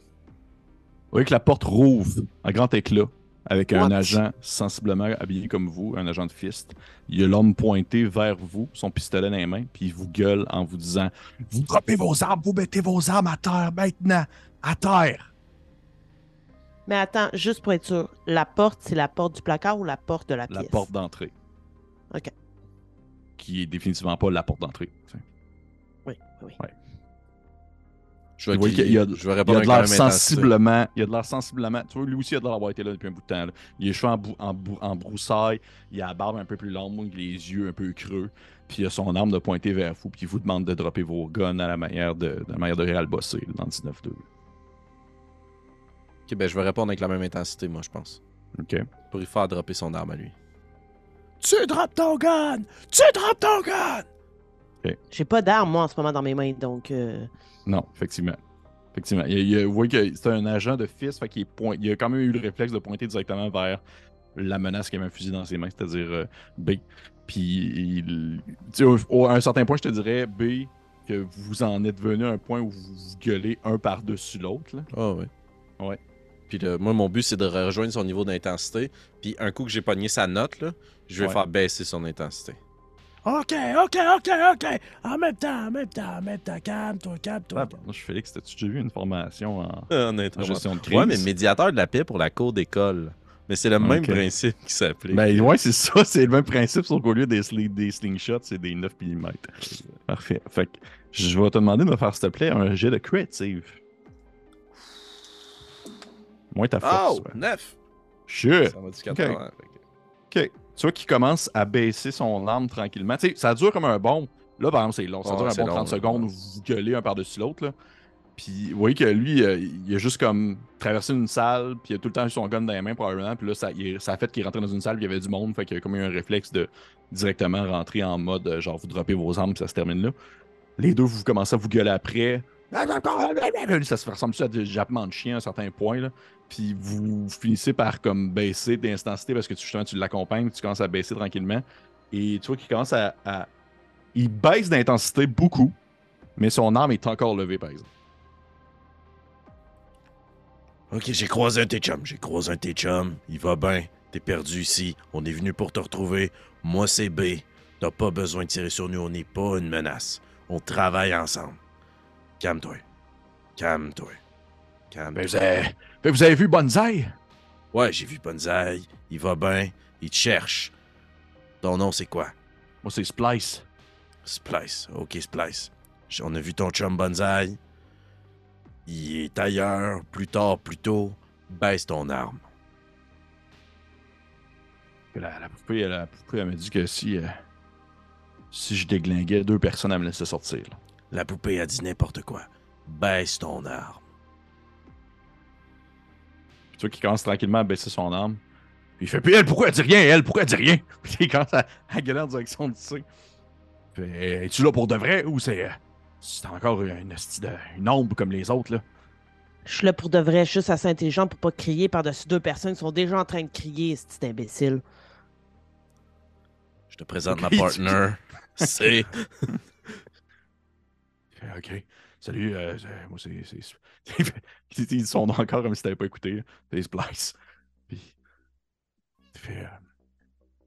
voyez que la porte rouvre en grand éclat avec un agent sensiblement habillé comme vous, un agent de fist. Il y a l'homme pointé vers vous, son pistolet dans les mains, puis il vous gueule en vous disant Vous droppez vos armes, vous mettez vos armes à terre maintenant, à terre. Mais attends, juste pour être sûr, la porte, c'est la porte du placard ou la porte de la pièce? La porte d'entrée. OK. Qui est définitivement pas la porte d'entrée. Oui, oui. Je voyez qu'il y a- je vais Il a répondre de l'air sensiblement. Il a de l'air sensiblement. Tu vois, lui aussi, il a de l'air d'avoir été là depuis un bout de temps. là. Il a les cheveux en, bou- en, bou- en broussailles. Il a la barbe un peu plus longue, les yeux un peu creux. Puis il a son arme de pointer vers vous. Puis il vous demande de dropper vos guns à la manière de, de la manière de Réal Bossé dans le 19-2. Ok, ben je vais répondre avec la même intensité, moi, je pense. OK. Pour y faire dropper son arme à lui. Tu droppes ton gun! Tu droppes ton gun! J'ai pas d'arme, moi, en ce moment, dans mes mains, donc... euh, Non, effectivement. Effectivement. Il, il- vous voyez que c'est un agent de fils, fait qu'il est point- il a quand même eu le réflexe de pointer directement vers la menace qui avait un fusil dans ses mains, c'est-à-dire euh, B. Puis, il- tu sais, au- au- à un certain point, je te dirais, B, que vous en êtes venu à un point où vous vous gueulez un par-dessus l'autre. là. Ah ouais. Ouais. Puis là, moi, mon but, c'est de rejoindre son niveau d'intensité. Puis un coup que j'ai pogné sa note, là, je vais Ouais. faire baisser son intensité. Ok, ok, ok, ok. En même temps, en même temps, en même temps. Calme-toi, calme-toi. Ah, bon, je Félix, t'as-tu déjà vu une formation en, en en gestion de crise? Ouais, mais médiateur de la paix pour la cour d'école. Mais c'est le même principe qui s'applique. Ben ouais, c'est ça, c'est le même principe, sauf qu'au lieu des, sli- des slingshots, c'est des 9 mm. Parfait. Fait que je vais te demander de me faire, s'il te plaît, un jet de creative. Moins ta force. Oh! ouais. 9! Shit! Ça va du 80. fait que- Ok. Tu vois qu'il commence à baisser son arme tranquillement. Tu sais, ça dure comme un bon. Là, par exemple, c'est long. Ça dure un bon long, 30 là. secondes où vous gueulez un par-dessus l'autre. là. Puis, vous voyez que lui, euh, il a juste comme traversé une salle, puis il a tout le temps eu son gun dans les mains, probablement. Puis là, ça, il- ça a fait qu'il rentré dans une salle, puis il y avait du monde. Fait qu'il a comme eu un réflexe de directement rentrer en mode euh, genre, vous droppez vos armes, puis ça se termine là. Les deux, vous commencez à vous gueuler après. Ça se ressemble à des jappements de chien à un certain point. Là. Puis vous finissez par comme baisser d'intensité parce que tu, justement tu l'accompagnes, tu commences à baisser tranquillement. Et tu vois qu'il commence à, à- Il baisse d'intensité beaucoup, mais son arme est encore levée, par exemple. Ok, j'ai croisé un de. J'ai croisé un de. Il va bien. T'es perdu ici. On est venu pour te retrouver. Moi, c'est B. T'as pas besoin de tirer sur nous. On n'est pas une menace. On travaille ensemble. Calme-toi. Calme-toi. Calme-toi. Ben, vous, avez... vous avez vu Bonzai? Ouais, j'ai vu Bonzai. Il va bien. Il te cherche. Ton nom, c'est quoi? Moi, c'est Splice. Splice. Ok, Splice. On a vu ton chum Bonzai. Il est ailleurs. Plus tard, plus tôt. Baisse ton arme. La, la poupée, la poupée, elle m'a dit que si, euh, si je déglinguais deux personnes, elle me laissait sortir. là. La poupée a dit n'importe quoi. Baisse ton arme. Puis tu vois qu'il commence tranquillement à baisser son arme. Puis il fait Puis elle, pourquoi elle dit rien? Elle, pourquoi elle dit rien? Puis il commence à, à gueuler en direction de ça. Fait Es-tu là pour de vrai ou c'est. euh, C'est encore une, ombre comme les autres, là? Je suis là pour de vrai, juste assez intelligent pour pas crier par-dessus deux personnes qui sont déjà en train de crier, ce petit imbécile. Je te présente ma partner. C'est. Fait, Ok. Salut, euh, moi c'est. c'est- Il fait- il dit son nom encore comme si t'avais pas écouté. C'est Splice. Puis. Fait. euh,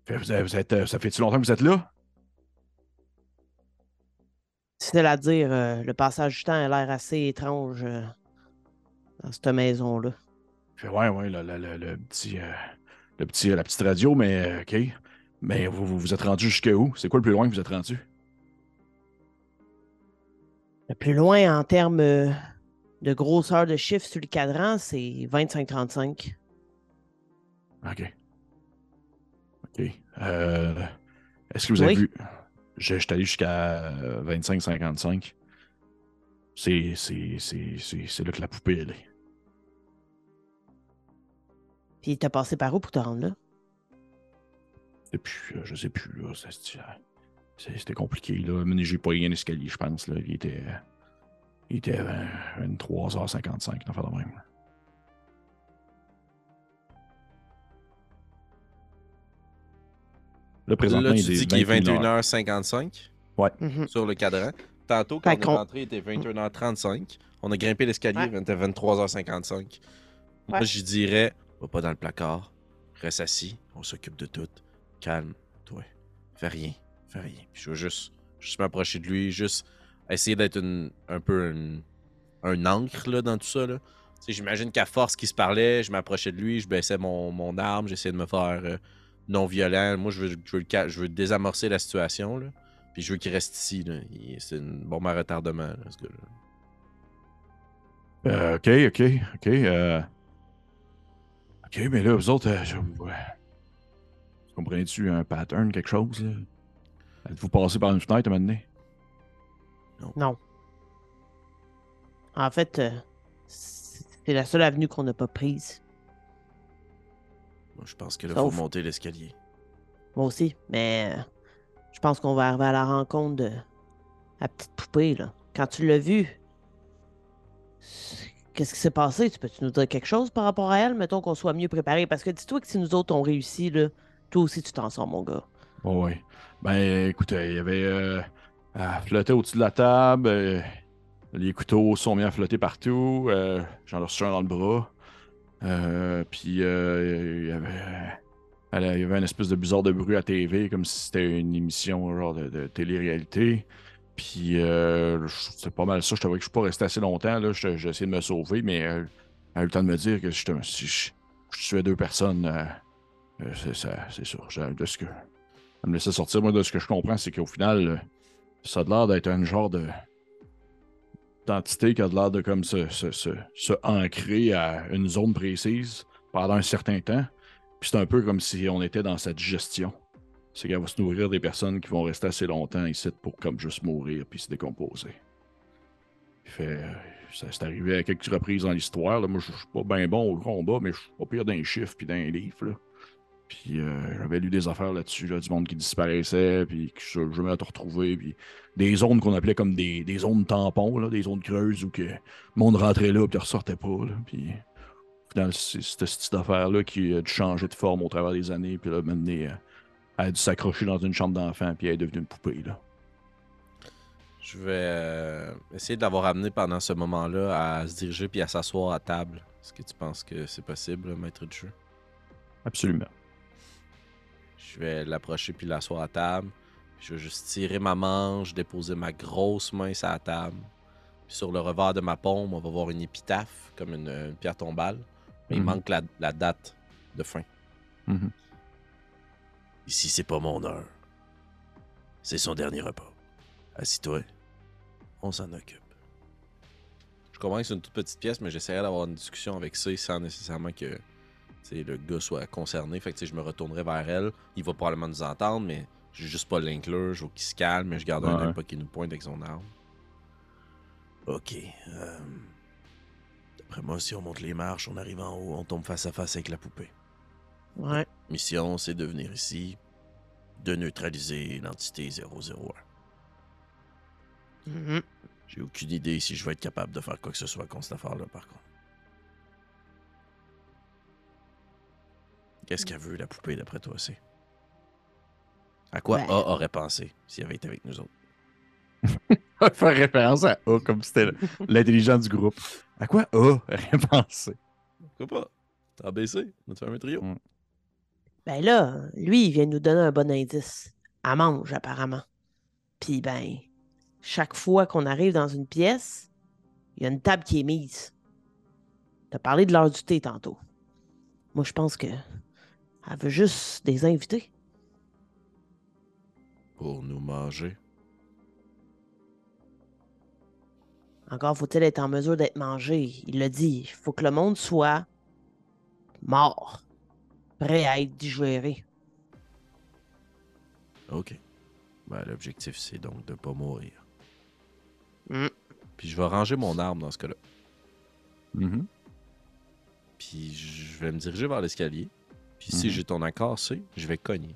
il fait, vous, êtes- vous êtes, euh, ça fait-tu longtemps que vous êtes là? C'est à dire, euh, le passage du temps a l'air assez étrange euh, dans cette maison-là. Fait Ouais, ouais, le, le- le- le petit. le petit la petite radio, mais euh, ok. Mais vous, vous, vous êtes rendu jusqu'à où? C'est quoi le plus loin que vous êtes rendu? Le plus loin en termes euh, de grosseur de chiffre sur le cadran, c'est 25-35. Ok. Ok. Euh, Est-ce que vous avez Oui. vu Je je suis allé jusqu'à euh, 25-55. C'est c'est- c'est- là que la poupée, elle est. Puis t'as passé par où pour te rendre là? Et puis, euh, je sais plus, là. ça, euh, c'est- C'était compliqué, là. Mais j'ai pas eu un escalier, je pense, là. Il était. Il était euh, 23h55, enfin de même. Là, présentement, Là, tu il est dis qu'il est 21h. 21h55 Mhm. sur le cadran. Tantôt, quand on est rentré, il était 21h35. On a grimpé l'escalier, Ouais. il était 23h55. Moi, je dirais, va pas dans le placard, reste assis, on s'occupe de tout. Calme-toi. Fais rien. Rien. Puis je veux juste, juste m'approcher de lui, juste essayer d'être un peu un ancre là, dans tout ça. Là. J'imagine qu'à force qu'il se parlait, je m'approchais de lui, je baissais mon, mon arme, j'essayais de me faire euh, non violent. Moi, je veux, je veux, le je veux désamorcer la situation. Là. Puis je veux qu'il reste ici. C'est une bombe retardement. Euh, ok, ok, ok. euh, Ok, mais là, vous autres, euh, comprenez-tu un pattern, quelque chose? là? Êtes-vous passé par une fenêtre à un moment donné? Non. En fait, euh, c'est la seule avenue qu'on n'a pas prise. Moi, je pense que là, Sauf- faut monter l'escalier. Moi aussi, mais euh, je pense qu'on va arriver à la rencontre de la petite poupée, là. Quand tu l'as vue, qu'est-ce qui s'est passé? Tu peux-tu nous dire quelque chose par rapport à elle? Mettons qu'on soit mieux préparé. Parce que dis-toi que si nous autres on réussi, là, toi aussi tu t'en sors, mon gars. Oui. Ben, écoutez, il y avait. Euh, au-dessus de la table. euh, les couteaux sont mis à flotter partout. euh, J'en ai reçu un dans le bras. Euh, puis, euh, il y avait. Il y avait une espèce de bizarre de bruit à TV, comme si c'était une émission genre de, télé-réalité. Puis, euh, je- c'est pas mal ça. Je t'avoue que je suis pas resté assez longtemps. Je- J'ai essayé de me sauver, mais euh, elle a eu le temps de me dire que si je, je tuais deux personnes, euh, euh, c'est ça, c'est De ce que, elle me laissait sortir. Moi, de ce que je comprends, c'est qu'au final, euh, ça a l'air d'être un genre de d'entité qui a l'air de comme se, se, se- se ancrer à une zone précise pendant un certain temps. Puis c'est un peu comme si on était dans sa digestion. C'est qu'elle va se nourrir des personnes qui vont rester assez longtemps ici pour comme juste mourir puis se décomposer. Fait, euh, ça c'est arrivé à quelques reprises dans l'histoire. Moi, je je suis pas bien bon au combat, mais je suis pas pire d'un chiffre puis d'un livre. là. Puis euh, j'avais lu des affaires là-dessus, là, du monde qui disparaissait, puis que je jamais à te retrouver, puis des zones qu'on appelait comme des, des zones tampons, là, des zones creuses où que le monde rentrait là puis ressortait pas. Là, puis c'était cette affaire-là qui a dû changer de forme au travers des années, puis là, maintenant, elle a dû s'accrocher dans une chambre d'enfant, puis elle est devenue une poupée. Là. Je vais euh, essayer de l'avoir amené pendant ce moment-là à se diriger puis à s'asseoir à table. Est-ce que tu penses que c'est possible, maître de jeu? Absolument. Je vais l'approcher puis l'asseoir à table. Je vais juste tirer ma manche, déposer ma grosse main sur la table. Puis sur le revers de ma paume, on va voir une épitaphe, comme une, une pierre tombale. Mais il Mhm. manque la, la date de fin. Mhm. Ici, c'est pas mon heure. C'est son dernier repas. Assis-toi. On s'en occupe. Je comprends que c'est une toute petite pièce, mais j'essaierai d'avoir une discussion avec ça sans nécessairement que le gars soit concerné. Fait que je me retournerai vers elle. Il va probablement nous entendre, mais j'ai juste pas l'inclure. Je veux qu'il se calme, mais je garde un Ouais. œil pas qu'il nous pointe avec son arme. Ok. euh, D'après moi, si on monte les marches, on arrive en haut, on tombe face à face avec la poupée. Ouais. Mission, c'est de venir ici, de neutraliser l'entité 001. Mhm. J'ai aucune idée si je vais être capable de faire quoi que ce soit contre cette affaire-là, par contre. Qu'est-ce qu'elle veut, la poupée, d'après toi, c'est? À quoi Ben- A aurait pensé s'il avait été avec nous autres? Faire référence à A comme si c'était l'intelligent du groupe. À quoi A rien pensé? Pourquoi pas? T'as baissé? On fait un trio? Mm. Ben là, lui, il vient nous donner un bon indice. Elle mange, apparemment. Puis ben, chaque fois qu'on arrive dans une pièce, il y a une table qui est mise. T'as parlé de l'heure du thé tantôt. Moi, je pense que elle veut juste des invités. Pour nous manger. Encore faut-il être en mesure d'être mangé. Il l'a dit, il faut que le monde soit mort, prêt à être digéré. OK. Ben, l'objectif, c'est donc de pas mourir. Mm. Puis je vais ranger mon arme dans ce cas-là. Mhm. Puis je vais me diriger vers l'escalier. Puis si Mhm. j'ai ton accord, c'est, je vais cogner.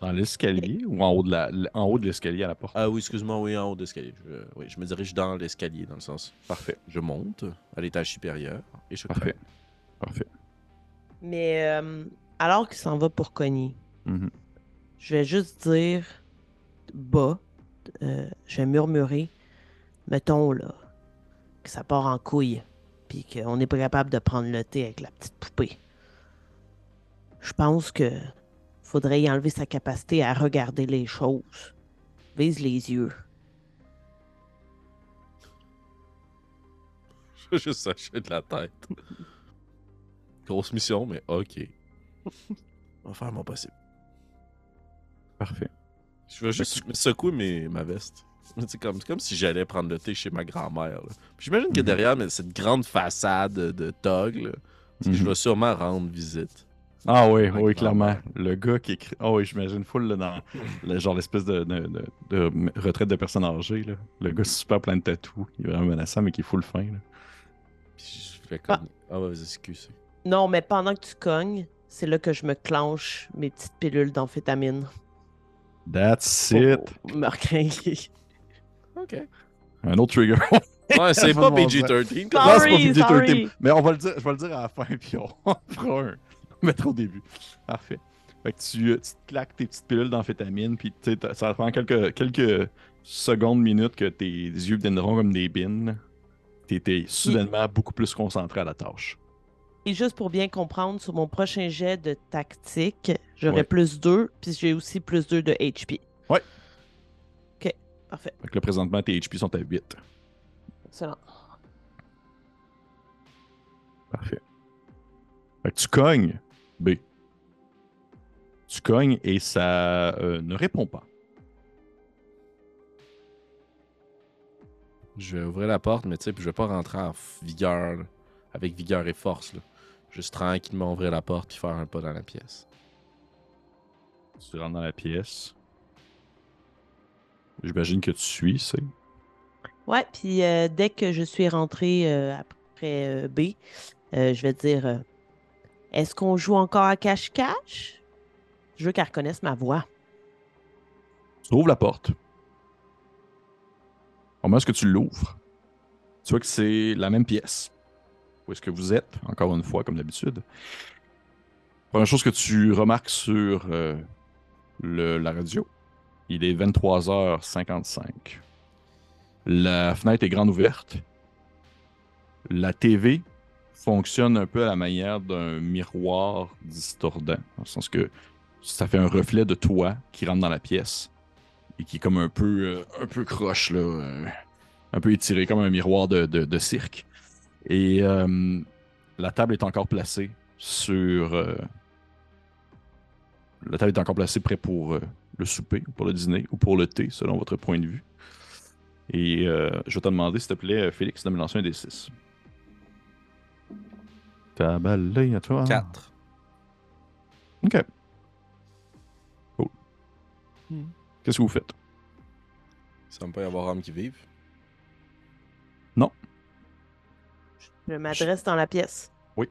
Dans l'escalier ou en haut de la, en haut de l'escalier à la porte? Ah oui, excuse-moi, oui, en haut de l'escalier. Je, oui, je me dirige dans l'escalier, dans le sens. Parfait. Je monte à l'étage supérieur et je Parfait. cogne. Parfait. Mais euh, alors qu'il s'en va pour cogner, Mhm. je vais juste dire bas, euh, je vais murmurer, mettons là, que ça part en couille. Puis qu'on n'est pas capable de prendre le thé avec la petite poupée. Je pense que faudrait y enlever sa capacité à regarder les choses. Vise les yeux. Je vais juste sacher de la tête. Grosse mission, mais ok. On va faire mon possible. Parfait. Je vais juste me secouer mes, ma veste. C'est comme, c'est comme si j'allais prendre le thé chez ma grand-mère. J'imagine que Mhm. derrière mais cette grande façade de tog, là, je Mhm. vais sûrement rendre visite. Ah oui, oui, clairement. Le gars qui écrit. Ah oui, j'imagine full là, dans le genre l'espèce de, de, de- de retraite de personnes âgées. Là. Le gars super plein de tatous. Il est vraiment menaçant, mais qui est full fin. Là. Puis je fais comme. Ah, ouais, vas-y, excuse. Non, mais pendant que tu cognes, c'est là que je me clenche mes petites pilules d'amphétamine. That's pour it. Me recrinquer. Ok. Un autre trigger. Ouais, c'est Pas pas bon PG-13. Sorry, Non, c'est pas PG-13, sorry. Mais on va le dire, je vais le dire à la fin, puis on fera un. On mettra au début. Parfait. Fait que tu, euh, tu te claques tes petites pilules d'amphétamine, puis tu sais, t'as- ça prend quelques, quelques secondes, minutes que tes yeux viendront comme des bines. T'étais soudainement beaucoup plus concentré à la tâche. Et juste pour bien comprendre, sur mon prochain jet de tactique, j'aurai Ouais. plus 2, puis j'ai aussi plus 2 de HP. Ouais. Parfait. Fait que là, présentement, tes HP sont à 8. Excellent. Parfait. Fait que tu cognes, B. Tu cognes et ça euh, ne répond pas. Je vais ouvrir la porte, mais tu sais, puis je vais pas rentrer en vigueur, là, avec vigueur et force. Là. Juste tranquillement ouvrir la porte puis faire un pas dans la pièce. Tu rentres dans la pièce. J'imagine que tu suis, c'est. Ouais, puis euh, dès que je suis rentré euh, après euh, B, je vais dire Est-ce qu'on joue encore à cache-cache? Je veux qu'elle reconnaisse ma voix. Tu ouvres la porte. Comment est-ce que tu l'ouvres? Tu vois que c'est la même pièce. Où est-ce que vous êtes, encore une fois, comme d'habitude? Première chose que tu remarques sur euh, le- la radio, il est 23h55. La fenêtre est grande ouverte. La TV fonctionne un peu à la manière d'un miroir distordant, dans le sens que ça fait un reflet de toi qui rentre dans la pièce et qui est comme un peu, euh, un peu croche, là, euh, un peu étiré, comme un miroir de, de- cirque. Et euh, la table est encore placée sur. La table est encore placée près pour euh, le souper, ou pour le dîner, ou pour le thé, selon votre point de vue. Et euh, je vais te demander, s'il te plaît, Félix, de me lancer un des 6. Ta balle à toi. 4. Ok. Cool. Hmm. Qu'est-ce que vous faites? Ça me pas y avoir homme qui vive? Je m'adresse dans la pièce. Oui.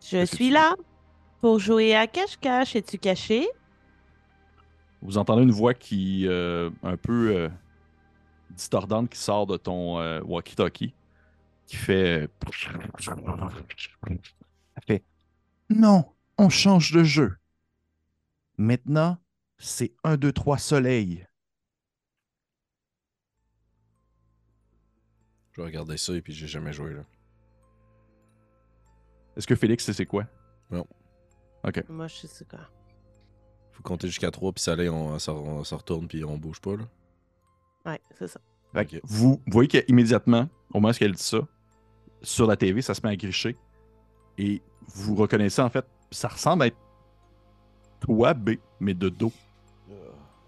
Je suis tu- là pour jouer à cache-cache. Es-tu caché? Vous entendez une voix qui euh, un peu euh, distordante qui sort de ton euh, walkie-talkie qui fait Elle fait Non, on change de jeu. Maintenant, c'est 1 2 3 soleil. Je vais regarder ça et puis j'ai jamais joué là. Est-ce que Félix sait c'est quoi? Moi, je sais quoi. Faut compter jusqu'à 3 puis ça allait, on, se- on se retourne puis on bouge pas là. Ouais, c'est ça. Fait que Ok. vous voyez qu'immédiatement, au moment où elle dit ça, sur la TV, ça se met à gricher. Et vous reconnaissez, en fait, ça ressemble à être toi, B, mais de dos.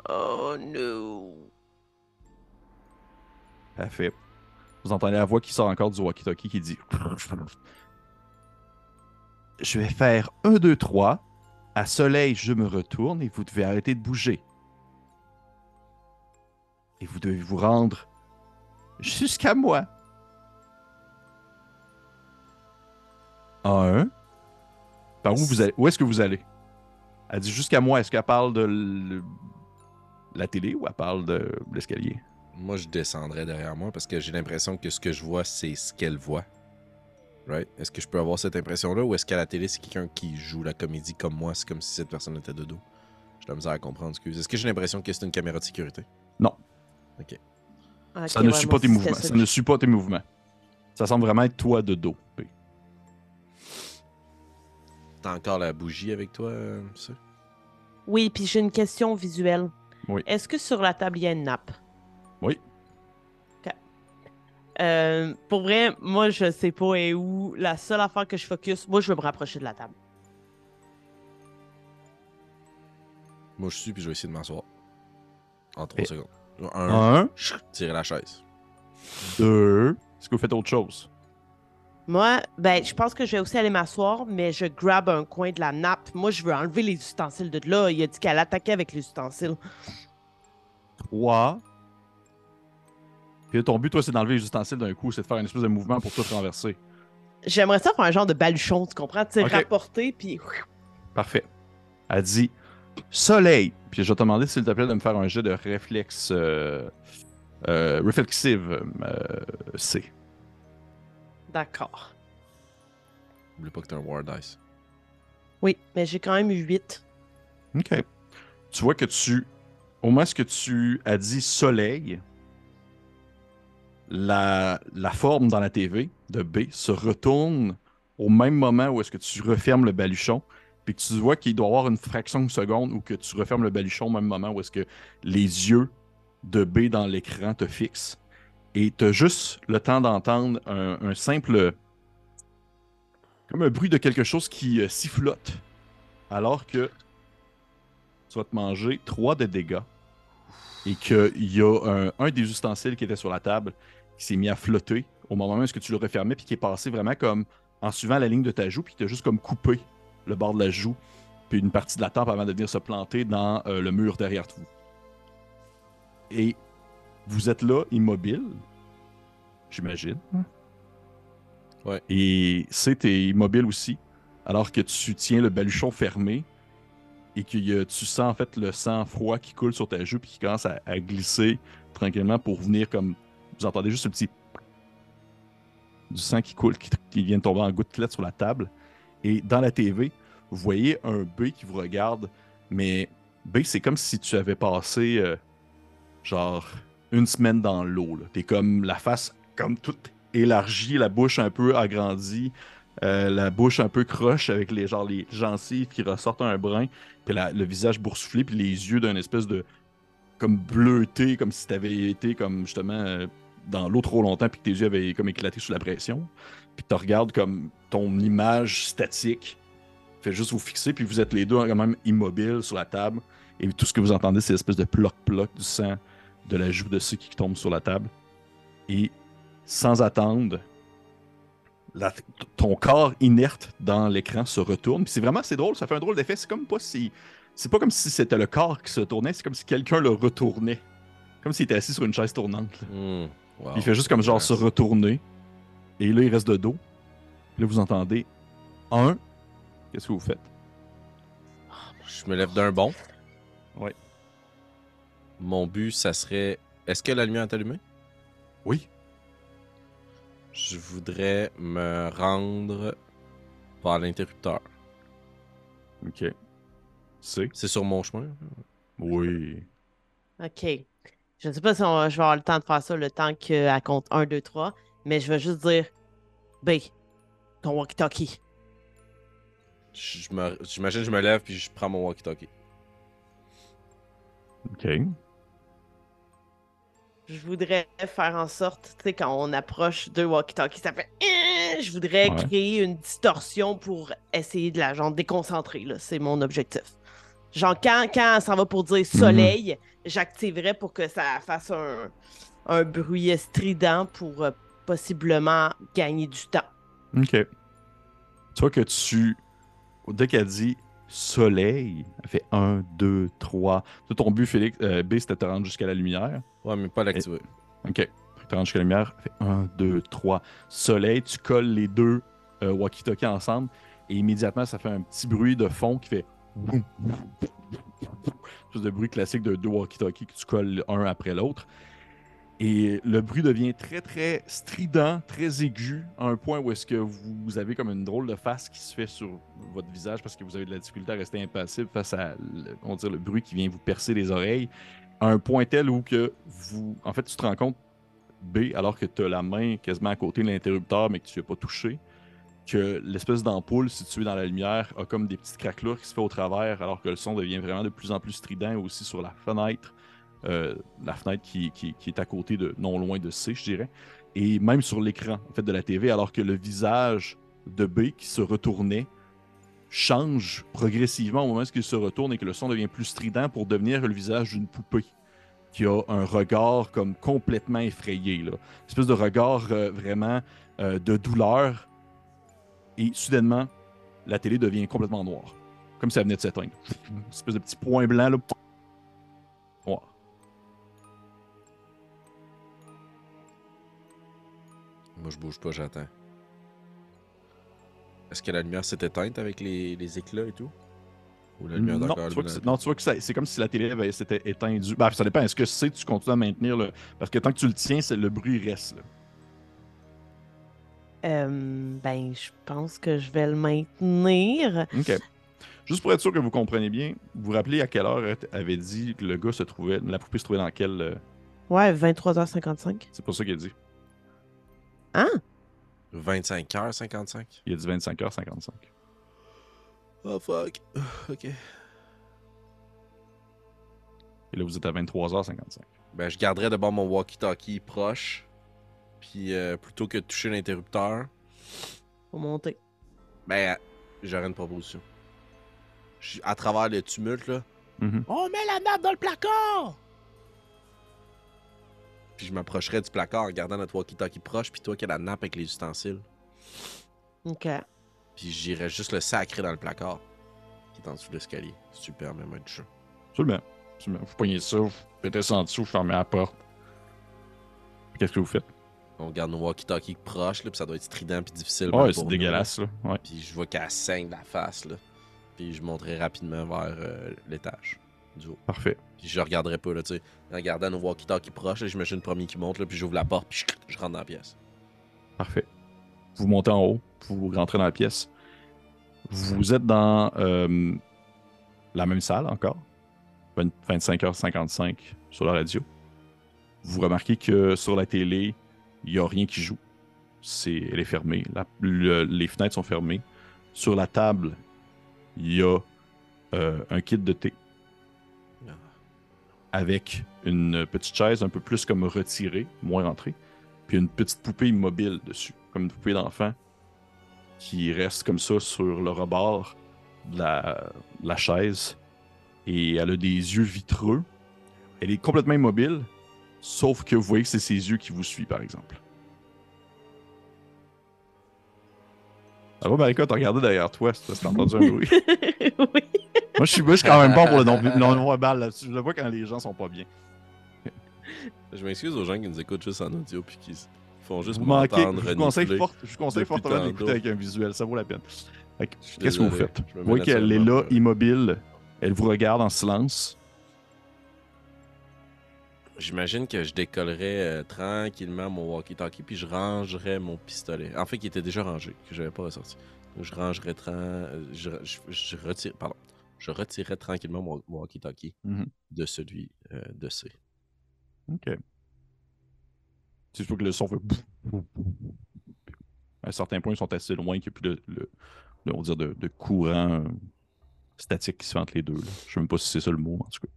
Oh no. Parfait. Vous entendez la voix qui sort encore du walkie-talkie qui dit Je vais faire 1, 2, 3. À soleil, je me retourne et vous devez arrêter de bouger. Et vous devez vous rendre jusqu'à moi. Un. Par où vous allez? Où est-ce que vous allez? Elle dit jusqu'à moi. Est-ce qu'elle parle de la télé ou elle parle de l'escalier? Moi, je descendrais derrière moi parce que j'ai l'impression que ce que je vois, c'est ce qu'elle voit. Right? Est-ce que je peux avoir cette impression-là ou est-ce qu'à la télé, c'est quelqu'un qui joue la comédie comme moi? C'est comme si cette personne était de dos. J'ai de la misère à comprendre. Excuse. Est-ce que j'ai l'impression que c'est une caméra de sécurité? Non. Ok. Ok, Ça ne ouais, suit pas tes mouvements. Ça ne suit pas tes mouvements. Ça semble vraiment être toi de dos. T'as encore la bougie avec toi, euh, ça? Oui, puis j'ai une question visuelle. Oui. Est-ce que sur la table, il y a une nappe? Oui. Euh, pour vrai, moi, je sais pas et où. La seule affaire que je focus, moi, je veux me rapprocher de la table. Moi, je suis, puis je vais essayer de m'asseoir. En 3 Et- secondes. Un, Un, chut, tirer la chaise. deux. Est-ce que vous faites autre chose? Moi, ben, je pense que je vais aussi aller m'asseoir, mais je grab un coin de la nappe. Moi, je veux enlever les ustensiles de là. Il a dit qu'elle attaquait avec les ustensiles. Trois. Puis là, ton but, toi, c'est d'enlever les ustensiles d'un coup, c'est de faire une espèce de mouvement pour tout renverser. J'aimerais ça faire un genre de baluchon, tu comprends? Tu sais, rapporter, puis... Parfait. Elle dit Soleil. Puis je vais te demander, s'il te plaît, de me faire un jet de réflexe. Euh, euh, réflexive euh, C. D'accord. N'oublie pas que t'as un War Dice. Oui, mais j'ai quand même eu 8. OK. Tu vois que tu. Au moment où tu as dit soleil, la, forme dans la TV de B se retourne au même moment où est-ce que tu refermes le baluchon, puis que tu vois qu'il doit y avoir une fraction de seconde où que tu refermes le baluchon au même moment où est-ce que les yeux de B dans l'écran te fixent. Et tu as juste le temps d'entendre un, un simple. comme un bruit de quelque chose qui euh, sifflote. Alors que tu vas te manger 3 de dégâts. Et qu'il y a un, un des ustensiles qui était sur la table qui s'est mis à flotter au moment où est-ce que tu le refermais, puis qui est passé vraiment comme en suivant la ligne de ta joue, puis tu as juste comme coupé le bord de la joue, puis une partie de la tempe avant de venir se planter dans euh, le mur derrière vous. Et vous êtes là, immobile, j'imagine. Ouais. Et c'est immobile aussi, alors que tu tiens le baluchon fermé et que y- tu sens en fait le sang froid qui coule sur ta joue puis qui commence à, glisser tranquillement pour venir comme. Vous entendez juste le petit. du sang qui coule, qui, vient de tomber en gouttelettes sur la table. Et dans la TV, vous voyez un B qui vous regarde, mais B, c'est comme si tu avais passé euh, genre une semaine dans l'eau. T'es comme la face comme toute élargie, la bouche un peu agrandie, euh, la bouche un peu croche avec les genre les gencives qui ressortent un brin, puis le visage boursouflé, puis les yeux d'un espèce de comme bleuté, comme si t'avais été comme justement euh, dans l'eau trop longtemps, puis que tes yeux avaient comme éclaté sous la pression. Puis tu regardes comme ton image statique fait juste vous fixer, puis vous êtes les deux quand même immobiles sur la table, et tout ce que vous entendez, c'est l'espèce de ploc-ploc du sang de la joue de ceux qui tombe sur la table. Et sans attendre, la- ton corps inerte dans l'écran se retourne. C'est vraiment c'est drôle, ça fait un drôle d'effet. C'est comme pas si. C'est pas comme si c'était le corps qui se tournait, c'est comme si quelqu'un le retournait. Comme s'il était assis sur une chaise tournante. Hmm. Wow. Il fait juste comme genre se retourner. Et là, il reste de dos. Puis là, vous entendez un. Qu'est-ce que vous faites? Je me lève d'un bond. Ouais. Mon but, ça serait. Est-ce que la lumière est allumée? Oui. Je voudrais me rendre par l'interrupteur. Ok. C'est? C'est sur mon chemin. Oui. OK. Je ne sais pas si on- je vais avoir le temps de faire ça le temps qu'elle compte 1, 2, 3, mais je vais juste dire B, ton walkie-talkie. J'imagine que je me lève puis je prends mon walkie-talkie. Ok. Je voudrais faire en sorte, tu sais, quand on approche deux walkie-talkies, ça fait. Euh, Je voudrais Ouais. créer une distorsion pour essayer de la genre déconcentrer, là. C'est mon objectif. Genre, quand, quand ça va pour dire soleil, j'activerais pour que ça fasse un, un bruit strident pour euh, possiblement gagner du temps. Ok. Tu vois que tu. Dès qu'elle dit soleil, elle fait 1, 2, 3. Toi, ton but, Félix, euh, B, c'était de te rendre jusqu'à la lumière. Ouais, mais pas l'activer. Ok. Que Tu te rends jusqu'à la lumière, elle fait 1, 2, 3. Soleil, tu colles les deux euh, walkie-talkies ensemble et immédiatement, ça fait un petit bruit de fond qui fait. Juste de bruit classique de deux walkie-talkies que tu colles un après l'autre. Et le bruit devient très, très strident, très aigu, à un point où est-ce que vous avez comme une drôle de face qui se fait sur votre visage parce que vous avez de la difficulté à rester impassible face à on dire, le bruit qui vient vous percer les oreilles, à un point tel où que vous... En fait, tu te rends compte B, alors que tu as la main quasiment à côté de l'interrupteur, mais que tu n'as pas touché, que l'espèce d'ampoule située dans la lumière a comme des petites craquelures qui se fait au travers, alors que le son devient vraiment de plus en plus strident aussi sur la fenêtre, euh, la fenêtre qui, est à côté de, non loin de C, je dirais, et même sur l'écran fait, de la TV, alors que le visage de B qui se retournait change progressivement au moment où il se retourne et que le son devient plus strident pour devenir le visage d'une poupée qui a un regard comme complètement effrayé. Là. Une espèce de regard euh, vraiment euh, de douleur. Et soudainement, la télé devient complètement noire. Comme si elle venait de s'éteindre. Une espèce de petit point blanc, là. Moi, je bouge pas, j'attends. Est-ce que la lumière s'est éteinte avec les, les éclats et tout? Ou la lumière non, tu vois que c'est- non, tu vois que c'est comme si la télé avait- s'était éteindue. Ben, ça dépend. Est-ce que c'est tu continues à maintenir le. Parce que tant que tu le tiens, c'est le bruit reste. Là. Euh, ben, je pense que je vais le maintenir. OK. Juste pour être sûr que vous comprenez bien, vous vous rappelez à quelle heure avait dit que le gars se trouvait, la poupée se trouvait dans quel. euh, Ouais, 23h55. C'est pas ça qu'il a dit. Hein? 25h55? Il a dit 25h55. Oh fuck. Ok. Et là, vous êtes à 23h55. Ben, je garderais d'abord mon walkie-talkie proche. Puis euh, plutôt que de toucher l'interrupteur, Faut monter. ben, j'aurais une proposition. À travers le tumulte, là, Mhm. on met la nappe dans le placard! Puis je m'approcherais du placard en gardant notre walkie-talkie proche, puis toi qui as la nappe avec les ustensiles. OK. Puis j'irais juste le sacrer dans le placard, qui est en dessous de l'escalier. Si tu le permets, moi, du jeu. Absolument. Absolument. Vous pognez ça, vous mettez ça en dessous, vous fermez la porte. Puis Qu'est-ce que vous faites? On garde nos walkie-talkies proches, là, puis ça doit être strident puis difficile. Ouais, même c'est dégueulasse, là. Ouais. Puis je vois qu'elle saigne de la face, là. Puis je monterai rapidement vers euh, l'étage du haut. Parfait. Puis je regarderai pas, là, tu sais. En gardant nos walkie-talkies proches, j'imagine le premier qui monte, là, puis j'ouvre la porte, puis je, je rentre dans la pièce. Parfait. Vous montez en haut, vous rentrez dans la pièce. Vous êtes dans euh, la même salle encore, 20 25h55 sur la radio. Vous remarquez que sur la télé, il n'y a rien qui joue. C'est, elle est fermée. La- le- les fenêtres sont fermées. Sur la table, il y a euh, un kit de thé. Avec une petite chaise un peu plus comme retirée, moins rentrée, puis une petite poupée immobile dessus, comme une poupée d'enfant qui reste comme ça sur le rebord de la, de la chaise. Et elle a des yeux vitreux. Elle est complètement immobile, sauf que vous voyez que c'est ses yeux qui vous suivent, par exemple. Alors, Marika, t'as regardé derrière toi, si t'as entendu un bruit. oui. Moi, je suis, moi, je suis quand même bon pour le non- non-verbal là-dessus. Je le vois quand les gens sont pas bien. Je m'excuse aux gens qui nous écoutent juste en audio, puis qui font juste Vous m'entendre Je vous conseille, fort- je vous conseille fortement d'écouter avec un visuel. Ça vaut la peine. Qu'est-ce que vous faites? Vous voyez qu'elle est là, immobile. Elle vous regarde en silence. J'imagine que je décollerais euh, tranquillement mon walkie-talkie puis je rangerais mon pistolet. En fait, il était déjà rangé, que j'avais pas ressorti. Donc, je rangerais tran... euh, je, je, je retire... Pardon. Je retirerais tranquillement mon mon walkie-talkie Mhm. de celui euh, de C. OK. C'est sûr que le son fait. À un certain point, ils sont assez loin qu'il n'y a plus de, le- on dire de, de courant euh, statique qui se fait entre les deux. là. Je sais même pas si c'est ça le mot, en tout cas.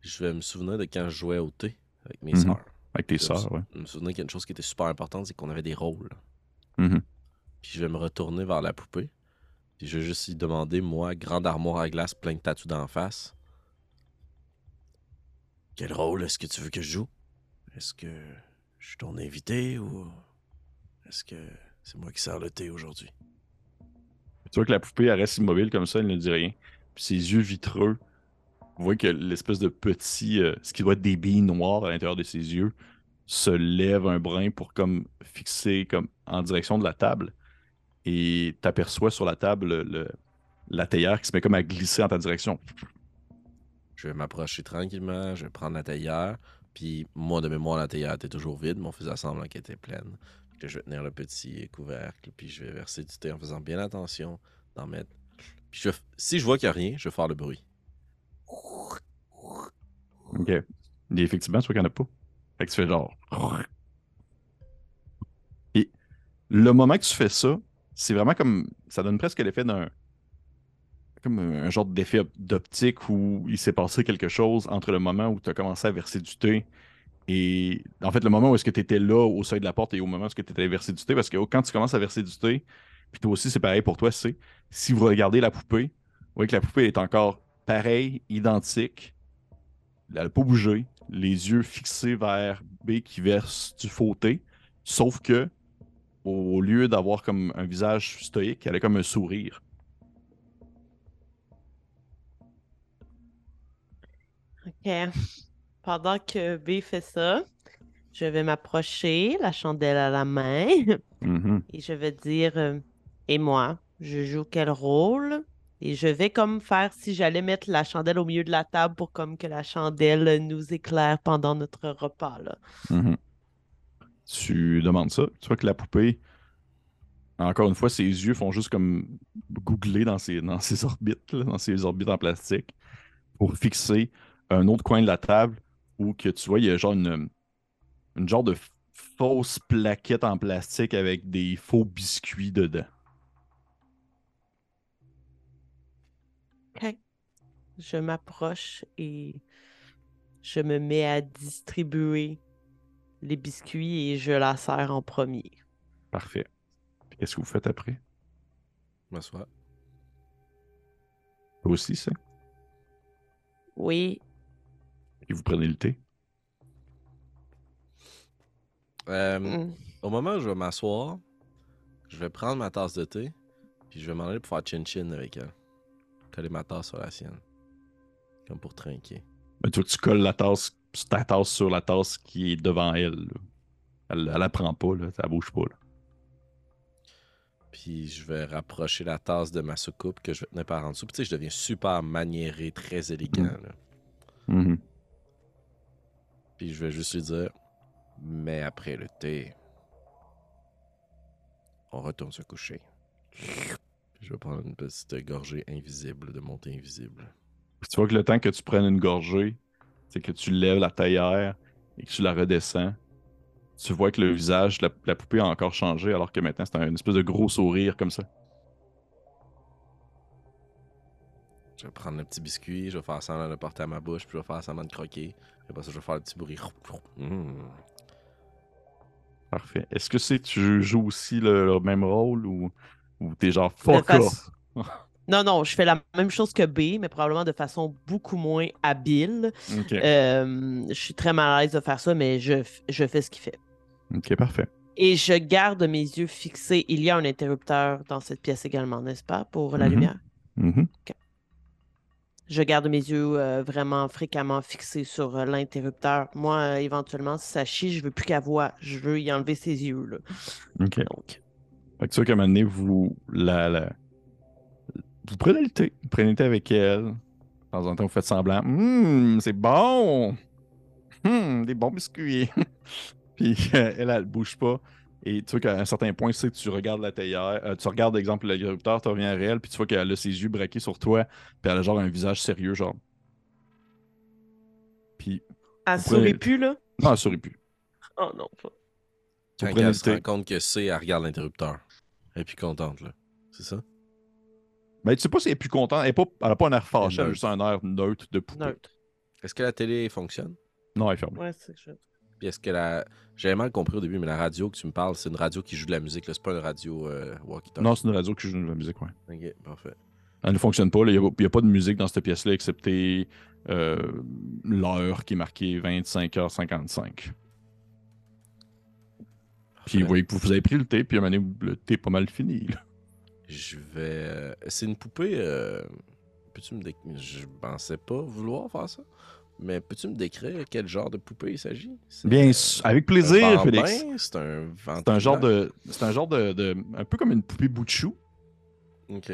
Je vais me souvenir de quand je jouais au thé avec mes Mhm. sœurs. Avec tes sœurs, ouais. Je me souviens qu'il y a une chose qui était super importante, c'est qu'on avait des rôles. Mhm. Puis je vais me retourner vers la poupée. Puis je vais juste lui demander, moi, grande armoire à glace, plein de tatous d'en face. Quel rôle est-ce que tu veux que je joue? Est-ce que je suis ton invité ou est-ce que c'est moi qui sers le thé aujourd'hui? Tu vois que la poupée, elle reste immobile comme ça, elle ne dit rien. Puis ses yeux vitreux, vous voyez que l'espèce de petit, euh, ce qui doit être des billes noires à l'intérieur de ses yeux, se lève un brin pour comme fixer comme en direction de la table. Et t'aperçois sur la table le, la théière qui se met comme à glisser en ta direction. Je vais m'approcher tranquillement, je vais prendre la théière. Puis moi, de mémoire, la théière était toujours vide, mais on faisait semblant qu'elle était pleine. Que je vais tenir le petit couvercle, puis je vais verser du thé en faisant bien attention d'en mettre. Puis je si je vois qu'il n'y a rien, je vais faire le bruit. OK. Et effectivement, tu vois qu'il n'y en a pas. Fait que tu fais genre. Et le moment que tu fais ça, c'est vraiment comme. Ça donne presque l'effet d'un. Comme un genre d'effet d'optique où il s'est passé quelque chose entre le moment où tu as commencé à verser du thé et en fait le moment où est-ce que tu étais là au seuil de la porte et au moment où est-ce que tu étais versé du thé. Parce que quand tu commences à verser du thé, puis toi aussi c'est pareil pour toi, c'est si vous regardez la poupée, vous voyez que la poupée est encore pareille, identique. Elle n'a pas bougé, les yeux fixés vers B qui verse du faux thé, sauf que au lieu d'avoir comme un visage stoïque, elle a comme un sourire. OK. Pendant que B fait ça, je vais m'approcher, la chandelle à la main, Mhm. et je vais dire euh, Et moi, je joue quel rôle? Et je vais comme faire si j'allais mettre la chandelle au milieu de la table pour comme que la chandelle nous éclaire pendant notre repas. Là. Mhm. Tu demandes ça. Tu vois que la poupée, encore une fois, ses yeux font juste comme googler dans ses, dans ses orbites, là, dans ses orbites en plastique, pour fixer un autre coin de la table où que tu vois, il y a genre une, une genre de fausse plaquette en plastique avec des faux biscuits dedans. OK. Je m'approche et je me mets à distribuer les biscuits et je la sers en premier. Parfait. Puis Qu'est-ce que vous faites après? M'asseoir. Toi aussi, ça? Oui, Et vous prenez le thé? Euh, mm, Au moment où je vais m'asseoir, je vais prendre ma tasse de thé, puis je vais m'en aller pour faire chin-chin avec elle. Coller ma tasse sur la sienne. Comme pour trinquer. Ben, tu vois que tu colles la tasse, ta tasse sur la tasse qui est devant elle. là. Elle, elle la prend pas, là. Ça bouge pas. Là. Puis je vais rapprocher la tasse de ma soucoupe que je vais tenir par en dessous. Puis tu sais, je deviens super maniéré, très élégant. là. Mhm. Puis je vais juste lui dire Mais après le thé, on retourne se coucher. Puis je vais prendre une petite gorgée invisible de mon thé invisible. Puis tu vois que le temps que tu prennes une gorgée, c'est que tu lèves la taillère et que tu la redescends. Tu vois que le visage, la, la poupée a encore changé, alors que maintenant c'est un une espèce de gros sourire comme ça. Je vais prendre le petit biscuit, je vais faire semblant de le porter à ma bouche, puis je vais faire semblant de croquer. Puis après ça, je vais faire le petit bruit. Mmh. Parfait. Est-ce que c'est tu joues aussi le, le même rôle ou, ou t'es genre De fuck off? Non, non, je fais la même chose que B, mais probablement de façon beaucoup moins habile. Euh, je suis très mal à l'aise de faire ça, mais je, je fais ce qu'il fait. Ok, parfait. Et je garde mes yeux fixés. Il y a un interrupteur dans cette pièce également, n'est-ce pas, pour la Mhm. lumière? Mhm. Je garde mes yeux euh, vraiment fréquemment fixés sur euh, l'interrupteur. Moi, euh, éventuellement, si ça chie, je veux plus qu'elle voit. Je veux y enlever ses yeux. Là. Ok. Donc, Fait que vois qu'à un moment donné, vous, la, la- vous prenez le thé. Vous prenez le thé avec elle. De temps en temps, vous faites semblant. Hum, c'est bon! Hum, des bons biscuits. Puis euh, elle, elle bouge pas. Et tu vois qu'à un certain point, tu sais que tu regardes la théière, euh, tu regardes, exemple, l'agriculteur, tu reviens à elle, puis tu vois qu'elle a ses yeux braqués sur toi, puis elle a genre un visage sérieux, genre. Puis, elle prenez- sourit plus, là? non, elle sourit plus. Oh non. pas- Quand elle se rend compte que c'est, elle regarde l'interrupteur. Elle est plus contente, là. C'est ça? Ben, tu sais pas si elle est plus contente. Elle, est pas, elle a pas un air fâché, elle a juste un air neutre de poupée. Neutre. Est-ce que la télé fonctionne? Non, elle est fermée. Ouais, c'est je... Puis est-ce que la. J'avais mal compris au début, mais la radio que tu me parles, c'est une radio qui joue de la musique, là. C'est pas une radio euh, walkie-talkie. Non, c'est une radio qui joue de la musique, ouais. Ok, parfait. Elle ne fonctionne pas. Il n'y a, pas de musique dans cette pièce-là, excepté euh, l'heure qui est marquée 25h55. Puis vous voyez que vous avez pris le thé, puis à un moment donné, le thé est pas mal fini. là. Je vais. euh, C'est une poupée. euh, Peux-tu me décrire. Je pensais pas vouloir faire ça. Mais peux-tu me décrire quel genre de poupée il s'agit? Bien, avec plaisir? Félix. C'est un C'est un genre de. C'est un genre de, de- Un peu comme une poupée bout de chou. Ok.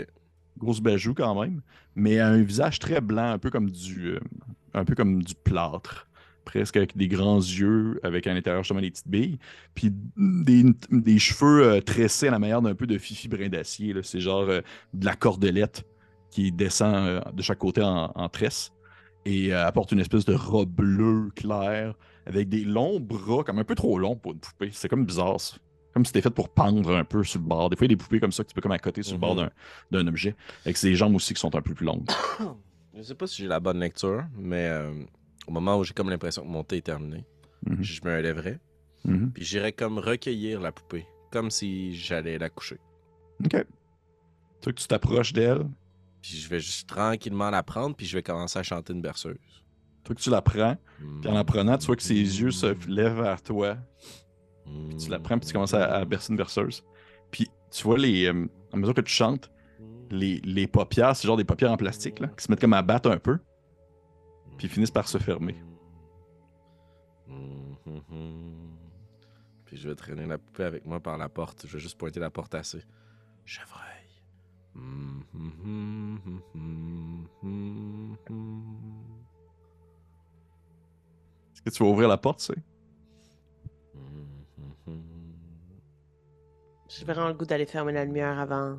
Grosse bajou quand même. Mais un visage très blanc, un peu comme du. euh, un peu comme du plâtre. Presque avec des grands yeux, avec à l'intérieur justement des petites billes. Puis des, des cheveux euh, tressés à la manière d'un peu de Fifi brin d'acier. C'est genre euh, de la cordelette qui descend euh, de chaque côté en, en tresse. Et apporte une espèce de robe bleue claire avec des longs bras, comme un peu trop longs pour une poupée. C'est comme bizarre, ça. Comme si c'était fait pour pendre un peu sur le bord. Des fois, il y a des poupées comme ça que tu peux comme à côté sur le bord Mhm. d'un- d'un objet. Avec ses jambes aussi qui sont un peu plus longues. Je sais pas si j'ai la bonne lecture, mais au moment où j'ai comme l'impression que mon thé est terminé, Mhm. je me lèverais, Mhm. puis j'irais comme recueillir la poupée, comme si j'allais la coucher. OK. Tu que tu t'approches d'elle? Puis je vais juste tranquillement la prendre, puis je vais commencer à chanter une berceuse. Tu vois que tu la prends? Puis en la prenant, tu vois que ses yeux se lèvent vers toi. Puis tu la prends, puis tu commences à, à bercer une berceuse. Puis tu vois, les, euh, à mesure que tu chantes, les, les paupières, c'est genre des paupières en plastique, là, qui se mettent comme à battre un peu. Puis finissent par se fermer. Puis je vais traîner la poupée avec moi par la porte. Je vais juste pointer la porte assez. Chevreuil. Est-ce que tu vas ouvrir la porte, sais? J'ai vraiment le goût d'aller fermer la lumière avant.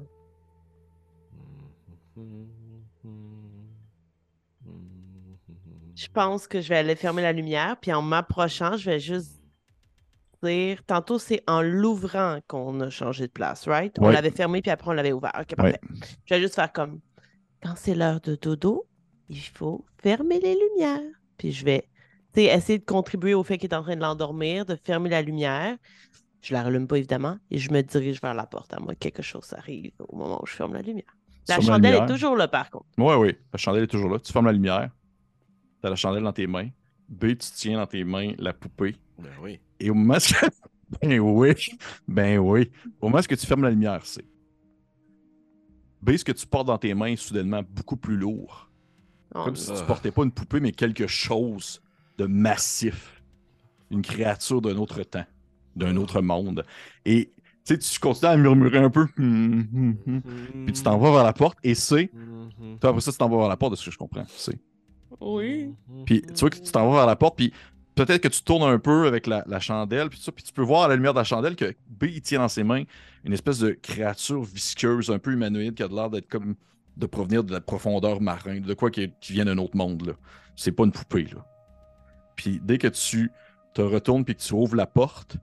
Je pense que je vais aller fermer la lumière, puis en m'approchant, je vais juste dire. Tantôt, c'est en l'ouvrant qu'on a changé de place, right? On Ouais. l'avait fermé, puis après, on l'avait ouvert. Ok, parfait. Je vais juste faire comme. Quand c'est l'heure de dodo, il faut fermer les lumières. Puis je vais essayer de contribuer au fait qu'il est en train de l'endormir, de fermer la lumière. Je la rallume pas, évidemment, et je me dirige vers la porte, à moins que quelque chose arrive au moment où je ferme la lumière. La chandelle lumière. est toujours là, par contre. Ouais, oui. La chandelle est toujours là. Tu fermes la lumière. Tu as la chandelle dans tes mains. B, tu tiens dans tes mains la poupée. Ben oui. Et au moment où... ben oui. Ben oui. Au moment où tu fermes la lumière, c'est. B, ce que tu portes dans tes mains est soudainement beaucoup plus lourd. Oh, Comme si tu portais pas une poupée, mais quelque chose de massif. Une créature d'un autre temps, d'un autre monde. Et tu sais, tu continues à murmurer un peu. Hum, hum, hum. Puis tu t'en vas vers la porte et c'est. Toi, après ça, tu t'en vas vers la porte, de ce que je comprends. C'est. Oui. Puis tu vois que tu t'en vas vers la porte, puis peut-être que tu tournes un peu avec la, la chandelle, puis ça, puis tu peux voir à la lumière de la chandelle que B, il tient dans ses mains une espèce de créature visqueuse, un peu humanoïde, qui a l'air d'être comme de provenir de la profondeur marine, de quoi qui, qui vient d'un autre monde. là. C'est pas une poupée. Là. Puis dès que tu te retournes puis que tu ouvres la porte,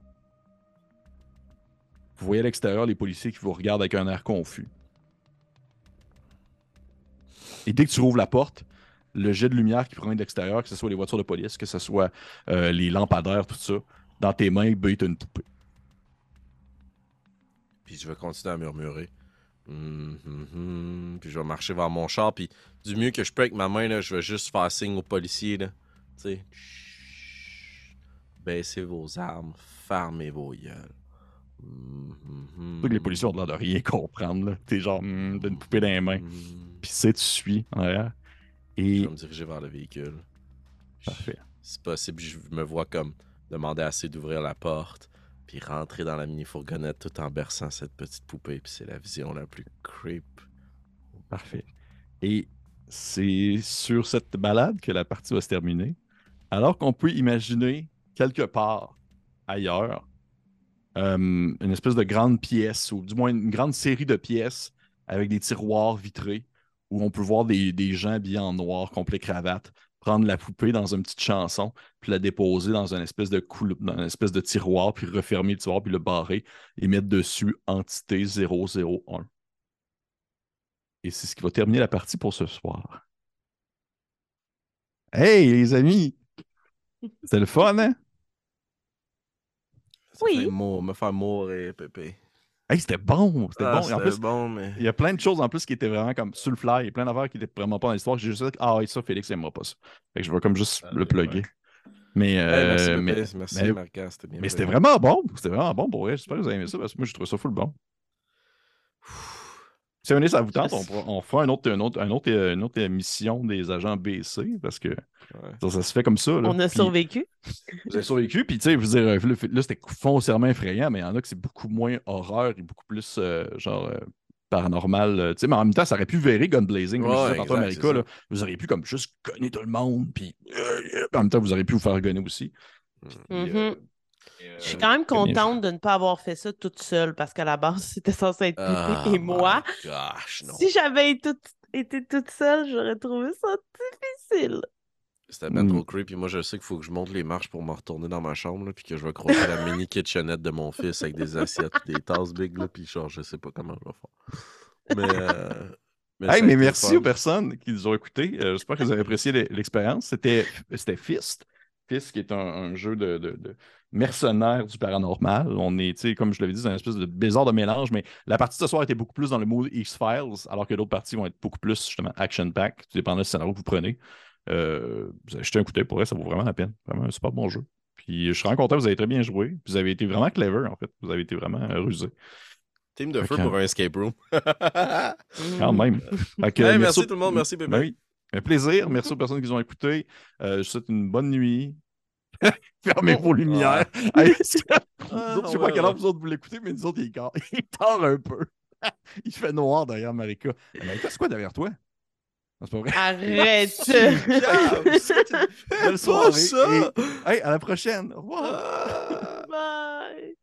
vous voyez à l'extérieur les policiers qui vous regardent avec un air confus. Et dès que tu rouvres la porte, le jet de lumière qui provient de l'extérieur, que ce soit les voitures de police, que ce soit euh, les lampadaires, tout ça, dans tes mains, ben, t'as une poupée. Puis je vais continuer à murmurer. Hum. Puis je vais marcher vers mon char. Puis du mieux que je peux avec ma main, là, je vais juste faire signe aux policiers. Là. Tu sais. Baissez vos armes. Fermez vos gueules. Hum. C'est que les policiers ont l'air de rien comprendre. T'es genre, hmm, t'as une poupée dans les mains. Hum. Puis c'est, tu suis en arrière. Je Et. vais me diriger vers le véhicule. Parfait. C'est possible, je me vois comme demander assez d'ouvrir la porte, puis rentrer dans la mini-fourgonnette tout en berçant cette petite poupée, puis c'est la vision la plus creep. Parfait. Et c'est sur cette balade que la partie va se terminer. Alors qu'on peut imaginer quelque part ailleurs euh, une espèce de grande pièce, ou du moins une grande série de pièces avec des tiroirs vitrés où on peut voir des, des gens habillés en noir, complet cravate, prendre la poupée dans une petite chanson, puis la déposer dans une espèce de coul- dans une espèce de tiroir, puis refermer le tiroir, puis le barrer et mettre dessus entité 001. Et c'est ce qui va terminer la partie pour ce soir. Hey, les amis! C'était le fun, hein? Ça Oui. fait me faire mourir, Pépé. Hey, c'était bon! C'était Ah, bon. Et en plus, bon, mais. il y a plein de choses en plus qui étaient vraiment comme sur le fly. Il y a plein d'affaires qui étaient vraiment pas dans l'histoire. J'ai juste dit, ah ça, Félix n'aimera pas ça. Fait que je vais comme juste Ah, le ouais. plugger. Mais, Hey, euh, merci, mais. Merci, bien. mais c'était vraiment bon. C'était vraiment bon pour vrai. J'espère que vous avez aimé ça parce que moi, j'ai trouvé ça full bon. Si un ça vous tente, on, fera un autre, un autre, un autre, euh, une autre émission des agents BC parce que Ouais. ça, ça se fait comme ça. là. On a Puis- survécu. Vous avez survécu, puis tu sais, je veux dire, euh, là, c'était foncièrement effrayant, mais il y en a que c'est beaucoup moins horreur et beaucoup plus euh, genre euh, paranormal. tu sais, mais en même temps, ça aurait pu verrer Gun Blazing, comme Ouais, exact, America, là. Vous auriez pu comme juste gonner tout le monde, puis euh, en même temps, vous auriez pu vous faire gonner aussi. Puis, Mhm. euh, Je suis quand même contente de ne pas avoir fait ça toute seule parce qu'à la base, c'était censé être Pépé Ah, et moi. my Gosh, non. Si j'avais été toute, été toute seule, j'aurais trouvé ça difficile. C'était bien Mm. trop creepy. Moi, je sais qu'il faut que je monte les marches pour me retourner dans ma chambre, là, puis que je vais croiser la mini kitchenette de mon fils avec des assiettes, des tasses big, là, puis genre, je sais pas comment je vais faire. Mais. euh, mais Hey, merci fun. aux personnes qui nous ont écoutés. Euh, J'espère que vous avez apprécié l'e- l'expérience. C'était c'était Fist. Fist, qui est un, un jeu de, de, de mercenaires du paranormal. On est, tu sais, comme je l'avais dit, c'est un espèce de bizarre de mélange, mais la partie de ce soir était beaucoup plus dans le mode X-Files, alors que d'autres parties vont être beaucoup plus, justement, action-pack. Tout dépend du scénario que vous prenez. Euh, vous avez jeté un coup d'œil pour vrai, ça vaut vraiment la peine. Vraiment un super bon jeu. Puis je suis vraiment content, vous avez très bien joué. Vous avez été vraiment clever, en fait. Vous avez été vraiment euh, rusé. Team de feu pour un escape room. Quand même. Fait que, Hey, merci merci tout le monde, merci bébé. Ben oui. Un plaisir. Merci aux personnes qui nous ont écoutés. Euh, je vous souhaite une bonne nuit. Fermez vos lumières. Hey, c'est- Ah, autres, je sais ouais, pas quelle heure ouais. vous autres vous l'écoutez, mais nous autres, il il tard un peu. il fait noir derrière Marika. Marika, c'est quoi derrière toi? Non, c'est pas vrai. Arrête! Belle soirée. ça! Et- hey, à la prochaine. Au revoir. Ah. Bye!